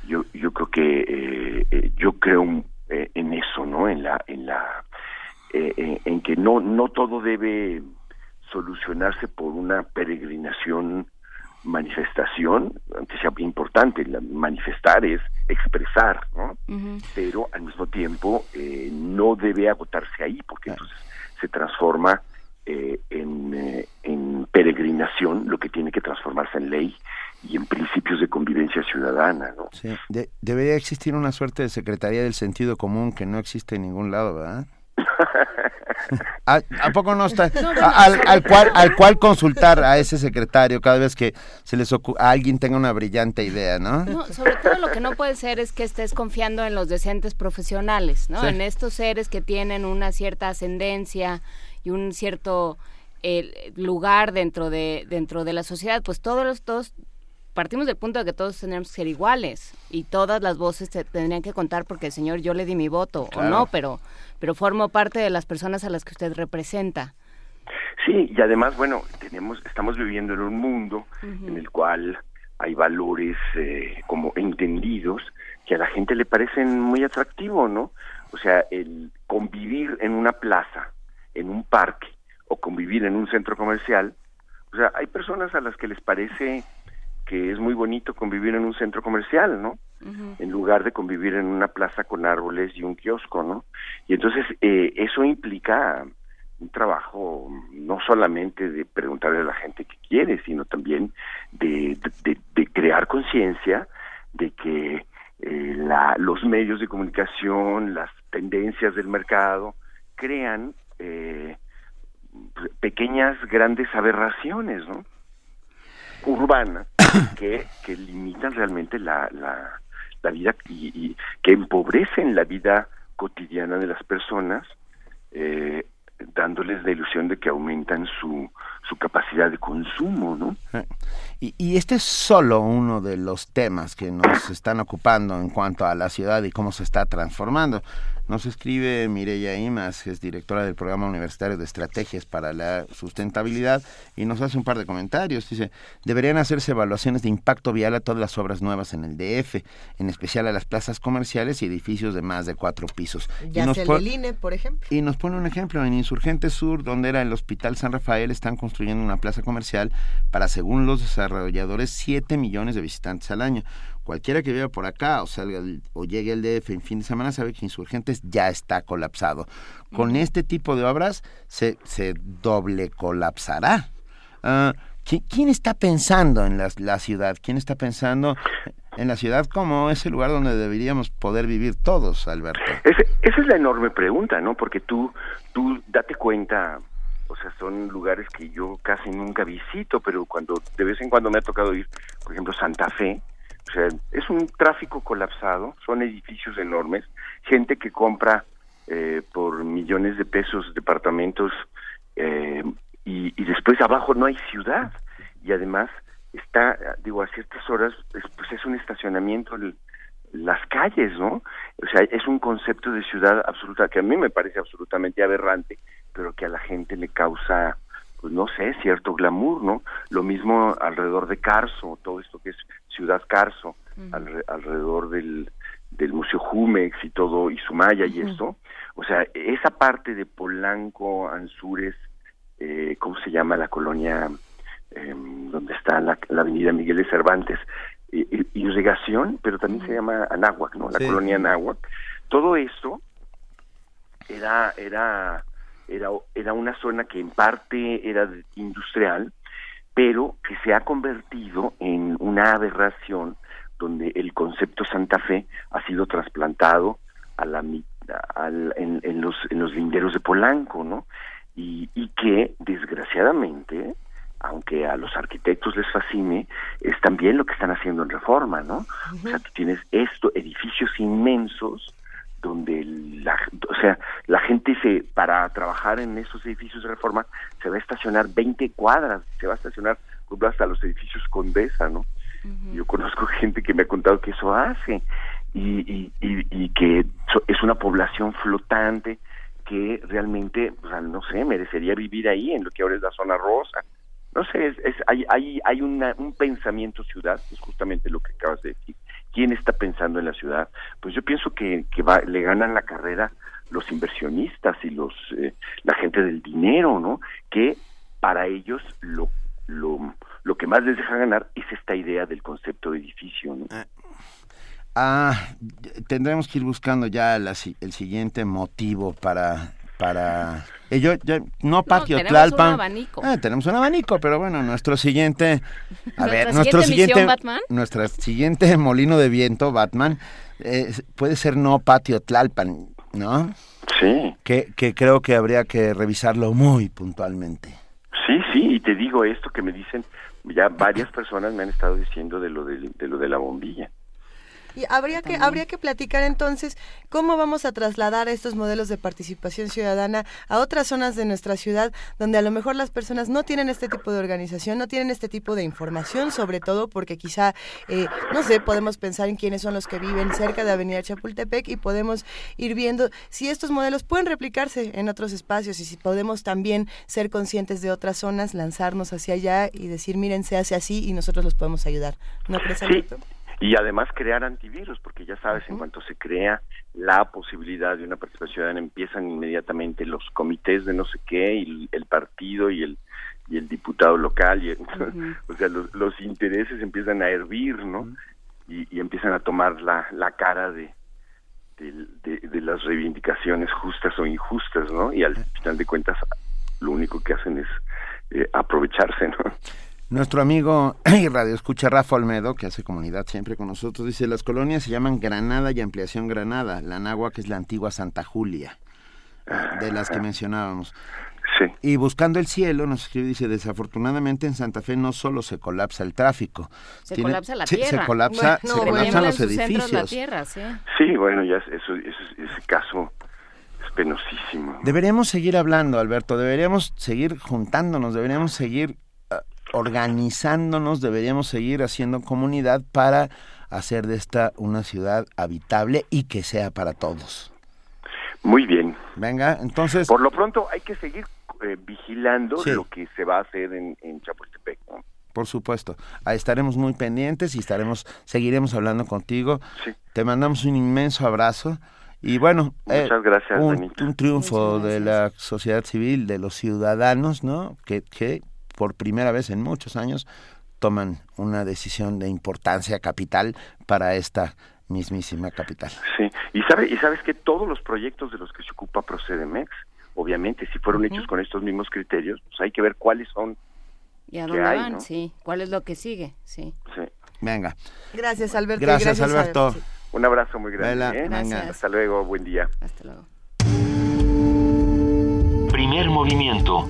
Yo, yo creo que eh, yo creo eh, en eso, ¿no? En la, en la, eh, en que no, no todo debe solucionarse por una peregrinación manifestación, aunque sea importante, la, manifestar es expresar, ¿no? Uh -huh. Pero al mismo tiempo eh, no debe agotarse ahí, porque entonces se transforma eh, en, eh, en peregrinación lo que tiene que transformarse en ley y en principios de convivencia ciudadana, ¿no? Sí, de- debería existir una suerte de Secretaría del Sentido Común que no existe en ningún lado, ¿verdad? ¿A, a poco no está? Al, al cual, todo- al cual consultar a ese secretario cada vez que se les a alguien tenga una brillante idea, ¿no? No, sobre todo lo que no puede ser es que estés confiando en los decentes profesionales, ¿no? Sí. En estos seres que tienen una cierta ascendencia y un cierto eh, lugar dentro de dentro de la sociedad, pues todos los todos partimos del punto de que todos tendríamos que ser iguales y todas las voces te tendrían que contar porque el señor yo le di mi voto o no, pero pero formo parte de las personas a las que usted representa. Sí, y además, bueno, tenemos, estamos viviendo en un mundo en el cual hay valores eh, como entendidos que a la gente le parecen muy atractivos, ¿no? O sea, el convivir en una plaza, en un parque o convivir en un centro comercial, o sea, hay personas a las que les parece que es muy bonito convivir en un centro comercial, ¿no? en lugar de convivir en una plaza con árboles y un kiosco, ¿no? Y entonces eh, eso implica un trabajo no solamente de preguntarle a la gente qué quiere, sino también de, de- de crear conciencia de que eh, la- los medios de comunicación, las tendencias del mercado, crean eh, pequeñas, grandes aberraciones, ¿no? urbanas que, que limitan realmente la, la, la vida y, y que empobrecen la vida cotidiana de las personas, eh, dándoles la ilusión de que aumentan su, su capacidad de consumo, ¿no? Y, y este es solo uno de los temas que nos están ocupando en cuanto a la ciudad y cómo se está transformando. Nos escribe Mireya Imas, que es directora del Programa Universitario de Estrategias para la Sustentabilidad, y nos hace un par de comentarios. Dice, deberían hacerse evaluaciones de impacto vial a todas las obras nuevas en el DF, en especial a las plazas comerciales y edificios de más de cuatro pisos. Y Ya nos sea el INE, por ejemplo. y nos pone un ejemplo, en Insurgente Sur, donde era el Hospital San Rafael, están construyendo una plaza comercial para, según los desarrolladores, 7 millones de visitantes al año. Cualquiera que viva por acá o salga el- o llegue al DF en fin de semana sabe que Insurgentes ya está colapsado. Con este tipo de obras se, se doble colapsará. Ah, ¿qui- ¿Quién está pensando en la, la ciudad? ¿Quién está pensando en la ciudad como ese lugar donde deberíamos poder vivir todos, Alberto? Esa es la enorme pregunta, ¿no? Porque tú, tú date cuenta, o sea, son lugares que yo casi nunca visito, pero cuando de vez en cuando me ha tocado ir, por ejemplo, Santa Fe, o sea, es un tráfico colapsado, son edificios enormes, gente que compra eh, por millones de pesos departamentos eh, y, después abajo no hay ciudad y además está, digo, a ciertas horas, es, pues es un estacionamiento el- las calles, ¿no? O sea, es un concepto de ciudad absoluta que a mí me parece absolutamente aberrante, pero que a la gente le causa, pues no sé, cierto glamour, ¿no? Lo mismo alrededor de Carso, todo esto que es Ciudad Carso, alre- alrededor del, del Museo Jumex y todo, y Sumaya y esto. O sea, esa parte de Polanco, Anzures, eh, ¿cómo se llama la colonia eh, donde está la, la avenida Miguel de Cervantes? Irrigación, pero también se llama Anáhuac, ¿no? La Sí. colonia Anáhuac. Todo eso era, era, era, era una zona que en parte era industrial, pero que se ha convertido en una aberración donde el concepto Santa Fe ha sido trasplantado a la en, en los en los linderos de Polanco, ¿no? Y, y que desgraciadamente, aunque a los arquitectos les fascine, es también lo que están haciendo en Reforma, ¿no? O sea, tú tienes esto, edificios inmensos donde la, o sea, la gente se para trabajar en esos edificios de reforma se va a estacionar 20 cuadras, se va a estacionar hasta los edificios Condesa, ¿no? Yo conozco gente que me ha contado que eso hace y, y, y, y que es una población flotante que realmente, o sea, no sé, merecería vivir ahí en lo que ahora es la zona rosa. No sé, es, es- hay, hay, hay una, un pensamiento ciudad, es justamente lo que acabas de decir. ¿Quién está pensando en la ciudad? Pues yo pienso que, que va, le ganan la carrera los inversionistas y los eh, la gente del dinero, ¿no? Que para ellos lo, lo, lo que más les deja ganar es esta idea del concepto de edificio, ¿no? Ah, tendremos que ir buscando ya la el siguiente motivo para, para ello ya- no patio tenemos Tlalpan. un abanico. Ah, tenemos un abanico, pero bueno, nuestro siguiente a ver, nuestro siguiente siguiente misión, Batman. nuestra siguiente molino de viento Batman eh, puede ser no patio Tlalpan, ¿no? Sí. Que, que creo que habría que revisarlo muy puntualmente. Sí, sí, y te digo esto que me dicen, ya varias personas me han estado diciendo de lo de, de lo de la bombilla. Y habría que, habría que platicar entonces cómo vamos a trasladar estos modelos de participación ciudadana a otras zonas de nuestra ciudad donde a lo mejor las personas no tienen este tipo de organización, no tienen este tipo de información, sobre todo porque quizá, eh, no sé, podemos pensar en quiénes son los que viven cerca de Avenida Chapultepec y podemos ir viendo si estos modelos pueden replicarse en otros espacios y si podemos también ser conscientes de otras zonas, lanzarnos hacia allá y decir, miren, se hace así y nosotros los podemos ayudar. ¿No crees, Sí, Alberto? Y además crear antivirus, porque ya sabes, en cuanto se crea la posibilidad de una participación ciudadana, empiezan inmediatamente los comités de no sé qué, y el, partido y el y el diputado local, y el- o sea, los, los intereses empiezan a hervir, ¿no? y, y empiezan a tomar la, la cara de, de, de las reivindicaciones justas o injustas, ¿no? Y al final de cuentas, lo único que hacen es eh, aprovecharse, ¿no? Nuestro amigo y radio escucha Rafa Olmedo, que hace comunidad siempre con nosotros, dice, las colonias se llaman Granada y Ampliación Granada, la Nagua que es la antigua Santa Julia, de las que mencionábamos. Sí. Y buscando el cielo, nos escribe, dice, desafortunadamente en Santa Fe no solo se colapsa el tráfico. Se tiene- colapsa la tierra. Se colapsa, Bueno, se colapsan los la edificios. tierra, sí. Sí, bueno, ya es- eso, eso- ese caso es penosísimo. Deberíamos seguir hablando, Alberto, deberíamos seguir juntándonos, deberíamos seguir organizándonos, deberíamos seguir haciendo comunidad para hacer de esta una ciudad habitable y que sea para todos. Muy bien. Venga, entonces... Por lo pronto hay que seguir eh, vigilando Sí. lo que se va a hacer en, en Chapultepec, ¿no? Por supuesto. Ahí estaremos muy pendientes y estaremos, seguiremos hablando contigo. Te mandamos un inmenso abrazo. Y bueno, eh, Muchas gracias, un, un triunfo de la sociedad civil, de los ciudadanos, ¿no? Que, que por primera vez en muchos años toman una decisión de importancia capital para esta mismísima capital. Sí, y, sabe, y sabes que todos los proyectos de los que se ocupa Procedemex, obviamente, si fueron hechos con estos mismos criterios, pues hay que ver cuáles son. ¿Y a dónde hay, van? ¿no? Sí. ¿Cuál es lo que sigue? Sí. Sí. Venga. Gracias, Alberto. Gracias, Alberto. sí. Un abrazo muy grande. Vela, ¿eh? venga. Hasta luego, buen día. Hasta luego. Primer movimiento.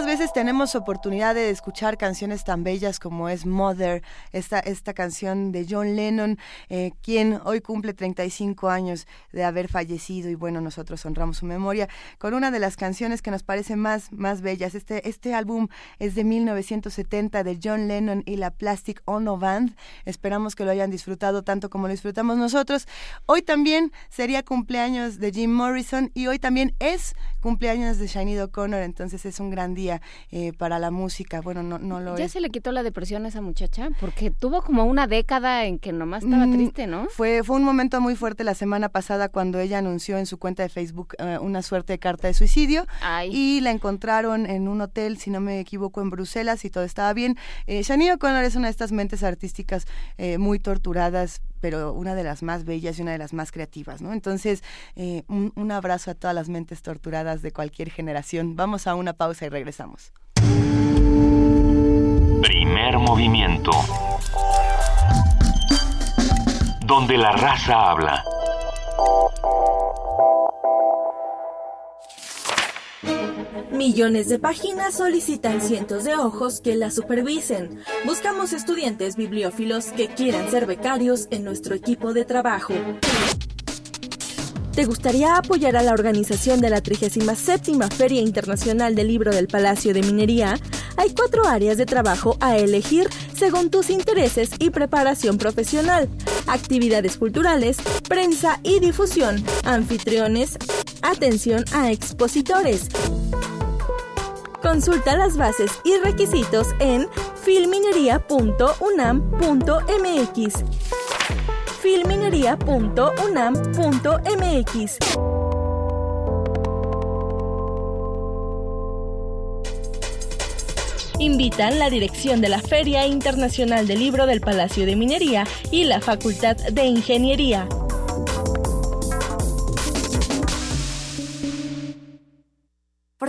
Pocas veces tenemos oportunidad de escuchar canciones tan bellas como es Mother, esta, esta canción de John Lennon, eh, quien hoy cumple 35 años de haber fallecido y bueno, nosotros honramos su memoria con una de las canciones que nos parece más, más bellas. Este, este álbum es de 1970 de John Lennon y la Plastic Ono Band. Esperamos que lo hayan disfrutado tanto como lo disfrutamos nosotros. Hoy también sería cumpleaños de Jim Morrison y hoy también es cumpleaños de Shiny O'Connor, entonces es un gran día eh, para la música. Bueno, no, no lo ¿Ya se le quitó la depresión a esa muchacha? Porque tuvo como una década en que nomás estaba Mm, triste, ¿no? Fue, fue un momento muy fuerte la semana pasada cuando ella anunció en su cuenta de Facebook eh, una suerte de carta de suicidio y la encontraron en un hotel, si no me equivoco, en Bruselas y todo estaba bien. Eh, Shania O'Connor es una de estas mentes artísticas eh, muy torturadas, pero una de las más bellas y una de las más creativas, ¿no? Entonces, eh, un, un abrazo a todas las mentes torturadas de cualquier generación. Vamos a una pausa y regresamos. Primer movimiento. Donde la raza habla. Millones de páginas solicitan cientos de ojos que las supervisen. Buscamos estudiantes bibliófilos que quieran ser becarios en nuestro equipo de trabajo. ¿Te gustaría apoyar a la organización de la 37 Feria Internacional del Libro del Palacio de Minería? Hay cuatro áreas de trabajo a elegir según tus intereses y preparación profesional. Actividades culturales, prensa y difusión, anfitriones, atención a expositores. Consulta las bases y requisitos en filminería.unam.mx filminería.unam.mx Invitan la dirección de la Feria Internacional del Libro del Palacio de Minería y la Facultad de Ingeniería.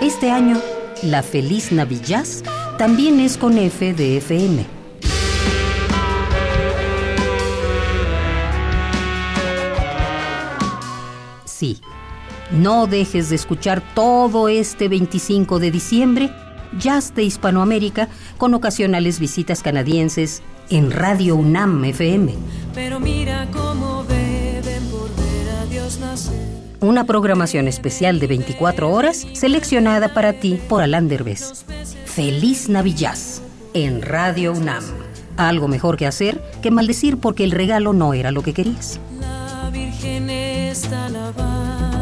Este año, la Feliz Navidad también es con F de FM. Sí, no dejes de escuchar todo este 25 de diciembre Jazz de Hispanoamérica con ocasionales visitas canadienses en Radio UNAM FM. Pero mira cómo beben por a Dios nacer. Una programación especial de 24 horas seleccionada para ti por Alan Derbez. Feliz Navidad en Radio UNAM. Algo mejor que hacer que maldecir porque el regalo no era lo que querías. La Virgen está lavando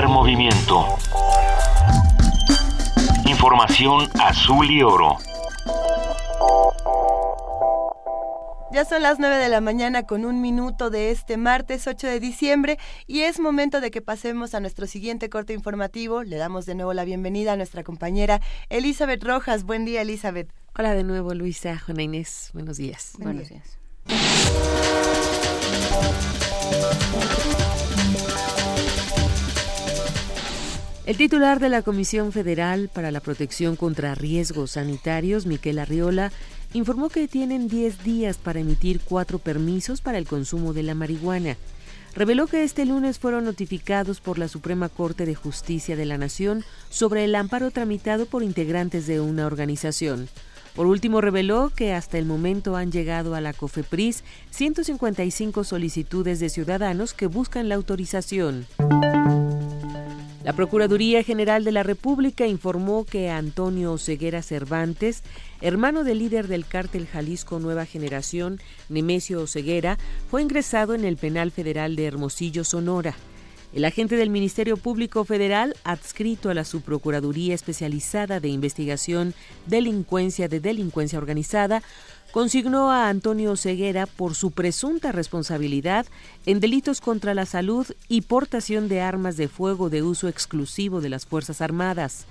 Primer movimiento. Información azul y oro. Ya son las 9 de la mañana con un minuto de este martes 8 de diciembre y es momento de que pasemos a nuestro siguiente corte informativo. Le damos de nuevo la bienvenida a nuestra compañera Elizabeth Rojas. Buen día, Elizabeth. Hola de nuevo, Luisa, Juana Inés. Buenos días. Buenos días. El titular de la Comisión Federal para la Protección contra Riesgos Sanitarios, Miquel Arriola, informó que tienen 10 días para emitir cuatro permisos para el consumo de la marihuana. Reveló que este lunes fueron notificados por la Suprema Corte de Justicia de la Nación sobre el amparo tramitado por integrantes de una organización. Por último, reveló que hasta el momento han llegado a la COFEPRIS 155 solicitudes de ciudadanos que buscan la autorización. La Procuraduría General de la República informó que Antonio Ceguera Cervantes, hermano del líder del cártel Jalisco Nueva Generación, Nemesio Ceguera, fue ingresado en el Penal Federal de Hermosillo, Sonora. El agente del Ministerio Público Federal, adscrito a la Subprocuraduría Especializada de Investigación Delincuencia de Delincuencia Organizada, consignó a Antonio Ceguera por su presunta responsabilidad en delitos contra la salud y portación de armas de fuego de uso exclusivo de las Fuerzas Armadas.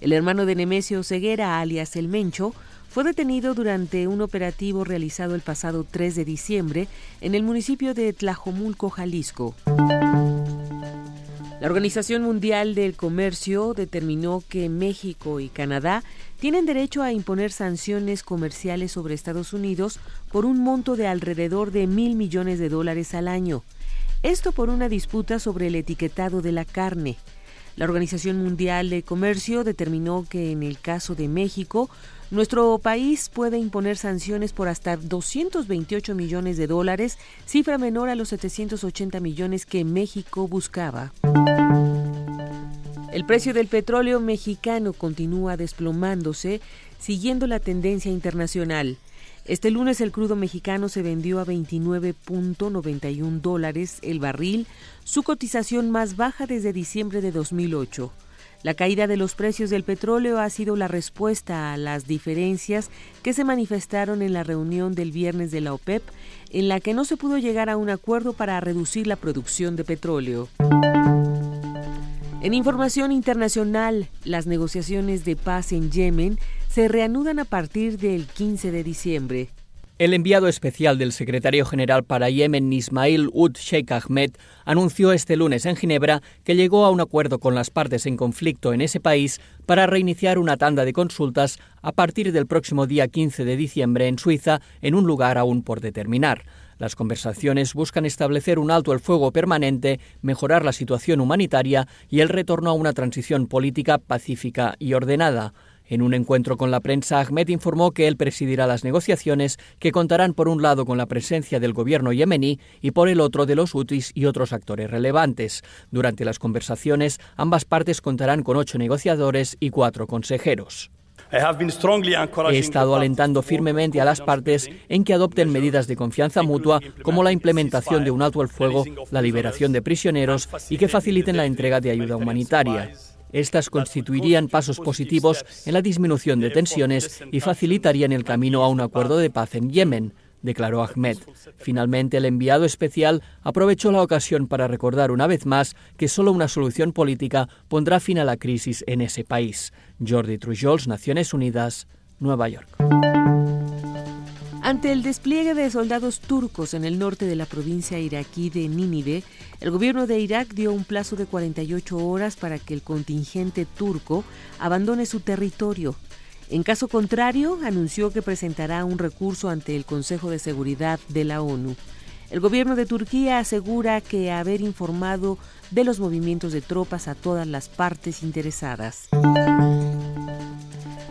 El hermano de Nemesio Ceguera, alias El Mencho, fue detenido durante un operativo realizado el pasado 3 de diciembre en el municipio de Tlajomulco, Jalisco. La Organización Mundial del Comercio determinó que México y Canadá tienen derecho a imponer sanciones comerciales sobre Estados Unidos por un monto de alrededor de mil millones de dólares al año. Esto por una disputa sobre el etiquetado de la carne. La Organización Mundial de Comercio determinó que en el caso de México, nuestro país puede imponer sanciones por hasta 228 millones de dólares, cifra menor a los 780 millones que México buscaba. El precio del petróleo mexicano continúa desplomándose, siguiendo la tendencia internacional. Este lunes el crudo mexicano se vendió a 29.91 dólares el barril, su cotización más baja desde diciembre de 2008. La caída de los precios del petróleo ha sido la respuesta a las diferencias que se manifestaron en la reunión del viernes de la OPEP, en la que no se pudo llegar a un acuerdo para reducir la producción de petróleo. En información internacional, las negociaciones de paz en Yemen se reanudan a partir del 15 de diciembre. El enviado especial del secretario general para Yemen, Ismail Ud Sheikh Ahmed, anunció este lunes en Ginebra que llegó a un acuerdo con las partes en conflicto en ese país para reiniciar una tanda de consultas a partir del próximo día 15 de diciembre en Suiza, en un lugar aún por determinar. Las conversaciones buscan establecer un alto el fuego permanente, mejorar la situación humanitaria y el retorno a una transición política pacífica y ordenada. En un encuentro con la prensa, Ahmed informó que él presidirá las negociaciones, que contarán por un lado con la presencia del gobierno yemení y por el otro de los hutis y otros actores relevantes. Durante las conversaciones, ambas partes contarán con ocho negociadores y cuatro consejeros. He estado alentando firmemente a las partes en que adopten medidas de confianza mutua como la implementación de un alto el fuego, la liberación de prisioneros y que faciliten la entrega de ayuda humanitaria. Estas constituirían pasos positivos en la disminución de tensiones y facilitarían el camino a un acuerdo de paz en Yemen, declaró Ahmed. Finalmente, el enviado especial aprovechó la ocasión para recordar una vez más que solo una solución política pondrá fin a la crisis en ese país. Jordi Trujols, Naciones Unidas, Nueva York. Ante el despliegue de soldados turcos en el norte de la provincia iraquí de Nínive, el gobierno de Irak dio un plazo de 48 horas para que el contingente turco abandone su territorio. En caso contrario, anunció que presentará un recurso ante el Consejo de Seguridad de la ONU. El gobierno de Turquía asegura que haber informado de los movimientos de tropas a todas las partes interesadas.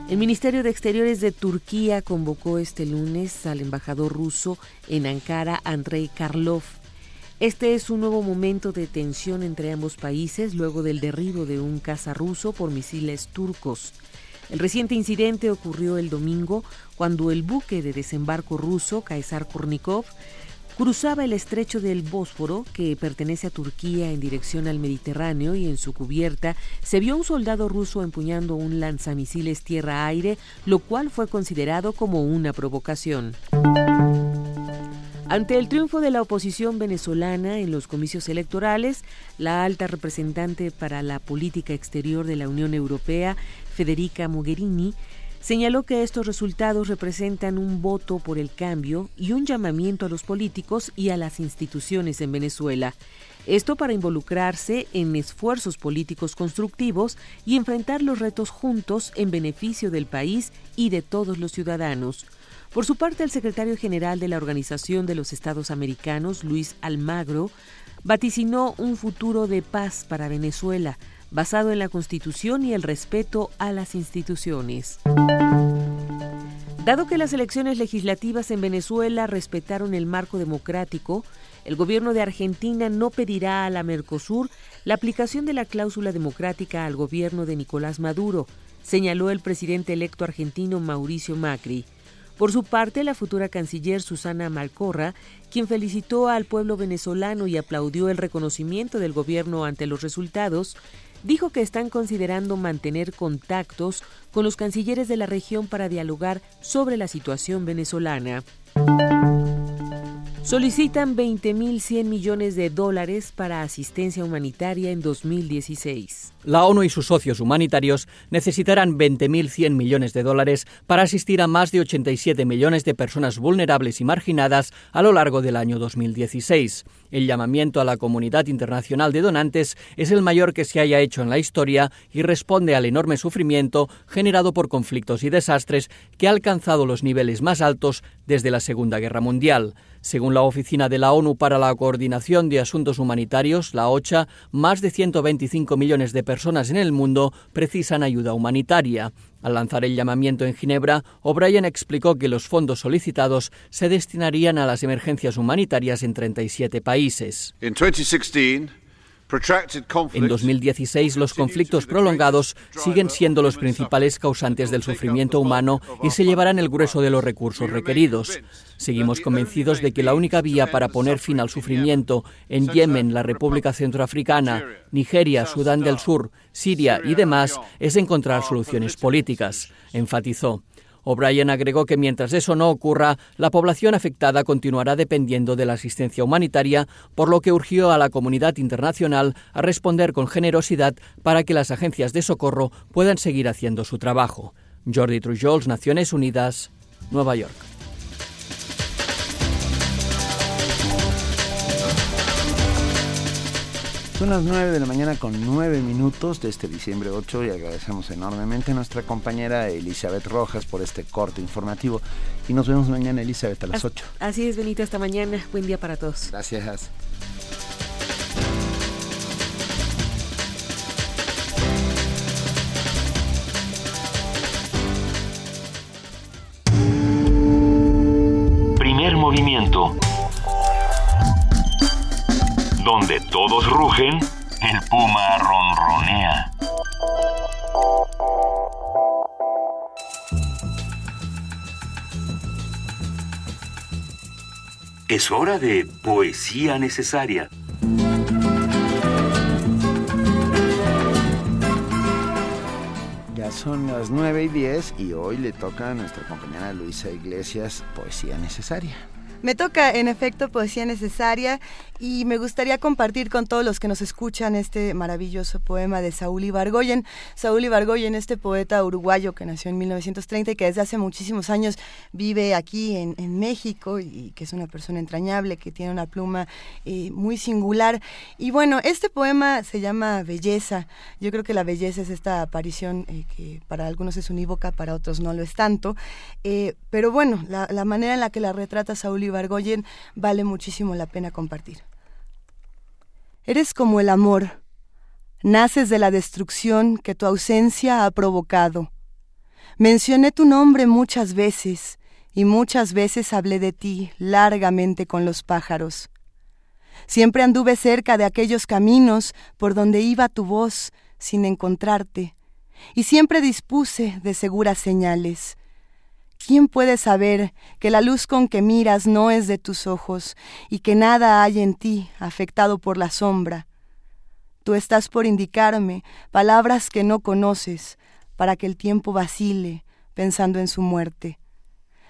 El Ministerio de Exteriores de Turquía convocó este lunes al embajador ruso en Ankara, Andrei Karlov. Este es un nuevo momento de tensión entre ambos países luego del derribo de un caza ruso por misiles turcos. El reciente incidente ocurrió el domingo cuando el buque de desembarco ruso, Kaisar Kurnikov, cruzaba el estrecho del Bósforo, que pertenece a Turquía en dirección al Mediterráneo, y en su cubierta se vio un soldado ruso empuñando un lanzamisiles tierra-aire, lo cual fue considerado como una provocación. Ante el triunfo de la oposición venezolana en los comicios electorales, la alta representante para la política exterior de la Unión Europea, Federica Mogherini, señaló que estos resultados representan un voto por el cambio y un llamamiento a los políticos y a las instituciones en Venezuela. Esto para involucrarse en esfuerzos políticos constructivos y enfrentar los retos juntos en beneficio del país y de todos los ciudadanos. Por su parte, el secretario general de la Organización de los Estados Americanos, Luis Almagro, vaticinó un futuro de paz para Venezuela, basado en la Constitución y el respeto a las instituciones. Dado que las elecciones legislativas en Venezuela respetaron el marco democrático, el gobierno de Argentina no pedirá a la Mercosur la aplicación de la cláusula democrática al gobierno de Nicolás Maduro, señaló el presidente electo argentino Mauricio Macri. Por su parte, la futura canciller Susana Malcorra, quien felicitó al pueblo venezolano y aplaudió el reconocimiento del gobierno ante los resultados, dijo que están considerando mantener contactos con los cancilleres de la región para dialogar sobre la situación venezolana. Solicitan 20.100 millones de dólares para asistencia humanitaria en 2016. La ONU y sus socios humanitarios necesitarán 20.100 millones de dólares para asistir a más de 87 millones de personas vulnerables y marginadas a lo largo del año 2016. El llamamiento a la comunidad internacional de donantes es el mayor que se haya hecho en la historia y responde al enorme sufrimiento generado por conflictos y desastres que ha alcanzado los niveles más altos desde la Segunda Guerra Mundial. Según la Oficina de la ONU para la Coordinación de Asuntos Humanitarios, la OCHA, más de 125 millones de personas en el mundo precisan ayuda humanitaria. Al lanzar el llamamiento en Ginebra, O'Brien explicó que los fondos solicitados se destinarían a las emergencias humanitarias en 37 países. En 2016, los conflictos prolongados siguen siendo los principales causantes del sufrimiento humano y se llevarán el grueso de los recursos requeridos. Seguimos convencidos de que la única vía para poner fin al sufrimiento en Yemen, la República Centroafricana, Nigeria, Sudán del Sur, Siria y demás es encontrar soluciones políticas, enfatizó. O'Brien agregó que mientras eso no ocurra, la población afectada continuará dependiendo de la asistencia humanitaria, por lo que urgió a la comunidad internacional a responder con generosidad para que las agencias de socorro puedan seguir haciendo su trabajo. Jordi Trujols, Naciones Unidas, Nueva York. Son las 9 de la mañana con 9 minutos de este diciembre 8 y agradecemos enormemente a nuestra compañera Elizabeth Rojas por este corte informativo. Y nos vemos mañana, Elizabeth, a las 8. Así es, Benito, hasta mañana. Buen día para todos. Gracias. Primer movimiento donde todos rugen, el puma ronronea. Es hora de poesía necesaria. Ya son las 9 y 10 y hoy le toca a nuestra compañera Luisa Iglesias Poesía Necesaria. Me toca, en efecto, poesía necesaria y me gustaría compartir con todos los que nos escuchan este maravilloso poema de Saúl Ibargoyen. Saúl Ibargoyen, este poeta uruguayo que nació en 1930 y que desde hace muchísimos años vive aquí en, México y que es una persona entrañable, que tiene una pluma eh, muy singular. Y bueno, este poema se llama Belleza. Yo creo que la belleza es esta aparición eh, que para algunos es unívoca, para otros no lo es tanto. Eh, pero bueno, la, la manera en la que la retrata Saúl Ibargoyen vale muchísimo la pena compartir. Eres como el amor, naces de la destrucción que tu ausencia ha provocado. Mencioné tu nombre muchas veces y muchas veces hablé de ti largamente con los pájaros. Siempre anduve cerca de aquellos caminos por donde iba tu voz sin encontrarte, y siempre dispuse de seguras señales. ¿Quién puede saber que la luz con que miras no es de tus ojos y que nada hay en ti afectado por la sombra? Tú estás por indicarme palabras que no conoces para que el tiempo vacile pensando en su muerte.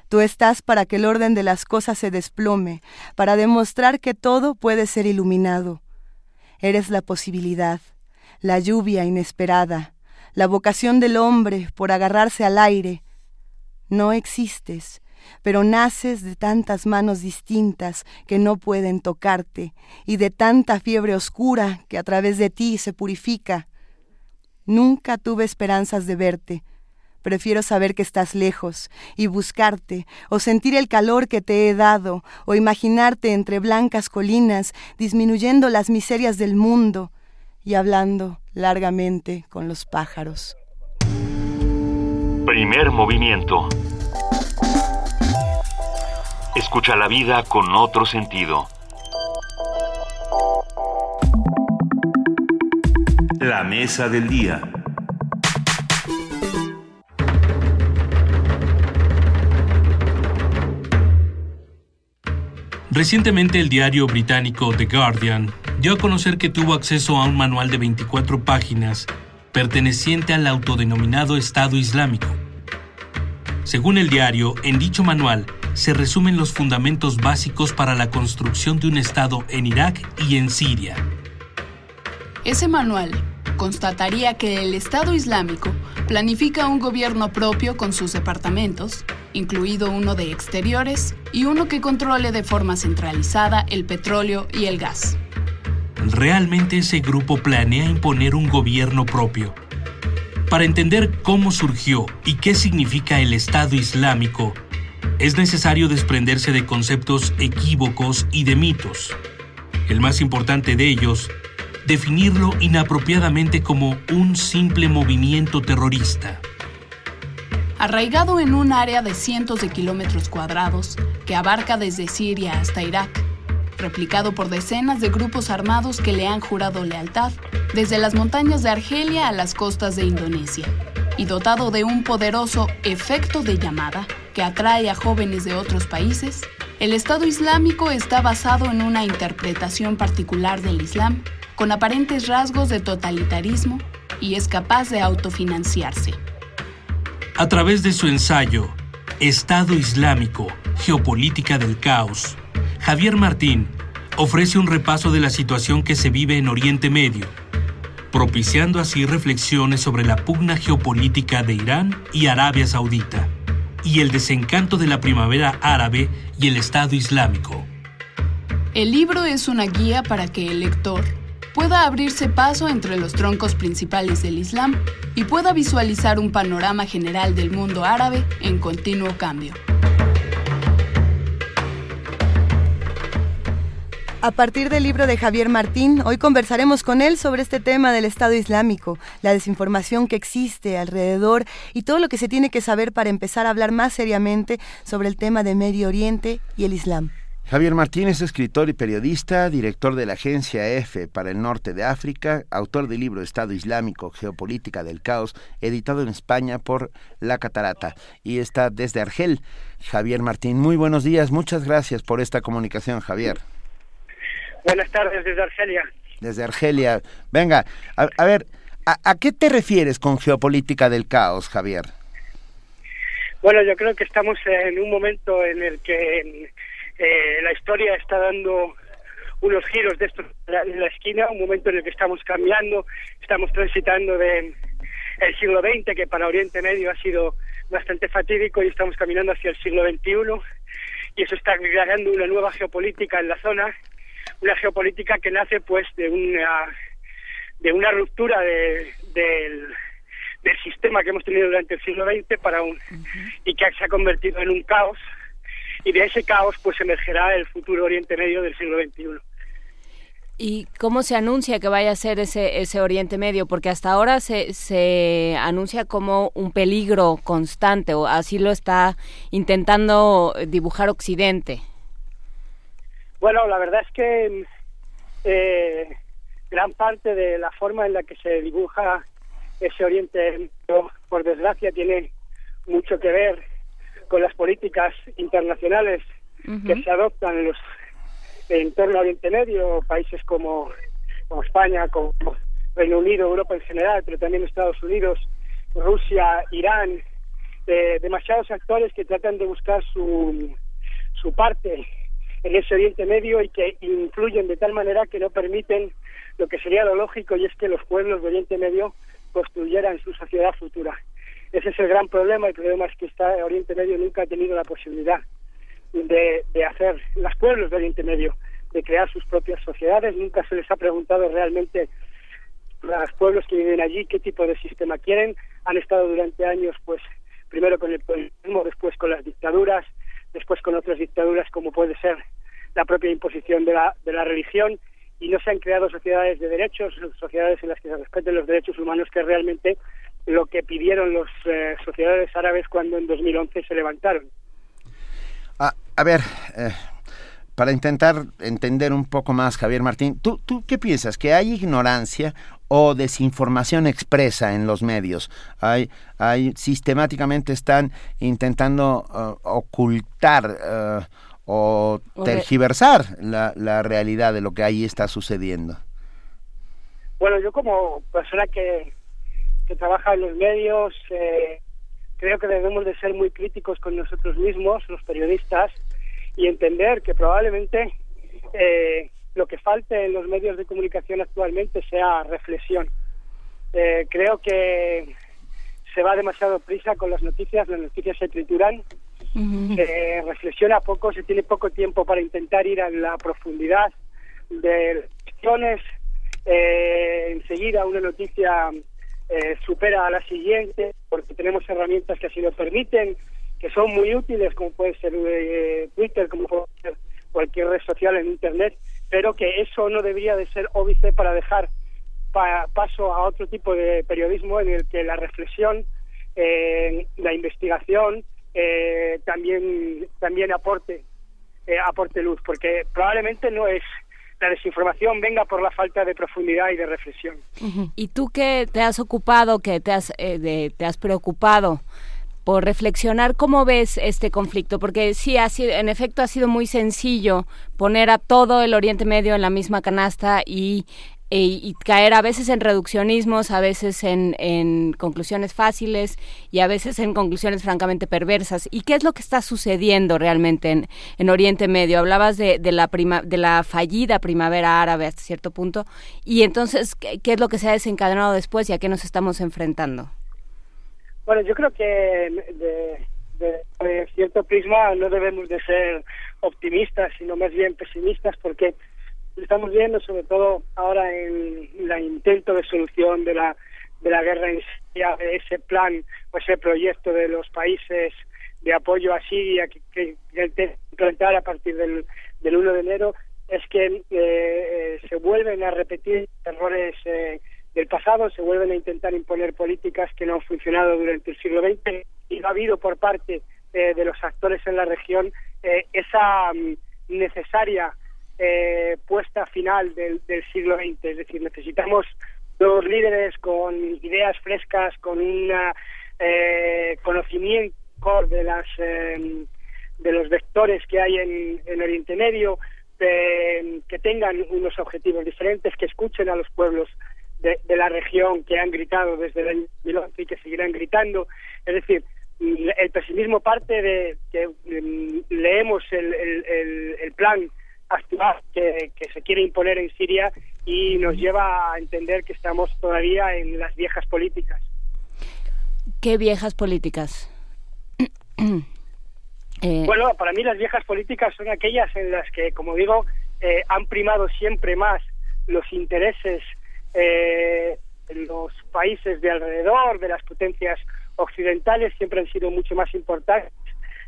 Tú estás para que el orden de las cosas se desplome, para demostrar que todo puede ser iluminado. Eres la posibilidad, la lluvia inesperada, la vocación del hombre por agarrarse al aire, no existes, pero naces de tantas manos distintas que no pueden tocarte y de tanta fiebre oscura que a través de ti se purifica. Nunca tuve esperanzas de verte. Prefiero saber que estás lejos y buscarte, o sentir el calor que te he dado, o imaginarte entre blancas colinas, disminuyendo las miserias del mundo y hablando largamente con los pájaros. Primer movimiento. Escucha la vida con otro sentido. La mesa del día. Recientemente el diario británico The Guardian dio a conocer que tuvo acceso a un manual de 24 páginas perteneciente al autodenominado Estado Islámico. Según el diario, en dicho manual se resumen los fundamentos básicos para la construcción de un Estado en Irak y en Siria. Ese manual constataría que el Estado Islámico planifica un gobierno propio con sus departamentos, incluido uno de exteriores y uno que controle de forma centralizada el petróleo y el gas. Realmente ese grupo planea imponer un gobierno propio. Para entender cómo surgió y qué significa el Estado Islámico, es necesario desprenderse de conceptos equívocos y de mitos. El más importante de ellos definirlo inapropiadamente como un simple movimiento terrorista. Arraigado en un área de cientos de kilómetros cuadrados que abarca desde Siria hasta Irak, replicado por decenas de grupos armados que le han jurado lealtad desde las montañas de Argelia a las costas de Indonesia, y dotado de un poderoso efecto de llamada que atrae a jóvenes de otros países, el Estado Islámico está basado en una interpretación particular del Islam con aparentes rasgos de totalitarismo y es capaz de autofinanciarse. A través de su ensayo, Estado Islámico, Geopolítica del Caos, Javier Martín ofrece un repaso de la situación que se vive en Oriente Medio, propiciando así reflexiones sobre la pugna geopolítica de Irán y Arabia Saudita, y el desencanto de la primavera árabe y el Estado Islámico. El libro es una guía para que el lector pueda abrirse paso entre los troncos principales del Islam y pueda visualizar un panorama general del mundo árabe en continuo cambio. A partir del libro de Javier Martín, hoy conversaremos con él sobre este tema del Estado Islámico, la desinformación que existe alrededor y todo lo que se tiene que saber para empezar a hablar más seriamente sobre el tema de Medio Oriente y el Islam. Javier Martínez, escritor y periodista, director de la agencia EFE para el norte de África, autor del libro Estado Islámico, Geopolítica del Caos, editado en España por La Catarata, y está desde Argel. Javier Martín, muy buenos días, muchas gracias por esta comunicación, Javier. Buenas tardes desde Argelia. Desde Argelia. Venga, a, ver, ¿a qué te refieres con geopolítica del caos, Javier? Bueno, yo creo que estamos en un momento en el que eh, la historia está dando unos giros de esto en la esquina, un momento en el que estamos cambiando, estamos transitando de el siglo XX, que para Oriente Medio ha sido bastante fatídico, y estamos caminando hacia el siglo XXI, y eso está creando una nueva geopolítica en la zona, una geopolítica que nace pues de una de una ruptura de, del, del sistema que hemos tenido durante el siglo XX para un y que se ha convertido en un caos y de ese caos pues emergerá el futuro Oriente Medio del siglo XXI. ¿Y cómo se anuncia que vaya a ser ese, ese Oriente Medio? Porque hasta ahora se, se anuncia como un peligro constante, o así lo está intentando dibujar Occidente. Bueno, la verdad es que eh, gran parte de la forma en la que se dibuja ese Oriente Medio, por desgracia, tiene mucho que ver con las políticas internacionales que se adoptan en los en torno a Oriente Medio, países como, como España, como Reino Unido, Europa en general, pero también Estados Unidos, Rusia, Irán, eh, demasiados actores que tratan de buscar su, su parte en ese Oriente Medio y que influyen de tal manera que no permiten lo que sería lo lógico y es que los pueblos de Oriente Medio construyeran su sociedad futura. Ese es el gran problema. El problema es que está Oriente Medio nunca ha tenido la posibilidad de, de hacer los pueblos de Oriente Medio, de crear sus propias sociedades. Nunca se les ha preguntado realmente a los pueblos que viven allí qué tipo de sistema quieren. Han estado durante años, pues, primero con el populismo, después con las dictaduras, después con otras dictaduras como puede ser la propia imposición de la, de la religión y no se han creado sociedades de derechos, sociedades en las que se respeten los derechos humanos que realmente lo que pidieron las eh, sociedades árabes cuando en 2011 se levantaron. A ver, eh, para intentar entender un poco más, Javier Martín, ¿tú, ¿tú qué piensas? ¿Que hay ignorancia o desinformación expresa en los medios? Hay, hay sistemáticamente están intentando uh, ocultar uh, o tergiversar la, la realidad de lo que ahí está sucediendo. Bueno, yo como persona que, que trabaja en los medios, eh, creo que debemos de ser muy críticos con nosotros mismos, los periodistas, y entender que probablemente eh, lo que falte en los medios de comunicación actualmente sea reflexión. Eh, creo que se va demasiado prisa con las noticias, las noticias se trituran, se reflexiona poco, se tiene poco tiempo para intentar ir a la profundidad de cuestiones, eh, enseguida una noticia eh, supera a la siguiente, porque tenemos herramientas que así lo permiten, que son muy útiles, como puede ser eh, Twitter, como puede ser cualquier red social en Internet, pero que eso no debería de ser óbice para dejar paso a otro tipo de periodismo en el que la reflexión, eh, la investigación, eh, también también aporte eh, aporte luz, porque probablemente no es la desinformación venga por la falta de profundidad y de reflexión. Y tú que te has ocupado, que te has, eh, de, te has preocupado por reflexionar cómo ves este conflicto, porque sí, ha sido, en efecto ha sido muy sencillo poner a todo el Oriente Medio en la misma canasta y e, y caer a veces en reduccionismos, a veces en, conclusiones fáciles y a veces en conclusiones francamente perversas. ¿Y qué es lo que está sucediendo realmente en, en Oriente Medio? Hablabas de, la prima, de la fallida primavera árabe hasta cierto punto. Y entonces, ¿qué, ¿qué, es lo que se ha desencadenado después y a qué nos estamos enfrentando? Bueno, yo creo que de, de, cierto prisma no debemos de ser optimistas, sino más bien pesimistas, porque estamos viendo sobre todo ahora en el intento de solución de la de la guerra en Siria, de ese plan o ese proyecto de los países de apoyo a Siria que, que, que implementar a partir del, del 1 de enero, es que eh, se vuelven a repetir errores eh, del pasado, se vuelven a intentar imponer políticas que no han funcionado durante el siglo XX y no ha habido por parte eh, de los actores en la región eh, esa um, necesaria eh, puesta final del, del siglo XX. Es decir, necesitamos dos líderes con ideas frescas, con un eh, conocimiento de las eh, de los vectores que hay en, en Oriente Medio, eh, que tengan unos objetivos diferentes, que escuchen a los pueblos de, de, la región que han gritado desde el año 2011 y que seguirán gritando. Es decir, el pesimismo parte de que um, leemos el, el, el, el plan actual que, que, se quiere imponer en Siria y nos lleva a entender que estamos todavía en las viejas políticas. ¿Qué viejas políticas? eh... Bueno, para mí las viejas políticas son aquellas en las que, como digo, eh, han primado siempre más los intereses eh, los países de alrededor, de las potencias occidentales, siempre han sido mucho más importantes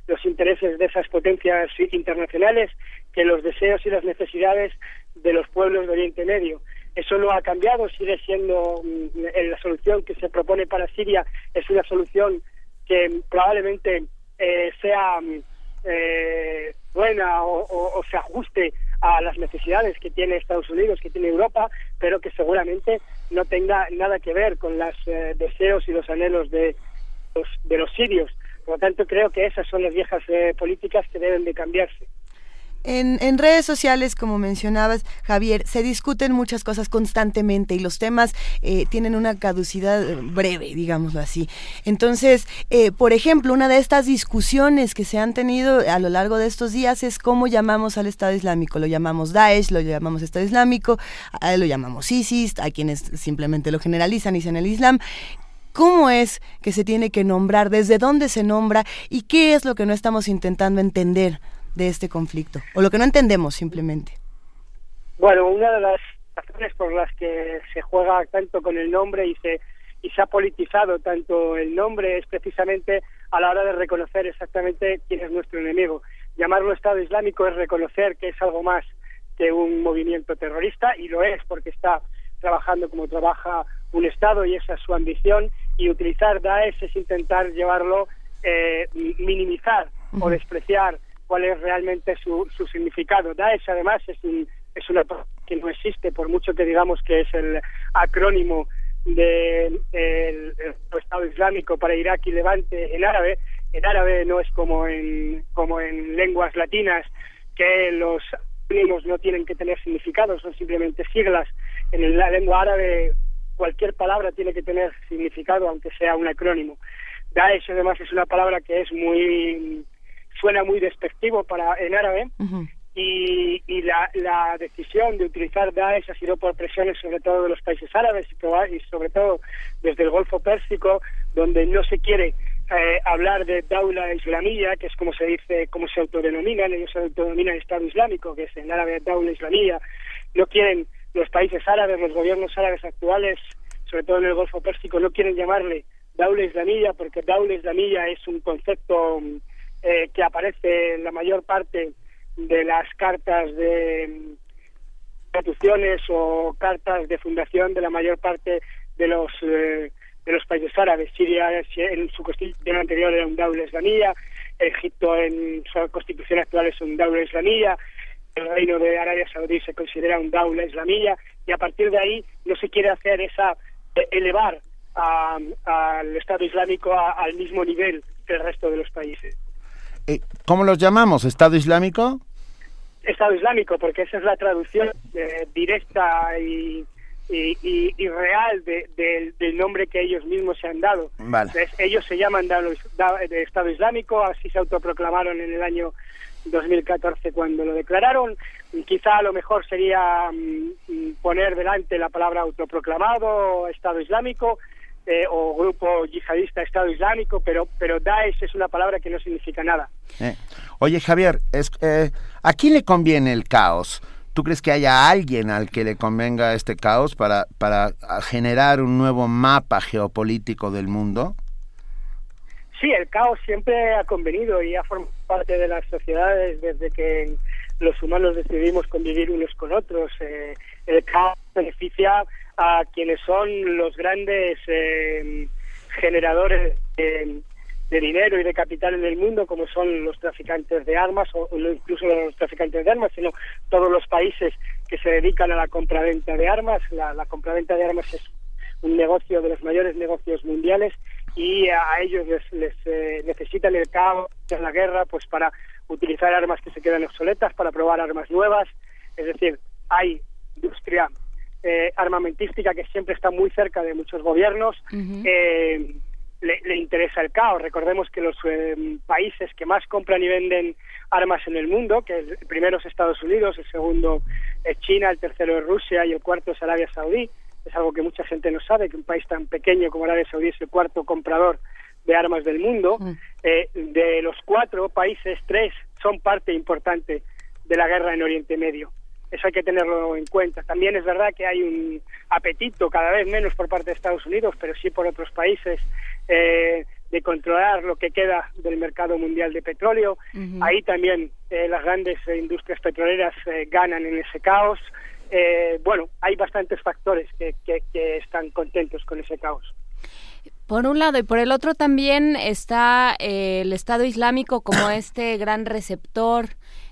los intereses de esas potencias internacionales que los deseos y las necesidades de los pueblos de Oriente Medio. Eso no ha cambiado, sigue siendo mm, la solución que se propone para Siria es una solución que probablemente eh, sea mm, eh, buena o, se ajuste a las necesidades que tiene Estados Unidos, que tiene Europa, pero que seguramente no tenga nada que ver con los eh, deseos y los anhelos de los, de los sirios. Por lo tanto, creo que esas son las viejas eh, políticas que deben de cambiarse. En, redes sociales, como mencionabas, Javier, se discuten muchas cosas constantemente y los temas eh, tienen una caducidad breve, digámoslo así. Entonces, eh, por ejemplo, una de estas discusiones que se han tenido a lo largo de estos días es cómo llamamos al Estado Islámico. Lo llamamos Daesh, lo llamamos Estado Islámico, lo llamamos ISIS, hay quienes simplemente lo generalizan y dicen el Islam cómo es que se tiene que nombrar, desde dónde se nombra y qué es lo que no estamos intentando entender de este conflicto, o lo que no entendemos simplemente. Bueno, una de las razones por las que se juega tanto con el nombre y se y se ha politizado tanto el nombre es precisamente a la hora de reconocer exactamente quién es nuestro enemigo. Llamarlo Estado Islámico es reconocer que es algo más que un movimiento terrorista y lo es porque está trabajando como trabaja un Estado y esa es su ambición y utilizar Daesh es intentar llevarlo, eh, minimizar o despreciar cuál es realmente su, su significado. Daesh, además, es, un, es una que no existe, por mucho que digamos que es el acrónimo del Estado Islámico para Irak y Levante en árabe. En árabe no es como en, como en lenguas latinas, que los acrónimos no tienen que tener significado, son simplemente siglas. En la lengua árabe cualquier palabra tiene que tener significado, aunque sea un acrónimo. Daesh, además, es una palabra que es muy suena muy despectivo para en árabe y, y la, la, decisión de utilizar Daesh ha sido por presiones sobre todo de los países árabes y, y sobre todo desde el Golfo Pérsico donde no se quiere eh, hablar de Daula Islamía, que es como se dice, como se autodenominan, ellos se autodenominan Estado Islámico, que es en árabe Daula Islamía, no quieren los países árabes, los gobiernos árabes actuales, sobre todo en el Golfo Pérsico, no quieren llamarle Daula Islamía porque Daula Islamía es un concepto eh, que aparece en la mayor parte de las cartas de instituciones o cartas de fundación de la mayor parte de los eh, de los países árabes. Siria en su constitución anterior era un Daula Islamía, Egipto en su constitución actual es un Daula Islamía, el reino de Arabia Saudí se considera un Daula Islamía y a partir de ahí no se quiere hacer esa eh, elevar al Estado Islámico al mismo nivel que el resto de los países. Eh, ¿Cómo los llamamos? ¿Estado Islámico? Estado Islámico, porque esa es la traducción eh, directa y, y, real del nombre que ellos mismos se han dado. ellos se llaman de Estado Islámico, así se autoproclamaron en el año 2014 cuando lo declararon. Quizá a lo mejor sería mm, poner delante la palabra autoproclamado Estado Islámico eh, o grupo yihadista Estado Islámico, pero, pero Daesh es una palabra que no significa nada. Eh, oye, Javier, es, eh, ¿a quién le conviene el caos? ¿Tú crees que haya alguien al que le convenga este caos para, para generar un nuevo mapa geopolítico del mundo? Sí, el caos siempre ha convenido y ha formado parte de las sociedades desde que los humanos decidimos convivir unos con otros. el caos beneficia a quienes son los grandes eh, generadores de, dinero y de capital en el mundo, como son los traficantes de armas, o, no incluso los traficantes de armas, sino todos los países que se dedican a la compraventa de armas. La, compraventa de armas es un negocio de los mayores negocios mundiales y a, ellos les, les eh, necesitan el caos en la guerra pues para utilizar armas que se quedan obsoletas, para probar armas nuevas. Es decir, hay industria eh, armamentística que siempre está muy cerca de muchos gobiernos. Eh, le, interesa el caos. Recordemos que los eh, países que más compran y venden armas en el mundo, que el primero es Estados Unidos, el segundo es China, el tercero es Rusia y el cuarto es Arabia Saudí. Es algo que mucha gente no sabe, que un país tan pequeño como Arabia Saudí es el cuarto comprador de armas del mundo. de los cuatro países, tres son parte importante de la guerra en Oriente Medio. Eso hay que tenerlo en cuenta. También es verdad que hay un apetito cada vez menos por parte de Estados Unidos, pero sí por otros países, eh, de controlar lo que queda del mercado mundial de petróleo. Ahí también eh, las grandes industrias petroleras eh, ganan en ese caos. bueno, hay bastantes factores que, que están contentos con ese caos. Por un lado y por el otro también está el Estado Islámico como este gran receptor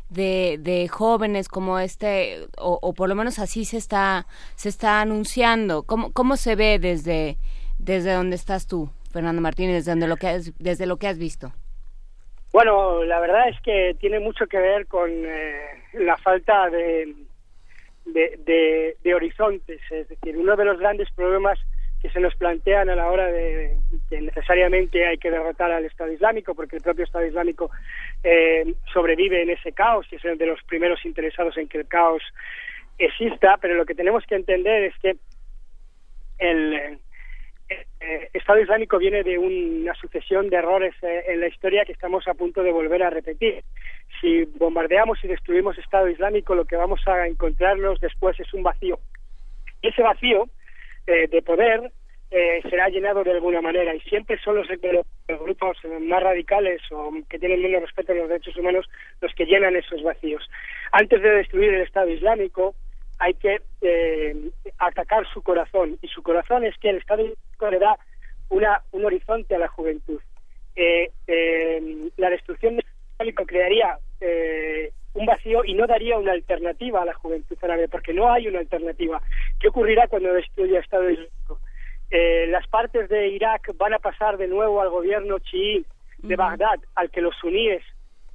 de, de jóvenes como este, o, por lo menos así se está, se está anunciando? ¿Cómo, cómo se ve desde, desde donde estás tú, Fernando Martínez, desde, lo que has, desde lo que has visto? Bueno, la verdad es que tiene mucho que ver con eh, la falta de, de, horizontes. Es decir, uno de los grandes problemas que se nos plantean a la hora de que necesariamente hay que derrotar al Estado Islámico, porque el propio Estado Islámico eh, sobrevive en ese caos y es uno de los primeros interesados en que el caos exista, pero lo que tenemos que entender es que el eh, Estado Islámico viene de una sucesión de errores eh, en la historia que estamos a punto de volver a repetir. Si bombardeamos y destruimos Estado Islámico, lo que vamos a encontrarnos después es un vacío. Y ese vacío eh, de poder eh, será llenado de alguna manera y siempre son los, grupos más radicales o que tienen menos respeto a los derechos humanos los que llenan esos vacíos. Antes de destruir el Estado Islámico hay que eh, atacar su corazón y su corazón es que el Estado Islámico le da una, un horizonte a la juventud. la destrucción Islámico crearía y no daría una alternativa a la juventud árabe, porque no hay una alternativa. ¿Qué ocurrirá cuando destruya el Estado Islámico? Eh, las partes de Irak van a pasar de nuevo al gobierno chií de Bagdad, al que los suníes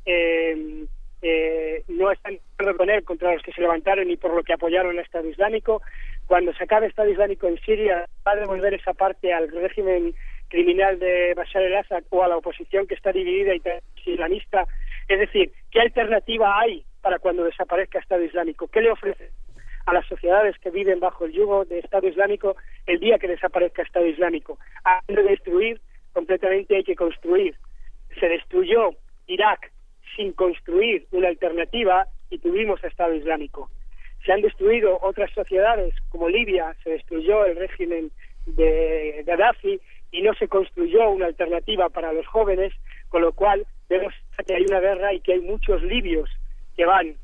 eh, eh, no están de acuerdo contra los que se levantaron y por lo que apoyaron al Estado Islámico. Cuando se acabe el Estado Islámico en Siria, va a devolver esa parte al régimen criminal de Bashar el-Assad o a la oposición que está dividida y islamista. Es decir, ¿qué alternativa hay para cuando desaparezca Estado Islámico? ¿Qué le ofrece a las sociedades que viven bajo el yugo de Estado Islámico el día que desaparezca Estado Islámico? Hay de destruir, completamente hay que construir. Se destruyó Irak sin construir una alternativa y tuvimos Estado Islámico. Se han destruido otras sociedades, como Libia, se destruyó el régimen de Gaddafi y no se construyó una alternativa para los jóvenes, con lo cual vemos que hay una guerra y que hay muchos libios que van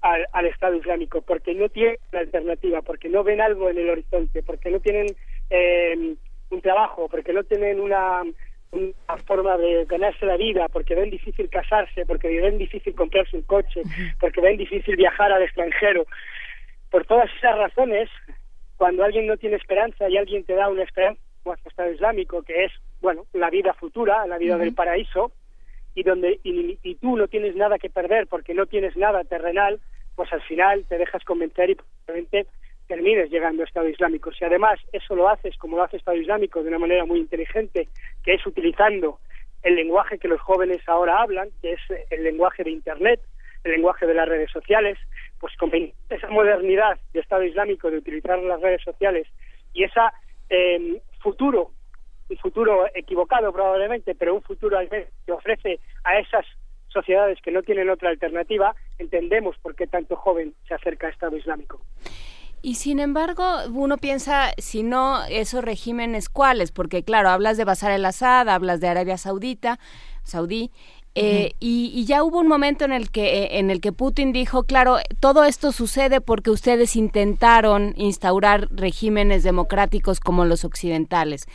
al, Estado Islámico porque no tienen alternativa, porque no ven algo en el horizonte, porque no tienen eh, un trabajo, porque no tienen una, una forma de ganarse la vida, porque ven difícil casarse, porque ven difícil comprarse un coche, porque ven difícil viajar al extranjero. Por todas esas razones, cuando alguien no tiene esperanza y alguien te da una esperanza, como el Estado Islámico, que es, bueno, la vida futura, la vida del paraíso, y donde y, y, tú no tienes nada que perder porque no tienes nada terrenal, pues al final te dejas convencer y probablemente termines llegando a Estado Islámico. Si además eso lo haces como lo hace Estado Islámico de una manera muy inteligente, que es utilizando el lenguaje que los jóvenes ahora hablan, que es el lenguaje de Internet, el lenguaje de las redes sociales, pues con esa modernidad de Estado Islámico de utilizar las redes sociales y esa eh, futuro, un futuro equivocado probablemente, pero un futuro al menos que ofrece a esas sociedades que no tienen otra alternativa, entendemos por qué tanto joven se acerca a Estado Islámico. Y sin embargo, uno piensa, si no, esos regímenes cuáles, porque claro, hablas de Bashar el-Assad, hablas de Arabia Saudita, Saudí, eh, y, ya hubo un momento en el que eh, en el que Putin dijo, claro, todo esto sucede porque ustedes intentaron instaurar regímenes democráticos como los occidentales.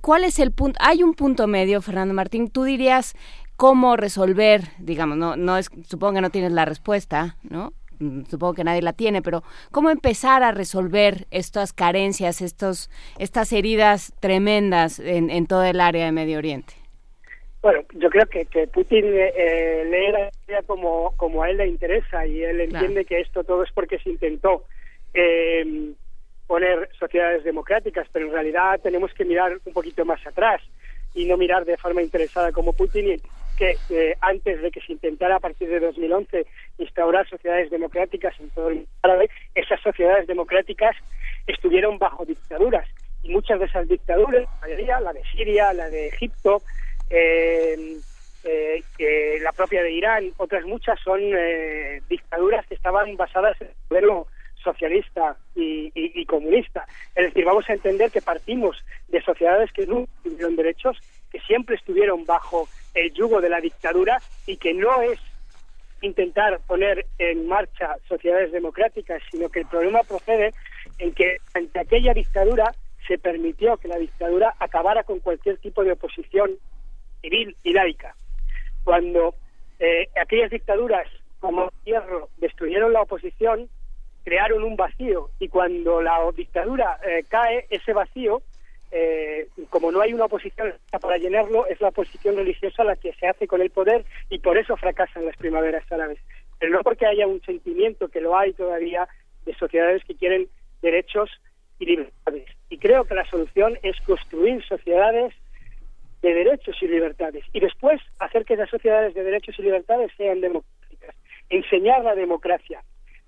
¿Cuál es el punto? Hay un punto medio, Fernando Martín. Tú dirías cómo resolver, digamos, no, no es, supongo que no tienes la respuesta, ¿no? Mm, supongo que nadie la tiene, pero ¿cómo empezar a resolver estas carencias, estos, estas heridas tremendas en, en todo el área de Medio Oriente? Bueno, yo creo que, que Putin eh, lee la idea como, como a él le interesa y él entiende que esto todo es porque se intentó eh, poner sociedades democráticas, pero en realidad tenemos que mirar un poquito más atrás y no mirar de forma interesada como Putin que eh, antes de que se intentara a partir de 2011 instaurar sociedades democráticas en todo el mundo árabe, esas sociedades democráticas estuvieron bajo dictaduras. Y muchas de esas dictaduras, la mayoría, la de Siria, la de Egipto, eh, eh, la propia de Irán, otras muchas son eh, dictaduras que estaban basadas en el modelo socialista y, comunista. Es decir, vamos a entender que partimos de sociedades que no tuvieron derechos, que siempre estuvieron bajo el yugo de la dictadura y que no es intentar poner en marcha sociedades democráticas, sino que el problema procede en que ante aquella dictadura se permitió que la dictadura acabara con cualquier tipo de oposición civil y laica. Cuando eh, aquellas dictaduras como Hierro destruyeron la oposición, crearon un vacío y cuando la dictadura eh, cae, ese vacío, eh, como no hay una oposición para llenarlo, es la oposición religiosa la que se hace con el poder y por eso fracasan las primaveras árabes. Pero no porque haya un sentimiento, que lo hay todavía, de sociedades que quieren derechos y libertades. Y creo que la solución es construir sociedades de derechos y libertades y después hacer que esas sociedades de derechos y libertades sean democráticas, enseñar la democracia,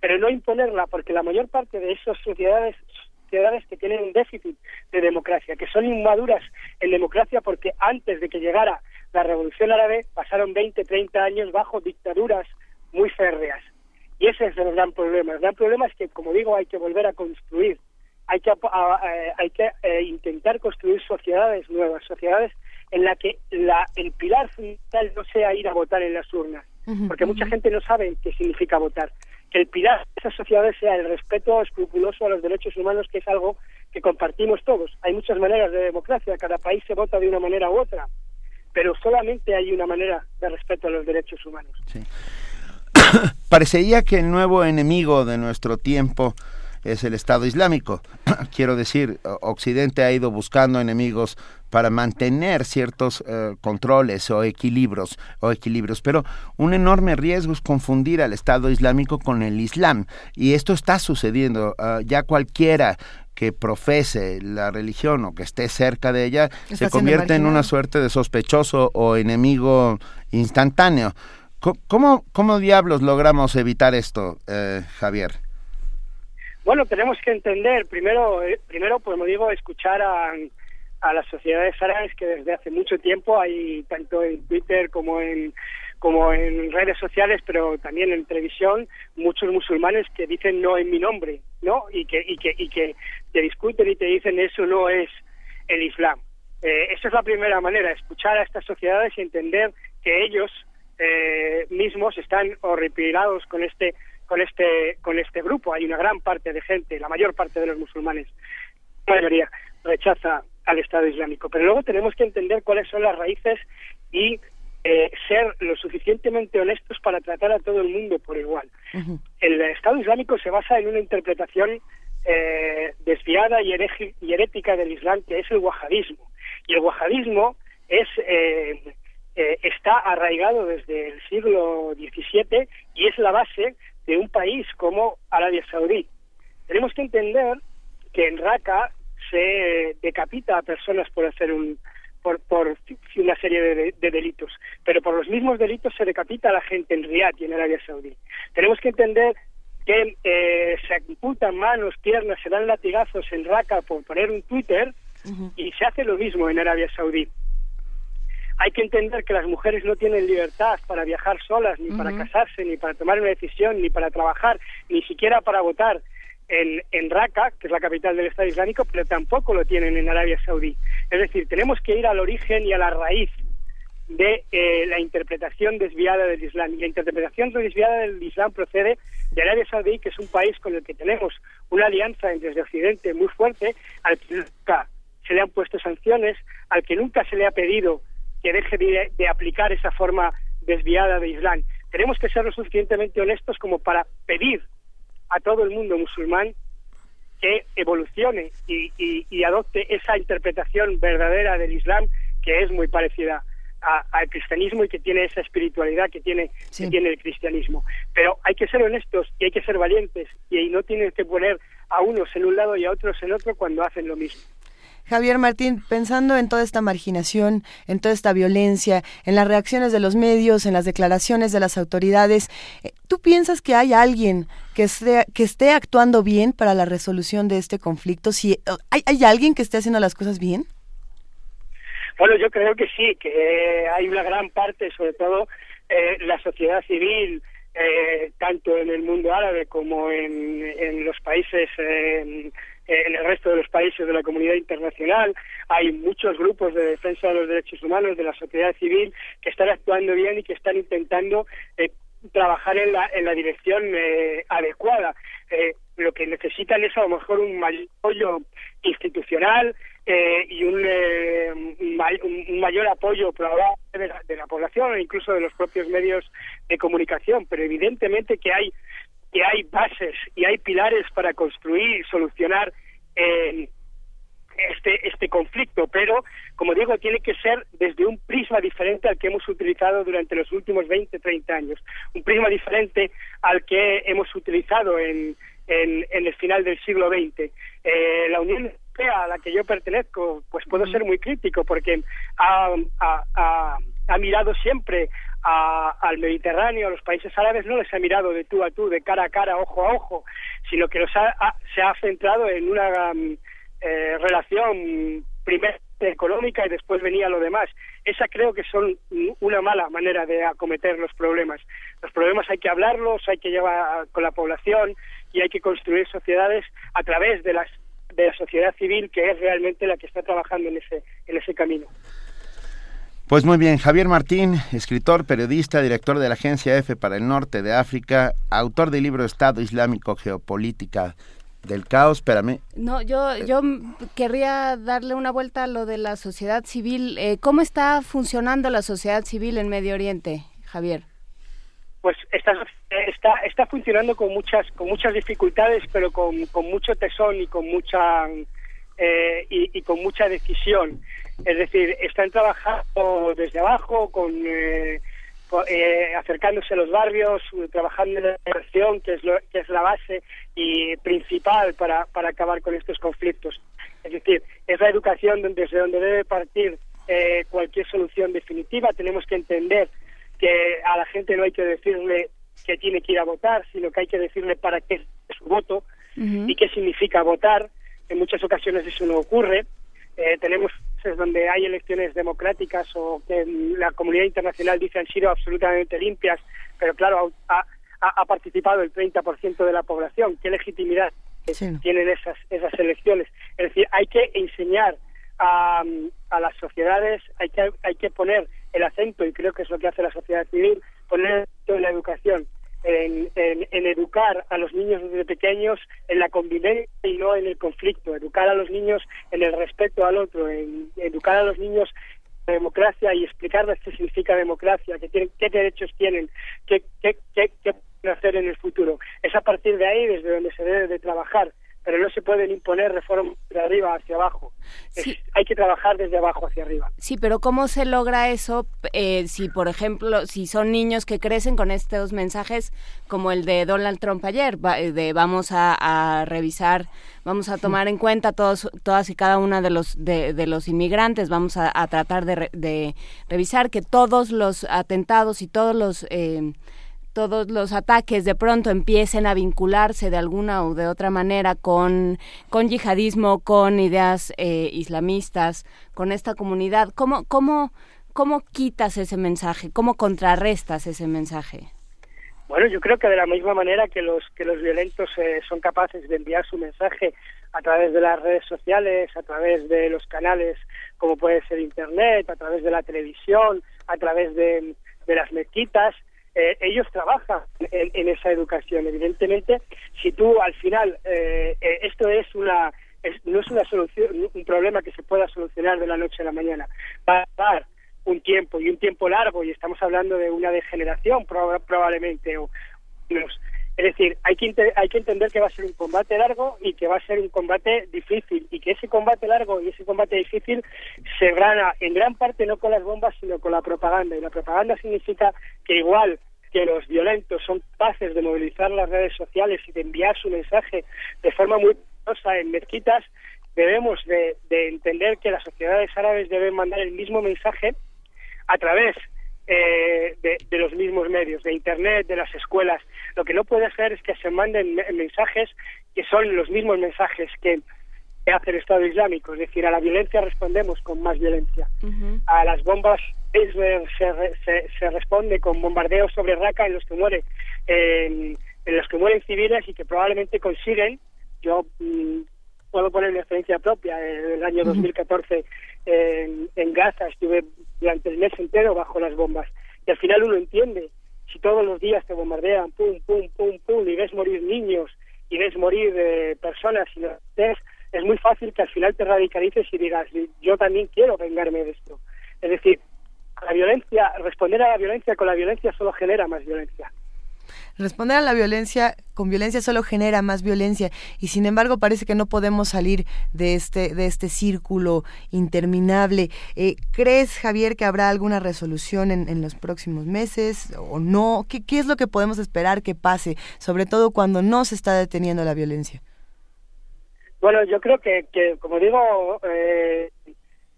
pero no imponerla, porque la mayor parte de esas sociedades sociedades que tienen un déficit de democracia, que son inmaduras en democracia porque antes de que llegara la revolución árabe pasaron 20, 30 años bajo dictaduras muy férreas. Y ese es el gran problema. El gran problema es que, como digo, hay que volver a construir, hay que, hay que eh, intentar construir sociedades nuevas, sociedades en las que la, el pilar fundamental no sea ir a votar en las urnas, porque mucha gente no sabe qué significa votar el pilar de esas sociedades sea el respeto escrupuloso a los derechos humanos, que es algo que compartimos todos. Hay muchas maneras de democracia, cada país se vota de una manera u otra, pero solamente hay una manera de respeto a los derechos humanos. Parecería que el nuevo enemigo de nuestro tiempo es el Estado Islámico. Quiero decir, Occidente ha ido buscando enemigos para mantener ciertos eh, controles o equilibrios, o equilibrios, pero un enorme riesgo es confundir al Estado Islámico con el Islam y esto está sucediendo. Ah, ya cualquiera que profese la religión o que esté cerca de ella se convierte en una suerte de sospechoso o enemigo instantáneo. ¿Cómo, cómo diablos logramos evitar esto, eh, Javier? Bueno, tenemos que entender, primero, eh, primero como digo, escuchar a, a las sociedades árabes que desde hace mucho tiempo hay tanto en Twitter como en como en redes sociales, pero también en televisión, muchos musulmanes que dicen no en mi nombre, ¿no? Y que y que y que te discuten y te dicen eso no es el Islam. Eh, esa es la primera manera, escuchar a estas sociedades y entender que ellos eh, mismos están horripilados con este con este con este grupo. Hay una gran parte de gente, la mayor parte de los musulmanes, la mayoría rechaza al Estado Islámico. Pero luego tenemos que entender cuáles son las raíces y eh, ser lo suficientemente honestos para tratar a todo el mundo por igual. El Estado Islámico se basa en una interpretación eh, desviada y, y, herética del Islam, que es el wahabismo. Y el wahabismo es, eh, eh, está arraigado desde el siglo XVII y es la base de un país como Arabia Saudí. Tenemos que entender que en Raqqa se decapita a personas por hacer un por, por una serie de, delitos, pero por los mismos delitos se decapita a la gente en Riyadh y en Arabia Saudí. Tenemos que entender que eh, se amputan manos, piernas, se dan latigazos en Raqqa por poner un Twitter y se hace lo mismo en Arabia Saudí. Hay que entender que las mujeres no tienen libertad para viajar solas, ni para casarse, ni para tomar una decisión, ni para trabajar, ni siquiera para votar en, en Raqqa, que es la capital del Estado Islámico, pero tampoco lo tienen en Arabia Saudí. Es decir, tenemos que ir al origen y a la raíz de eh, la interpretación desviada del Islam. Y la interpretación desviada del Islam procede de Arabia Saudí, que es un país con el que tenemos una alianza desde Occidente muy fuerte, al que nunca se le han puesto sanciones, al que nunca se le ha pedido que deje de aplicar esa forma desviada de Islam. Tenemos que ser lo suficientemente honestos como para pedir a todo el mundo musulmán que evolucione y, adopte esa interpretación verdadera del Islam que es muy parecida al cristianismo y que tiene esa espiritualidad que tiene, que tiene el cristianismo. Pero hay que ser honestos y hay que ser valientes y no tienen que poner a unos en un lado y a otros en otro cuando hacen lo mismo. Javier Martín, pensando en toda esta marginación, en toda esta violencia, en las reacciones de los medios, en las declaraciones de las autoridades, eh, ¿tú piensas que hay alguien que esté, actuando bien para la resolución de este conflicto? Si, eh, ¿hay, ¿Hay alguien que esté haciendo las cosas bien? Bueno, yo creo que sí, que hay una gran parte, sobre todo eh, la sociedad civil, tanto en el mundo árabe como en, los países en el resto de los países de la comunidad internacional. Hay muchos grupos de defensa de los derechos humanos, de la sociedad civil, que están actuando bien y que están intentando eh, trabajar en la, en la dirección eh, adecuada. Eh, lo que necesitan es a lo mejor un mayor apoyo institucional y un, un, mayor apoyo de la, de la población e incluso de los propios medios de comunicación, pero evidentemente que hay que hay bases y hay pilares para construir y solucionar eh, este, este conflicto, pero, como digo, tiene que ser desde un prisma diferente al que hemos utilizado durante los últimos 20, 30 años, un prisma diferente al que hemos utilizado en, en, el final del siglo XX. Eh, la Unión Europea a la que yo pertenezco, pues puedo ser muy crítico porque ha, ha, ha mirado siempre al Mediterráneo, a los países árabes, no les ha mirado de tú a tú, de cara a cara, ojo a ojo, sino que los ha, se ha centrado en una mm, eh, relación primero económica y después venía lo demás. Esa creo que son una mala manera de acometer los problemas. Los problemas hay que hablarlos, hay que llevar con la población y hay que construir sociedades a través de las de la sociedad civil que es realmente la que está trabajando en ese en ese camino. Pues muy bien, Javier Martín, escritor, periodista, director de la agencia EFE para el Norte de África, autor del libro Estado Islámico, Geopolítica del caos, espérame. No, yo, yo querría darle una vuelta a lo de la sociedad civil. Eh, ¿Cómo está funcionando la sociedad civil en Medio Oriente, Javier? Pues está, está, está funcionando con muchas, con muchas dificultades, pero con, con mucho tesón y con mucha eh, y, con mucha decisión. Es decir, están trabajando desde abajo, con, eh, eh, acercándose a los barrios, trabajando en la educación, que es, lo, que es la base y principal para, para acabar con estos conflictos. Es decir, es la educación desde donde debe partir cualquier solución definitiva. Tenemos que entender que a la gente no hay que decirle que tiene que ir a votar, sino que hay que decirle para qué es su voto y qué significa votar en muchas ocasiones eso no ocurre. Eh, tenemos donde hay elecciones democráticas o que la comunidad internacional dice han sido absolutamente limpias, pero claro, ha, ha, participado el 30% de la población. ¿Qué legitimidad tienen esas, esas elecciones? Es decir, hay que enseñar a, a las sociedades, hay que, hay que poner el acento, y creo que es lo que hace la sociedad civil, poner en la educación en, educar a los niños desde pequeños en la convivencia y no en el conflicto, educar a los niños en el respeto al otro, en educar a los niños en democracia y explicarles qué significa democracia, qué, tienen, qué derechos tienen, qué, qué, qué, qué pueden hacer en el futuro. Es a partir de ahí desde donde se debe de trabajar pero no se pueden imponer reformas de arriba hacia abajo. hay que trabajar desde abajo hacia arriba. Sí, pero ¿cómo se logra eso eh, si, por ejemplo, si son niños que crecen con estos mensajes como el de Donald Trump ayer, eh, de vamos a, revisar, vamos a tomar en cuenta todos, todas y cada una de los, de, los inmigrantes, vamos a, tratar de, de, revisar que todos los atentados y todos los... Eh, todos los ataques de pronto empiecen a vincularse de alguna o de otra manera con, con yihadismo, con ideas eh, islamistas, con esta comunidad. ¿Cómo, cómo, ¿Cómo quitas ese mensaje? ¿Cómo contrarrestas ese mensaje? Bueno, yo creo que de la misma manera que los que los violentos eh, son capaces de enviar su mensaje a través de las redes sociales, a través de los canales como puede ser Internet, a través de la televisión, a través de, de las mezquitas, eh, ellos trabajan en, esa educación. Evidentemente, si tú al final, eh, eh, esto es una, no es una solución, un problema que se pueda solucionar de la noche a la mañana. Va a dar un tiempo y un tiempo largo, y estamos hablando de una degeneración probablemente, o Es decir, hay que, hay que entender que va a ser un combate largo y que va a ser un combate difícil y que ese combate largo y ese combate difícil se gana en gran parte no con las bombas sino con la propaganda. Y la propaganda significa que igual que los violentos son capaces de movilizar las redes sociales y de enviar su mensaje de forma muy poderosa en mezquitas, debemos de, entender que las sociedades árabes deben mandar el mismo mensaje a través eh, de, los mismos medios, de Internet, de las escuelas. Lo que no puede ser es que se manden mensajes que son los mismos mensajes que que hace el Estado Islámico. Es decir, a la violencia respondemos con más violencia. A las bombas se, se, responde con bombardeos sobre Raqqa en los que mueren en los que mueren civiles y que probablemente consiguen. Yo mm, puedo poner mi experiencia propia. En el año 2014 en, en Gaza estuve durante el mes entero bajo las bombas y al final uno entiende si todos los días te bombardean, pum, pum, pum, pum, y ves morir niños y ves morir eh, personas y ves es muy fácil que al final te radicalices y digas, yo también quiero vengarme de esto. Es decir, la violencia, responder a la violencia con la violencia solo genera más violencia. Responder a la violencia con violencia solo genera más violencia y sin embargo parece que no podemos salir de este de este círculo interminable. Eh, ¿Crees, Javier, que habrá alguna resolución en, los próximos meses o no? ¿Qué, ¿Qué es lo que podemos esperar que pase, sobre todo cuando no se está deteniendo la violencia? Bueno, yo creo que, que como digo, eh,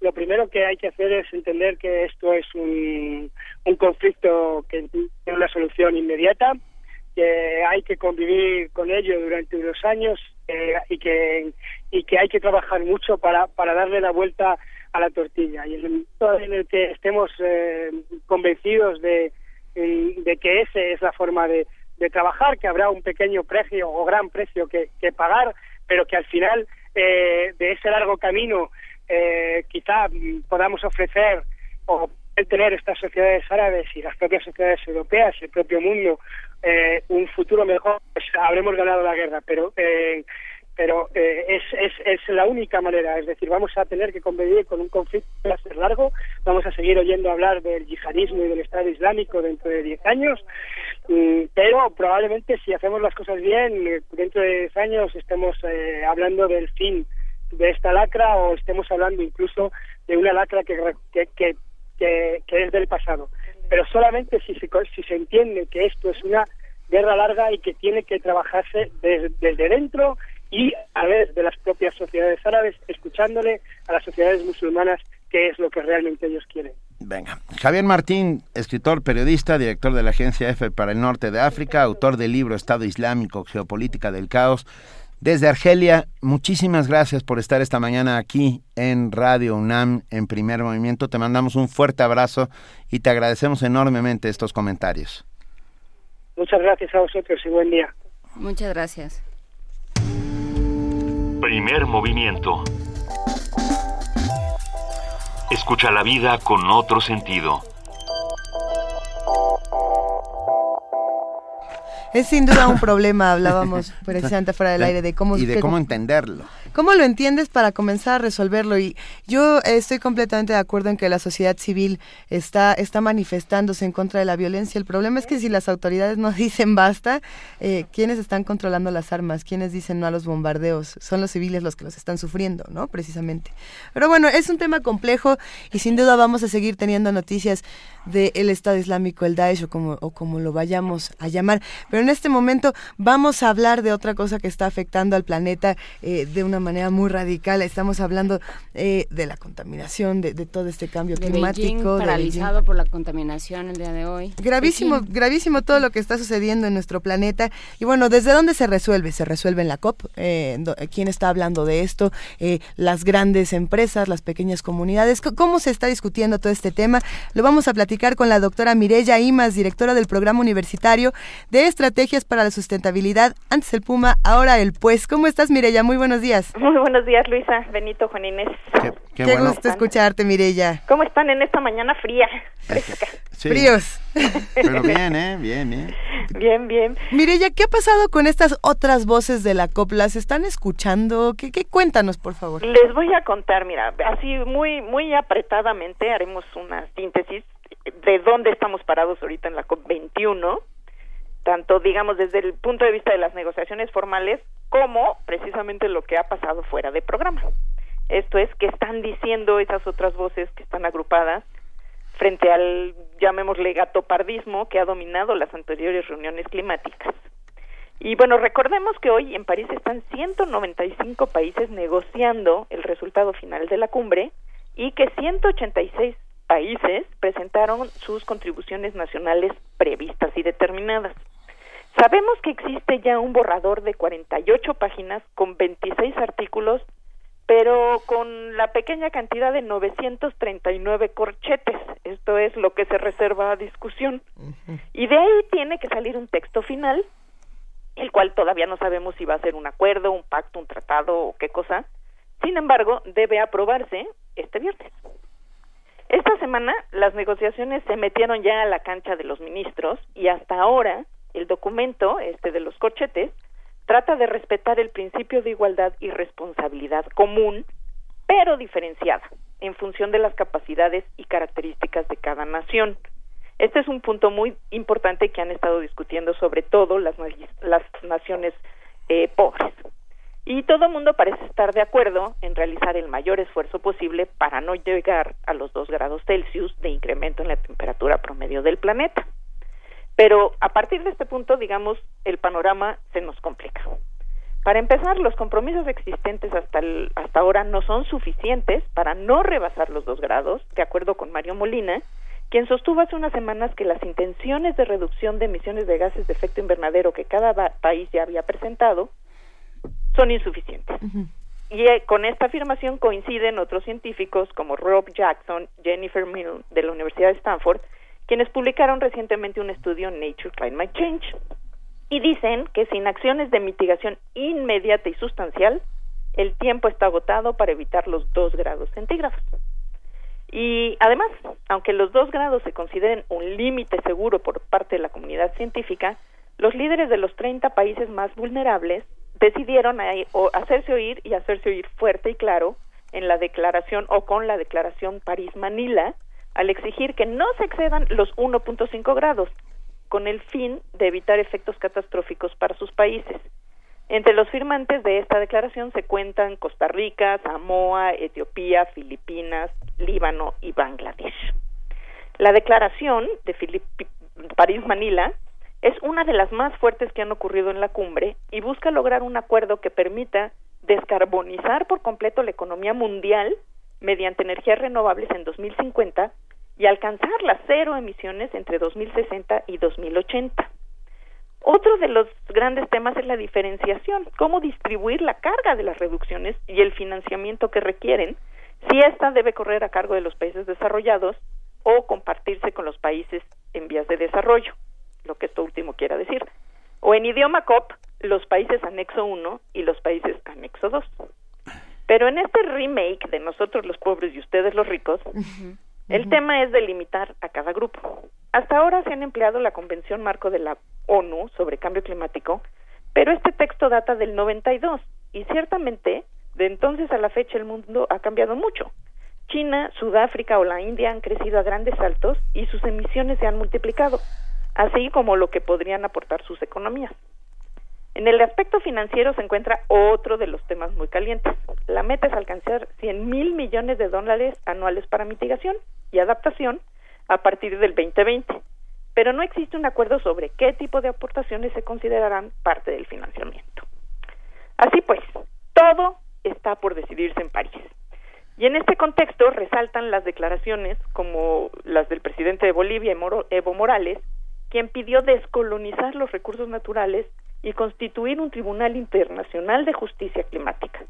lo primero que hay que hacer es entender que esto es un, un conflicto que tiene una solución inmediata, que hay que convivir con ello durante unos años eh, y que y que hay que trabajar mucho para, para darle la vuelta a la tortilla. Y en el momento en el que estemos eh, convencidos de, de que esa es la forma de, de trabajar, que habrá un pequeño precio o gran precio que, que pagar, pero que al final eh, de ese largo camino eh, quizá podamos ofrecer o tener estas sociedades árabes y las propias sociedades europeas el propio mundo eh, un futuro mejor, pues habremos ganado la guerra. Pero pero eh, es, es, es la única manera, es decir, vamos a tener que convivir con un conflicto ser largo, vamos a seguir oyendo hablar del yihadismo y del Estado Islámico dentro de 10 años, mm, pero probablemente si hacemos las cosas bien, eh, dentro de 10 años estemos eh, hablando del fin de esta lacra o estemos hablando incluso de una lacra que, que, que, que, es del pasado. Pero solamente si se, si se entiende que esto es una guerra larga y que tiene que trabajarse desde, desde dentro y a través de las propias sociedades árabes, escuchándole a las sociedades musulmanas qué es lo que realmente ellos quieren. Venga. Javier Martín, escritor, periodista, director de la agencia EFE para el Norte de África, autor del libro Estado Islámico, Geopolítica del Caos. Desde Argelia, muchísimas gracias por estar esta mañana aquí en Radio UNAM en primer movimiento. Te mandamos un fuerte abrazo y te agradecemos enormemente estos comentarios. Muchas gracias a vosotros y buen día. Muchas gracias. Primer movimiento. Escucha la vida con otro sentido. Es sin duda un problema, hablábamos precisamente fuera del aire de cómo... Y de cómo entenderlo. ¿Cómo lo entiendes para comenzar a resolverlo? Y yo estoy completamente de acuerdo en que la sociedad civil está, está manifestándose en contra de la violencia. El problema es que si las autoridades no dicen basta, eh, ¿quiénes están controlando las armas? ¿Quiénes dicen no a los bombardeos? Son los civiles los que los están sufriendo, ¿no? Precisamente. Pero bueno, es un tema complejo y sin duda vamos a seguir teniendo noticias del Estado Islámico, el Daesh o como, o como lo vayamos a llamar. Pero en este momento vamos a hablar de otra cosa que está afectando al planeta eh, de una manera muy radical. Estamos hablando eh, de la contaminación, de, todo este cambio climático. paralizado por la contaminación el día de hoy. Gravísimo, gravísimo todo lo que está sucediendo en nuestro planeta. Y bueno, ¿desde dónde se resuelve? Se resuelve en la COP. Eh, ¿Quién está hablando de esto? Eh, las grandes empresas, las pequeñas comunidades. ¿Cómo se está discutiendo todo este tema? Lo vamos a platicar con la doctora Mireya Imas, directora del programa universitario de estrategias para la sustentabilidad. Antes el Puma, ahora el Pues. ¿Cómo estás, Mireya? Muy buenos días. Muy buenos días, Luisa, Benito, Juan Inés. Qué, gusto escucharte, Mirella. ¿Cómo están en esta mañana fría, fresca? Fríos. Pero bien, ¿eh? Bien, bien. Bien, bien. Mirella, ¿qué ha pasado con estas otras voces de la copla? ¿Se están escuchando? ¿Qué, qué cuéntanos, por favor? Les voy a contar, mira, así muy, muy apretadamente haremos una síntesis de dónde estamos parados ahorita en la COP21 tanto digamos desde el punto de vista de las negociaciones formales como precisamente lo que ha pasado fuera de programa. Esto es que están diciendo esas otras voces que están agrupadas frente al llamémosle gatopardismo que ha dominado las anteriores reuniones climáticas. Y bueno, recordemos que hoy en París están 195 países negociando el resultado final de la cumbre y que 186 países presentaron sus contribuciones nacionales previstas y determinadas. Sabemos que existe ya un borrador de 48 páginas con 26 artículos, pero con la pequeña cantidad de 939 corchetes. Esto es lo que se reserva a discusión. Y de ahí tiene que salir un texto final, el cual todavía no sabemos si va a ser un acuerdo, un pacto, un tratado o qué cosa. Sin embargo, debe aprobarse este viernes. Esta semana las negociaciones se metieron ya a la cancha de los ministros y hasta ahora el documento, este de los corchetes, trata de respetar el principio de igualdad y responsabilidad común, pero diferenciada, en función de las capacidades y características de cada nación. Este es un punto muy importante que han estado discutiendo sobre todo las, las naciones eh, pobres. Y todo el mundo parece estar de acuerdo en realizar el mayor esfuerzo posible para no llegar a los dos grados Celsius de incremento en la temperatura promedio del planeta. Pero a partir de este punto, digamos, el panorama se nos complica. Para empezar, los compromisos existentes hasta, hasta ahora no son suficientes para no rebasar los dos grados, de acuerdo con Mario Molina, quien sostuvo hace unas semanas que las intenciones de reducción de emisiones de gases de efecto invernadero que cada país ya había presentado son insuficientes. Y eh, con esta afirmación coinciden otros científicos como Rob Jackson, Jennifer Mill de la Universidad de Stanford quienes publicaron recientemente un estudio en Nature Climate Change y dicen que sin acciones de mitigación inmediata y sustancial, el tiempo está agotado para evitar los dos grados centígrados. Y además, aunque los dos grados se consideren un límite seguro por parte de la comunidad científica, los líderes de los 30 países más vulnerables decidieron hacerse oír y hacerse oír fuerte y claro en la declaración o con la declaración París-Manila al exigir que no se excedan los 1.5 grados con el fin de evitar efectos catastróficos para sus países. Entre los firmantes de esta declaración se cuentan Costa Rica, Samoa, Etiopía, Filipinas, Líbano y Bangladesh. La declaración de París-Manila es una de las más fuertes que han ocurrido en la cumbre y busca lograr un acuerdo que permita descarbonizar por completo la economía mundial mediante energías renovables en 2050 y alcanzar las cero emisiones entre 2060 y 2080. Otro de los grandes temas es la diferenciación, cómo distribuir la carga de las reducciones y el financiamiento que requieren, si ésta debe correr a cargo de los países desarrollados o compartirse con los países en vías de desarrollo, lo que esto último quiera decir. O en idioma COP, los países anexo 1 y los países anexo 2. Pero en este remake de nosotros los pobres y ustedes los ricos, el tema es delimitar a cada grupo. Hasta ahora se han empleado la Convención Marco de la ONU sobre Cambio Climático, pero este texto data del 92 y ciertamente de entonces a la fecha el mundo ha cambiado mucho. China, Sudáfrica o la India han crecido a grandes saltos y sus emisiones se han multiplicado, así como lo que podrían aportar sus economías. En el aspecto financiero se encuentra otro de los temas muy calientes. La meta es alcanzar 100 mil millones de dólares anuales para mitigación y adaptación a partir del 2020, pero no existe un acuerdo sobre qué tipo de aportaciones se considerarán parte del financiamiento. Así pues, todo está por decidirse en París. Y en este contexto resaltan las declaraciones como las del presidente de Bolivia, Evo Morales, quien pidió descolonizar los recursos naturales y constituir un Tribunal Internacional de Justicia Climática.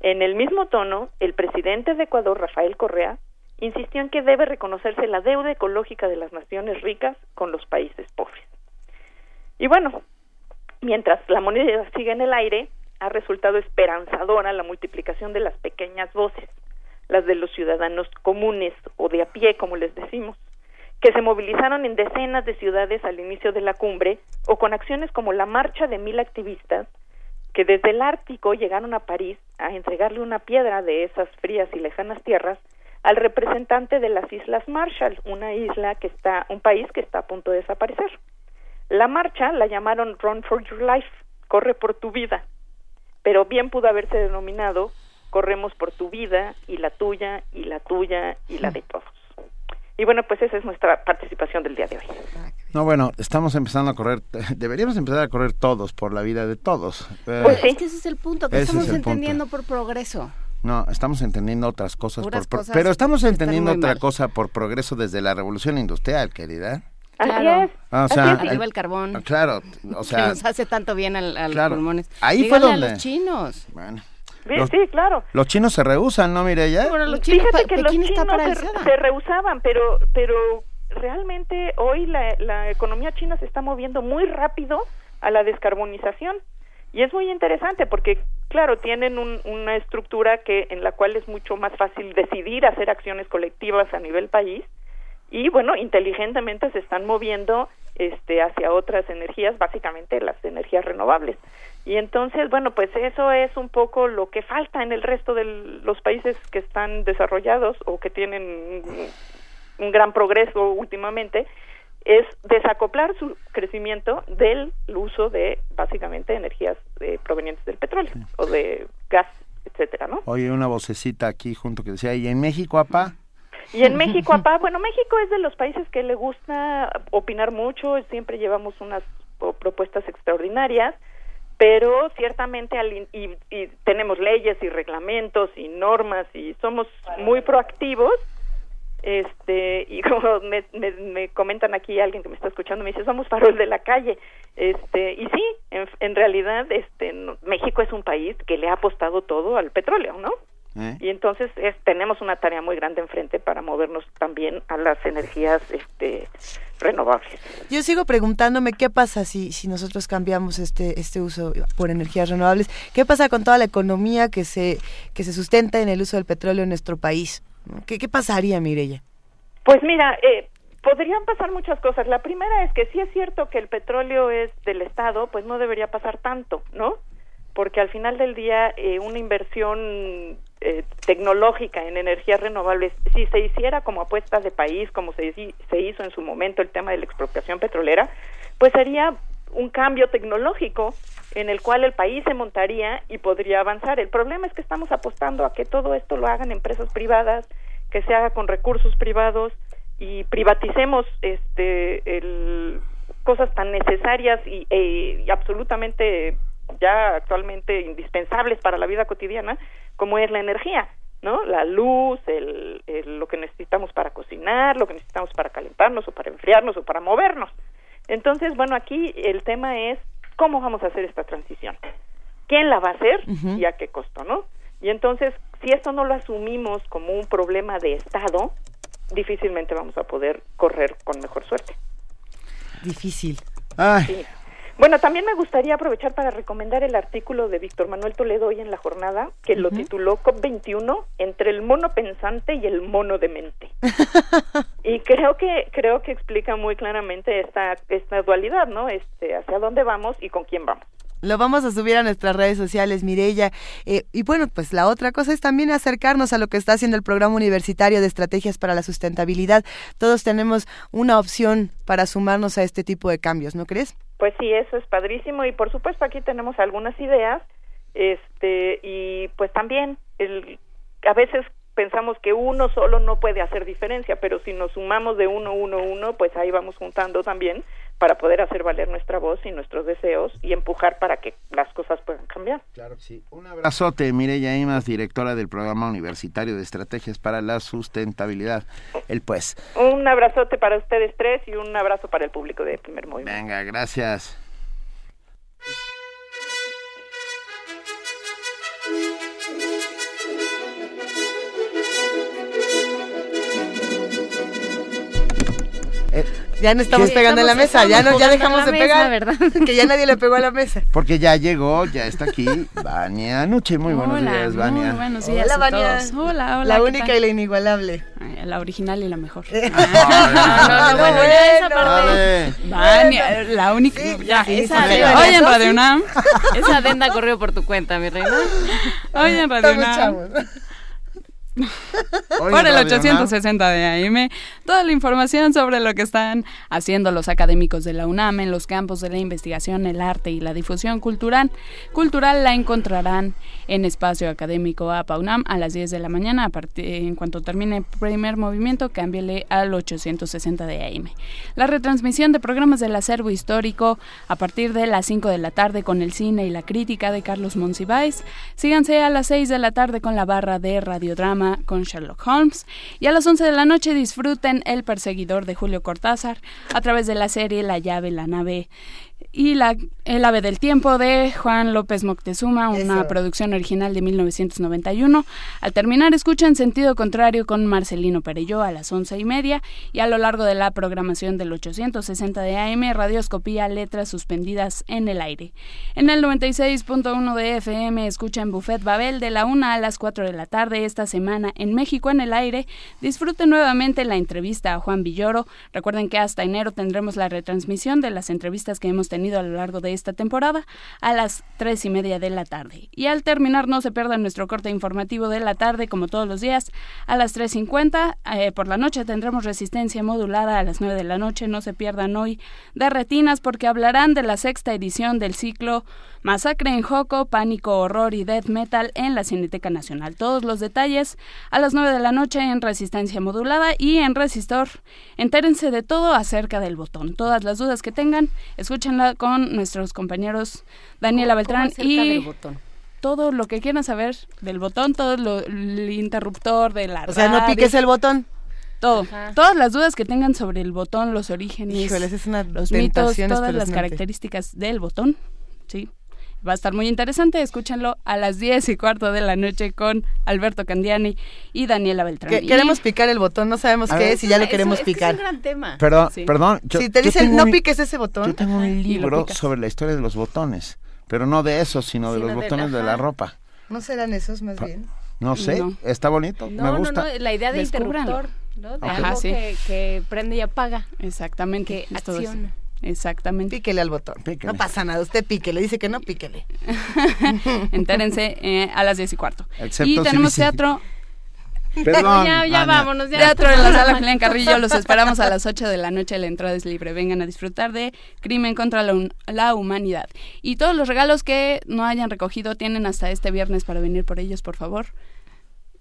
En el mismo tono, el presidente de Ecuador, Rafael Correa, insistió en que debe reconocerse la deuda ecológica de las naciones ricas con los países pobres. Y bueno, mientras la moneda sigue en el aire, ha resultado esperanzadora la multiplicación de las pequeñas voces, las de los ciudadanos comunes o de a pie, como les decimos, que se movilizaron en decenas de ciudades al inicio de la cumbre o con acciones como la marcha de mil activistas que desde el Ártico llegaron a París a entregarle una piedra de esas frías y lejanas tierras al representante de las Islas Marshall, una isla que está, un país que está a punto de desaparecer. La marcha la llamaron Run for Your Life, corre por tu vida, pero bien pudo haberse denominado Corremos por tu vida y la tuya y la tuya y la de todos. Y bueno, pues esa es nuestra participación del día de hoy. No, bueno, estamos empezando a correr, deberíamos empezar a correr todos por la vida de todos. Eh, pues sí. Es que ese es el punto, que estamos entendiendo por progreso. No, estamos entendiendo otras cosas, por, pero estamos entendiendo otra cosa por progreso desde la revolución industrial, querida. Así es. Ah, o sea, el, carbón. Claro, o sea, que nos hace tanto bien a, los pulmones. Ahí fue donde. A los chinos. Bueno. Sí, claro. Los chinos se rehusan, ¿no, Mireya? Bueno, los chinos, Fíjate que los chinos se, se, rehusaban, pero, pero realmente hoy la, la economía china se está moviendo muy rápido a la descarbonización. Y es muy interesante porque, claro, tienen una estructura que en la cual es mucho más fácil decidir hacer acciones colectivas a nivel país y, bueno, inteligentemente se están moviendo este, hacia otras energías, básicamente las energías renovables. Y entonces, bueno, pues eso es un poco lo que falta en el resto de los países que están desarrollados o que tienen un gran progreso últimamente es desacoplar su crecimiento del uso de básicamente energías eh, provenientes del petróleo o de gas, etcétera, ¿no? Oye, una vocecita aquí junto que decía, ¿y en México, apá? Y en México, apá, bueno, México es de los países que le gusta opinar mucho, siempre llevamos unas propuestas extraordinarias, pero ciertamente y, y tenemos leyes y reglamentos y normas y somos muy proactivos este y como me, me, comentan aquí alguien que me está escuchando me dice somos farol de la calle este y sí en, en realidad este México es un país que le ha apostado todo al petróleo no ¿Eh? y entonces es, tenemos una tarea muy grande enfrente para movernos también a las energías este renovables yo sigo preguntándome qué pasa si si nosotros cambiamos este este uso por energías renovables qué pasa con toda la economía que se que se sustenta en el uso del petróleo en nuestro país ¿Qué, qué pasaría, Mirella? Pues mira, eh, podrían pasar muchas cosas. La primera es que si es cierto que el petróleo es del Estado, pues no debería pasar tanto, ¿no? porque al final del día eh, una inversión eh, tecnológica en energías renovables, si se hiciera como apuesta de país, como se, hizo en su momento el tema de la expropiación petrolera, pues sería un cambio tecnológico en el cual el país se montaría y podría avanzar. El problema es que estamos apostando a que todo esto lo hagan empresas privadas, que se haga con recursos privados y privaticemos este el, cosas tan necesarias y, e, y absolutamente ya actualmente indispensables para la vida cotidiana como es la energía, ¿no? La luz, el, el, lo que necesitamos para cocinar, lo que necesitamos para calentarnos o para enfriarnos o para movernos. Entonces, bueno, aquí el tema es cómo vamos a hacer esta transición. ¿Quién la va a hacer y a qué costo, no? Y entonces, si esto no lo asumimos como un problema de Estado, difícilmente vamos a poder correr con mejor suerte. Difícil. Sí. Bueno, también me gustaría aprovechar para recomendar el artículo de Víctor Manuel Toledo hoy en la jornada, que lo tituló COP21 entre el mono pensante y el mono demente. y creo que creo que explica muy claramente esta esta dualidad, ¿no? Este, hacia dónde vamos y con quién vamos. Lo vamos a subir a nuestras redes sociales, Mirella. Eh, y bueno, pues la otra cosa es también acercarnos a lo que está haciendo el programa universitario de estrategias para la sustentabilidad. Todos tenemos una opción para sumarnos a este tipo de cambios, ¿no crees? Pues sí, eso es padrísimo. Y por supuesto aquí tenemos algunas ideas, este y pues también el, a veces pensamos que uno solo no puede hacer diferencia, pero si nos sumamos de uno, uno, uno, pues ahí vamos juntando también para poder hacer valer nuestra voz y nuestros deseos y empujar para que las cosas puedan cambiar. Claro que sí. Un abrazote, Mireya Imas, directora del Programa Universitario de Estrategias para la Sustentabilidad. El pues. Un abrazote para ustedes tres y un abrazo para el público de Primer Movimiento. Venga, gracias. Ya no estamos pegando en la mesa, ya no, ya dejamos de pegar, ¿verdad? que ya nadie le pegó a la mesa. Porque ya llegó, ya está aquí, Vania Nuche. Muy buenos Hola, días, Vania. Muy buenos días Hola, a Vania. todos. Hola, hola. La ¿qué única tal? y la inigualable. Ay, La original y la mejor. Ah, no, no, bueno, ya esa parte. Vania, la única. ya, esa ok. de- Hoy en Radio UNAM. Esa adenda corrió por tu cuenta, mi reina. Hoy en Radio UNAM. Por el Radio 860 de AM, toda la información sobre lo que están haciendo los académicos de la UNAM en los campos de la investigación, el arte y la difusión cultural. Cultural la encontrarán en Espacio Académico APA UNAM a las 10 de la mañana. A en cuanto termine el primer movimiento, cámbiale al 860 de AM. La retransmisión de programas del acervo histórico a partir de las 5 de la tarde con el cine y la crítica de Carlos Monsiváis. Síganse a las 6 de la tarde con la barra de radiodrama con Sherlock Holmes. Y a las 11 de la noche disfruten El perseguidor de Julio Cortázar a través de la serie La llave, la nave y la, El ave del tiempo de Juan López Moctezuma, una Eso. producción original de 1991. Al terminar, escuchen Sentido Contrario con Marcelino Perelló a las once y media y a lo largo de la programación del 860 de AM, Radioscopía, Letras Suspendidas en el Aire. En el 96.1 de FM, escuchen Buffet Babel de la 1 a las 4 de la tarde esta semana en México en el Aire. Disfruten nuevamente la entrevista a Juan Villoro. Recuerden que hasta enero tendremos la retransmisión de las entrevistas que hemos a lo largo de esta temporada a las tres y media de la tarde. Y al terminar, no se pierdan nuestro corte informativo de la tarde, como todos los días, a las 3.50. Eh, por la noche tendremos resistencia modulada a las 9 de la noche. No se pierdan hoy de retinas porque hablarán de la sexta edición del ciclo Masacre en Joco, Pánico, Horror y Death Metal en la Cineteca Nacional. Todos los detalles a las 9 de la noche en Resistencia Modulada y en Resistor. Entérense de todo acerca del botón. Todas las dudas que tengan, escúchenla con nuestros compañeros Daniela Beltrán y del botón? todo lo que quieran saber del botón, todo lo, el interruptor de la O sea, no piques el botón. todo, Ajá. todas las dudas que tengan sobre el botón, los orígenes, Híjoles, es una los mitos, todas las características del botón, sí. Va a estar muy interesante, escúchenlo a las 10 y cuarto de la noche con Alberto Candiani y Daniela Beltrán. Que- Y- queremos picar el botón, no sabemos A qué ver. es y ya lo queremos es picar. Es un gran tema. Perdón, Sí. perdón. yo- si te dicen no un- piques ese botón, Yo tengo un libro sobre la historia de los botones, pero no de eso, sino de Sino los del- botones de la ajá. ropa. ¿no serán esos más Pa- bien? No sé, No. está bonito, No, me no, gusta. no, la idea de interruptor, ¿no? De Ajá, algo sí. que, que prende y apaga, Exactamente. que acciona. Exactamente. Píquele al botón. No pasa nada, usted píquele, dice que no, píquele. Entérense eh, a las 10 y cuarto. Excepto y si tenemos dice- teatro. Perdón, ya, ya vámonos. Ya. Teatro en la sala Julián Carrillo. Los esperamos a las 8 de la noche. La entrada es libre. Vengan a disfrutar de Crimen contra la, la Humanidad. Y todos los regalos que no hayan recogido tienen hasta este viernes para venir por ellos, por favor.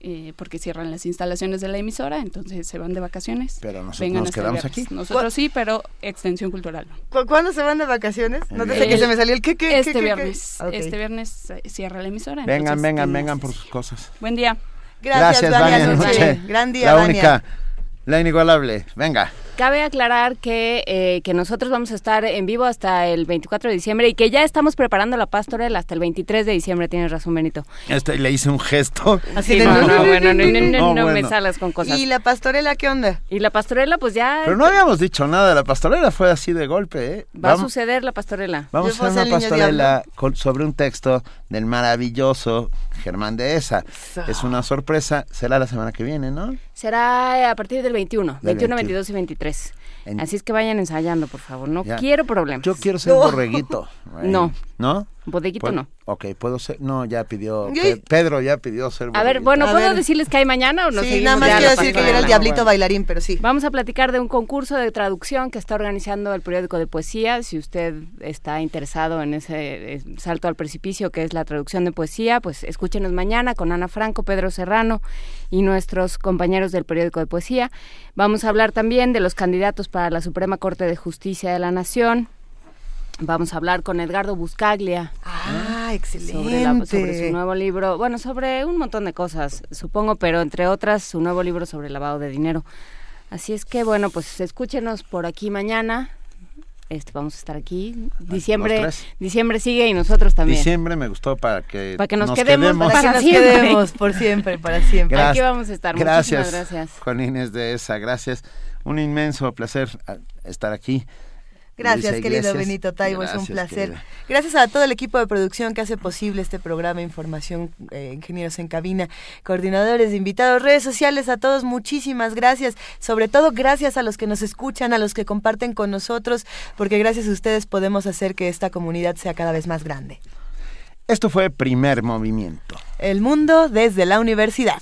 Eh, porque cierran las instalaciones de la emisora, entonces se van de vacaciones. Pero nosotros Vengan nos quedamos viernes. aquí. Nosotros sí, pero extensión cultural no. ¿Cu- ¿Cuándo se van de vacaciones? No te sé que se me salió el que, que, Este que, que. viernes. Este viernes eh, cierra la emisora. Vengan, entonces vengan, vengan por sus cosas. Buen día. Gracias, Vania Noche. Noche. Gran día, La Vania. única, la inigualable. Venga. Cabe aclarar que, eh, que nosotros vamos a estar en vivo hasta el 24 de diciembre y que ya estamos preparando la pastorela hasta el 23 de diciembre, tienes razón, Benito. Este, le hice un gesto. Así de, no, no, bueno, no, no, no, no me bueno. salas con cosas. ¿Y la pastorela qué onda? Y la pastorela, pues ya Pero no habíamos dicho nada de la pastorela, fue así de golpe, ¿eh? va a suceder la pastorela. Vamos a hacer una pastorela con- sobre un texto del maravilloso Germán de Esa. Es una sorpresa, será la semana que viene, ¿no? Será a partir del 21, Del 21, 21. 22 y 23. En- Así es que vayan ensayando, por favor. No Ya. quiero problemas. Yo quiero ser borreguito. No. ¿No? Bodeguito no. Ok, puedo ser. No, ya pidió. Pe- Pedro ya pidió ser A ver, bueno, ¿puedo decirles que hay mañana o no Sí, nada más quiero decir que yo era el diablito bailarín, pero sí. Vamos a platicar de un concurso de traducción que está organizando el periódico de poesía. Si usted está interesado en ese eh, salto al precipicio que es la traducción de poesía, pues escúchenos mañana con Ana Franco, Pedro Serrano y nuestros compañeros del periódico de poesía. Vamos a hablar también de los candidatos para la Suprema Corte de Justicia de la Nación. Vamos a hablar con Edgardo Buscaglia. Ah, excelente. Sobre, la- sobre su nuevo libro, bueno, sobre un montón de cosas, supongo, pero entre otras su nuevo libro sobre lavado de dinero. Así es que, bueno, pues escúchenos por aquí mañana. Este, vamos a estar aquí. Diciembre, diciembre sigue y nosotros también. Diciembre me gustó para que, Para que nos quedemos Para que nos siempre. quedemos por siempre, para siempre. Gracias. Aquí vamos a estar. Gracias, Muchísimas gracias. Juan Inés de esa, gracias. Un inmenso placer ah, estar aquí. Gracias, Luisa querido. Benito Taibo, es un placer. querida. Gracias a todo el equipo de producción que hace posible este programa, información, eh, ingenieros en cabina, coordinadores, invitados, redes sociales, a todos muchísimas gracias. Sobre todo gracias a los que nos escuchan, a los que comparten con nosotros, porque gracias a ustedes podemos hacer que esta comunidad sea cada vez más grande. Esto fue Primer Movimiento. El mundo desde la universidad.